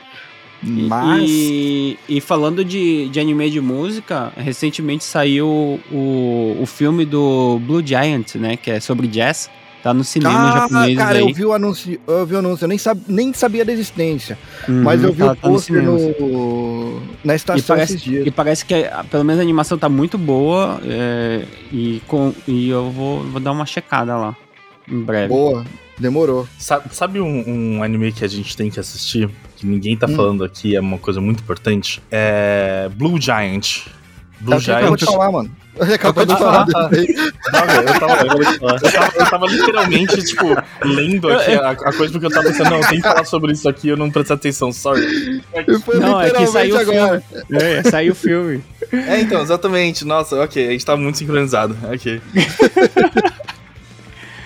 Speaker 5: E-
Speaker 2: Mas.
Speaker 5: E, e falando de, de anime de música, recentemente saiu o, o filme do Blue Giant, né? Que é sobre jazz. Tá no cinema
Speaker 2: Ah,
Speaker 5: japonês
Speaker 2: cara,
Speaker 5: aí.
Speaker 2: eu vi o anúncio, eu vi o anúncio, eu nem, sab, nem sabia da existência.
Speaker 5: Uhum,
Speaker 2: Mas eu vi
Speaker 5: tá-
Speaker 2: o
Speaker 5: tá no
Speaker 2: pôster
Speaker 5: cinema.
Speaker 2: no, na
Speaker 5: E
Speaker 2: estação
Speaker 5: parece,
Speaker 2: esses dias.
Speaker 5: e parece que pelo menos a animação tá muito boa é, e, com, e eu vou, vou dar uma checada lá em breve.
Speaker 2: Boa, demorou.
Speaker 4: Sabe, sabe um, um anime que a gente tem que assistir? Que ninguém tá
Speaker 2: Hum.
Speaker 4: falando aqui, é uma coisa muito importante. É. Blue Giant. Blue
Speaker 2: É o que acabou
Speaker 4: Giant.
Speaker 2: de falar, mano. Ele acabou de falar.
Speaker 4: Tava, eu, tava, eu, tava, eu tava literalmente, tipo, lendo aqui a, a coisa porque eu tava pensando, não, tem que falar sobre isso aqui, eu não prestei atenção, sorry.
Speaker 2: Foi
Speaker 5: Não, é que saiu o
Speaker 2: agora.
Speaker 5: É, saiu o filme.
Speaker 4: É, então, exatamente. Nossa, ok, a gente tá muito sincronizado. Ok. [laughs]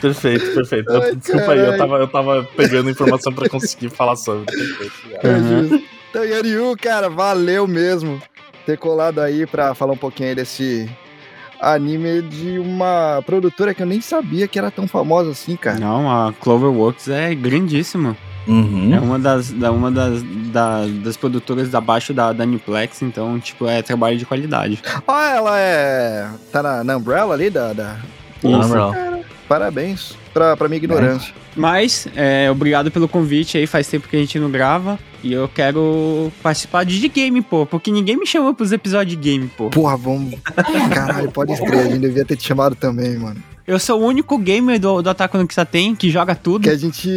Speaker 4: perfeito, perfeito.
Speaker 2: Ai,
Speaker 4: desculpa aí, eu tava, eu tava pegando informação pra conseguir falar sobre. Perfeito,
Speaker 5: Uhum.
Speaker 2: justo. Então, Yariu, cara, valeu mesmo ter colado aí pra falar um pouquinho aí desse anime de uma produtora que eu nem sabia que era tão famosa assim, cara.
Speaker 5: Não, a Cloverworks é grandíssima.
Speaker 4: Uhum.
Speaker 5: É uma das, da, uma das, da- das produtoras abaixo da, da Aniplex, então, tipo, é trabalho de qualidade.
Speaker 2: Ó, ela é. Tá na, na Umbrella ali da. da-
Speaker 5: Isso.
Speaker 4: não.
Speaker 2: Parabéns pra, pra minha ignorância.
Speaker 5: Mas, é, obrigado pelo convite aí, faz tempo que a gente não grava. E eu quero participar de de game, pô, porque ninguém me chamou pros episódios de game, pô.
Speaker 2: Porra, vamos. Caralho, pode escrever, a gente devia ter te chamado também, mano.
Speaker 5: Eu sou o único gamer do, do Ataque no tem que joga tudo.
Speaker 2: Que a gente.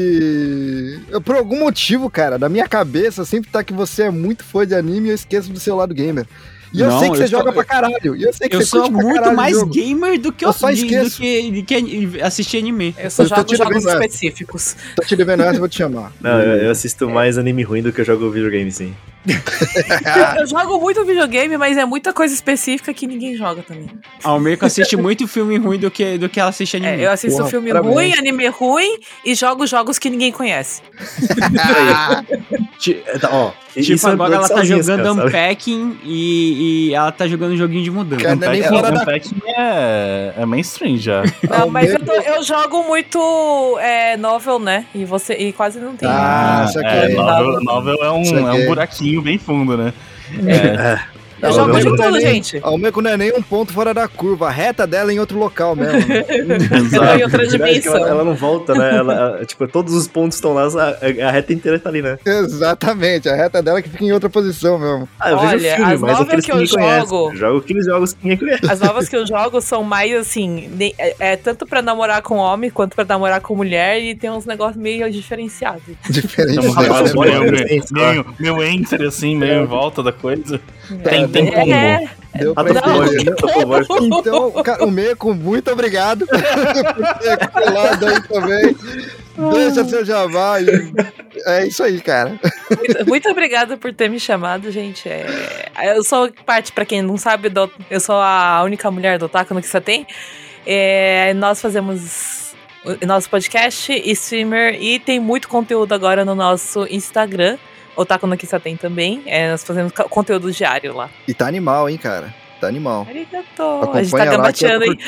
Speaker 2: eu, por algum motivo, cara, na minha cabeça sempre tá que você é muito fã de anime e eu esqueço do seu lado gamer. E eu
Speaker 5: Não,
Speaker 2: sei que você
Speaker 5: eu
Speaker 2: joga pra caralho. E eu sei que
Speaker 5: Eu
Speaker 2: você
Speaker 5: sou muito mais
Speaker 2: jogo.
Speaker 5: gamer do que
Speaker 2: Eu
Speaker 5: eu,
Speaker 2: só
Speaker 5: de- do
Speaker 2: esqueço.
Speaker 5: que, de que assistir anime.
Speaker 6: Eu só
Speaker 2: Eu
Speaker 6: jogo jogos
Speaker 2: essa.
Speaker 6: específicos.
Speaker 2: Tô te devendo essa, eu vou te chamar.
Speaker 3: Não, eu, eu assisto mais anime ruim do que eu jogo videogame, sim.
Speaker 6: Eu jogo muito videogame, mas é muita coisa específica que ninguém joga também.
Speaker 5: A Almeida assiste muito filme ruim do que, do que ela assiste anime.
Speaker 6: É, eu assisto
Speaker 2: Porra,
Speaker 6: filme
Speaker 2: parabéns.
Speaker 6: ruim, anime ruim e jogo jogos que ninguém conhece. [laughs] [laughs]
Speaker 3: Tá, ó,
Speaker 5: Tipo,
Speaker 3: isso é
Speaker 5: agora ela tá jogando
Speaker 3: sabe?
Speaker 5: Unpacking e, e ela tá jogando um joguinho de mudança.
Speaker 2: Cara, não é da-
Speaker 4: Unpacking é, é mainstream já. [laughs]
Speaker 6: Não, mas eu, tô- eu jogo muito é, novel, né? E, você, e quase não tem.
Speaker 2: Ah, isso aqui
Speaker 4: é,
Speaker 2: é-
Speaker 4: novel, novel é, um, é um
Speaker 2: é-
Speaker 4: buraquinho bem fundo, né? É,
Speaker 6: eu
Speaker 2: Não,
Speaker 6: jogo de
Speaker 2: é
Speaker 6: tudo,
Speaker 2: nem-
Speaker 6: gente.
Speaker 2: A Almeco não é nem um ponto fora da curva, a reta dela é em outro local mesmo. [laughs]
Speaker 6: Em outra
Speaker 3: Verdade que ela,
Speaker 6: dimensão.
Speaker 3: ela não volta, né? Ela, tipo, todos os pontos estão lá, a, a reta inteira tá ali, né?
Speaker 2: Exatamente, a reta dela que fica em outra posição mesmo.
Speaker 3: Ah, eu vejo
Speaker 6: Olha,
Speaker 3: filme,
Speaker 6: as
Speaker 3: mas
Speaker 6: novas que eu jogo-
Speaker 3: Eu jogo aqueles jogos que ninguém conhece.
Speaker 6: As novas que eu jogo são mais assim, é, é tanto pra namorar com homem quanto pra namorar com mulher e tem uns negócios meio diferenciados.
Speaker 4: Um
Speaker 2: né?
Speaker 4: meio,
Speaker 3: né?
Speaker 4: meio, meio, meio entre, assim, meio em volta da coisa. Tem, tem como.
Speaker 6: É,
Speaker 2: Deu pra
Speaker 3: com
Speaker 2: entender.
Speaker 3: voz, tô com voz.
Speaker 2: Então, o Meco, muito obrigado [laughs] por ter colado aí também. Deixa seu jabá e é isso aí, cara.
Speaker 6: muito, muito obrigada por ter me chamado, gente. É, eu sou parte, pra quem não sabe, do- eu sou a única mulher do Otaku no que você tem. É, nós fazemos nosso podcast, streamer e tem muito conteúdo agora no nosso Instagram. Otaku no tem também. É, nós fazemos co- conteúdo diário lá.
Speaker 2: E tá animal, hein, cara. Tá animal.
Speaker 6: Arigato. A gente tá
Speaker 2: Acompanha lá que eu tô
Speaker 6: gabateando, hein?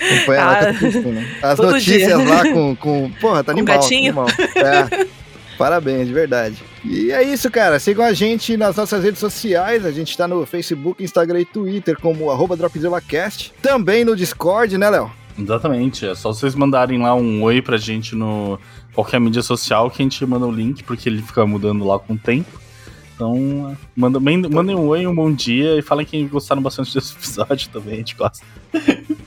Speaker 2: Acompanha lá que eu tô curtindo. As notícias
Speaker 6: dia.
Speaker 2: lá com, com. Porra, tá
Speaker 6: Com
Speaker 2: animal. tá
Speaker 6: gatinho.
Speaker 2: animal. É. Parabéns, de verdade. E é isso, cara. Sigam a gente nas nossas redes sociais. A gente tá no Facebook, Instagram e Twitter como arroba DropzillaCast. Também no Discord, né, Léo?
Speaker 4: Exatamente. É só vocês mandarem lá um oi pra gente no qualquer mídia social que a gente manda o link, porque ele fica mudando lá com o tempo. Então, manda, mandem mandem um oi, um bom dia e falem que gostaram bastante desse [laughs] episódio também, a gente gosta.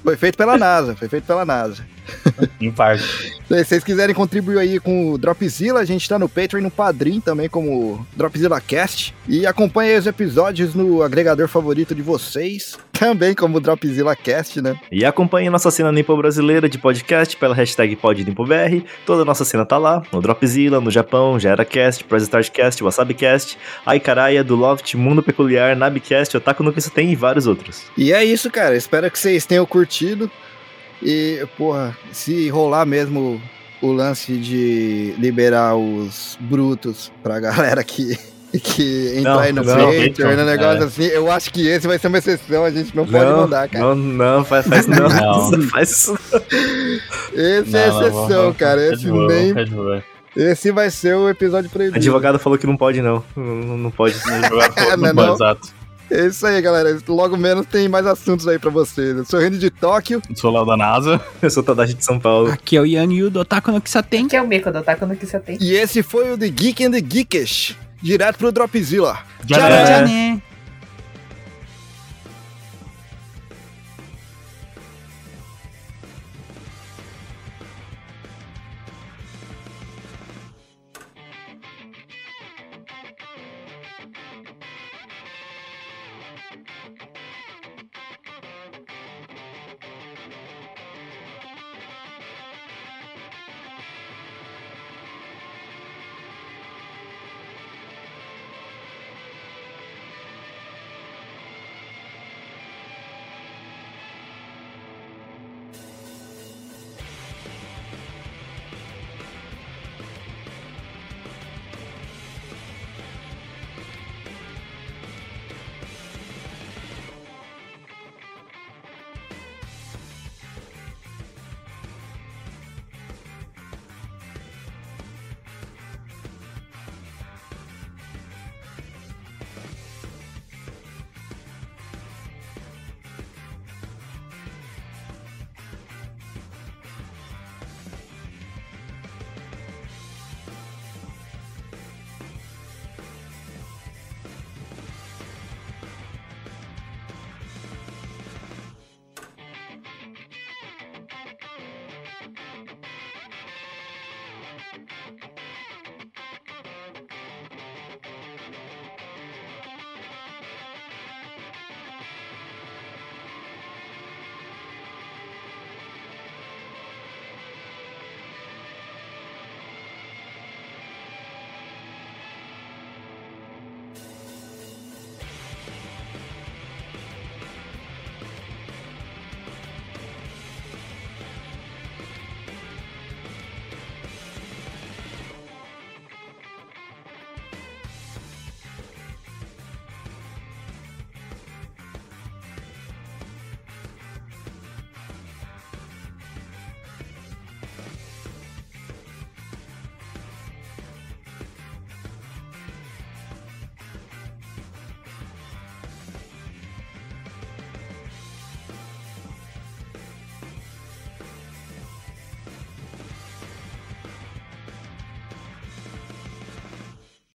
Speaker 2: Foi feito pela NASA, foi feito pela NASA. [laughs]
Speaker 4: Em parte.
Speaker 2: Se vocês quiserem contribuir aí com o Dropzilla, a gente tá no Patreon e no Padrim também como Dropzilla Cast. E acompanhe os episódios no agregador favorito de vocês, [laughs] também como Dropzilla Cast, né?
Speaker 3: E acompanhe nossa cena Nipo brasileira de podcast pela hashtag PodNipoBR. Toda a nossa cena tá lá, no Dropzilla, no Japão, GeraCast, ProStartCast, WasabiCast, Aikaraya, do Loft, Mundo Peculiar, Nabcast, Otaku no que você tem e vários outros.
Speaker 2: E é isso, cara. Espero que vocês tenham curtido. E, porra, se rolar mesmo o lance de liberar os brutos pra [laughs] galera que, que entrar
Speaker 3: Não,
Speaker 2: aí no
Speaker 3: não,
Speaker 2: Patreon, no negócio
Speaker 4: é.
Speaker 2: assim, eu acho que esse vai ser uma exceção, a gente não pode mandar, cara.
Speaker 3: Não, não, faz, faz [laughs] não.
Speaker 4: Não. [laughs]
Speaker 3: faz isso.
Speaker 2: Esse é
Speaker 4: Não,
Speaker 2: exceção,
Speaker 4: vamos-
Speaker 2: cara. Esse
Speaker 4: boa,
Speaker 2: nem. Esse vai ser o episódio
Speaker 3: O
Speaker 2: proibido.
Speaker 3: advogado falou que não pode, não. Não, não pode.
Speaker 2: Não,
Speaker 4: Não,
Speaker 2: não.
Speaker 4: Exato.
Speaker 2: É isso aí, galera. Logo menos tem mais assuntos aí pra vocês. Eu sou Randy de Tóquio.
Speaker 4: Sou lá da NASA.
Speaker 3: Eu sou o Tadashi de São Paulo.
Speaker 5: Aqui é o Yan Yu do Otaku no tem.
Speaker 7: Que é o Meco do Otaku no que você tem.
Speaker 2: E esse foi o The Geek and the Geekish. Direto pro Dropzilla. Tchau,
Speaker 4: é.
Speaker 5: Já né?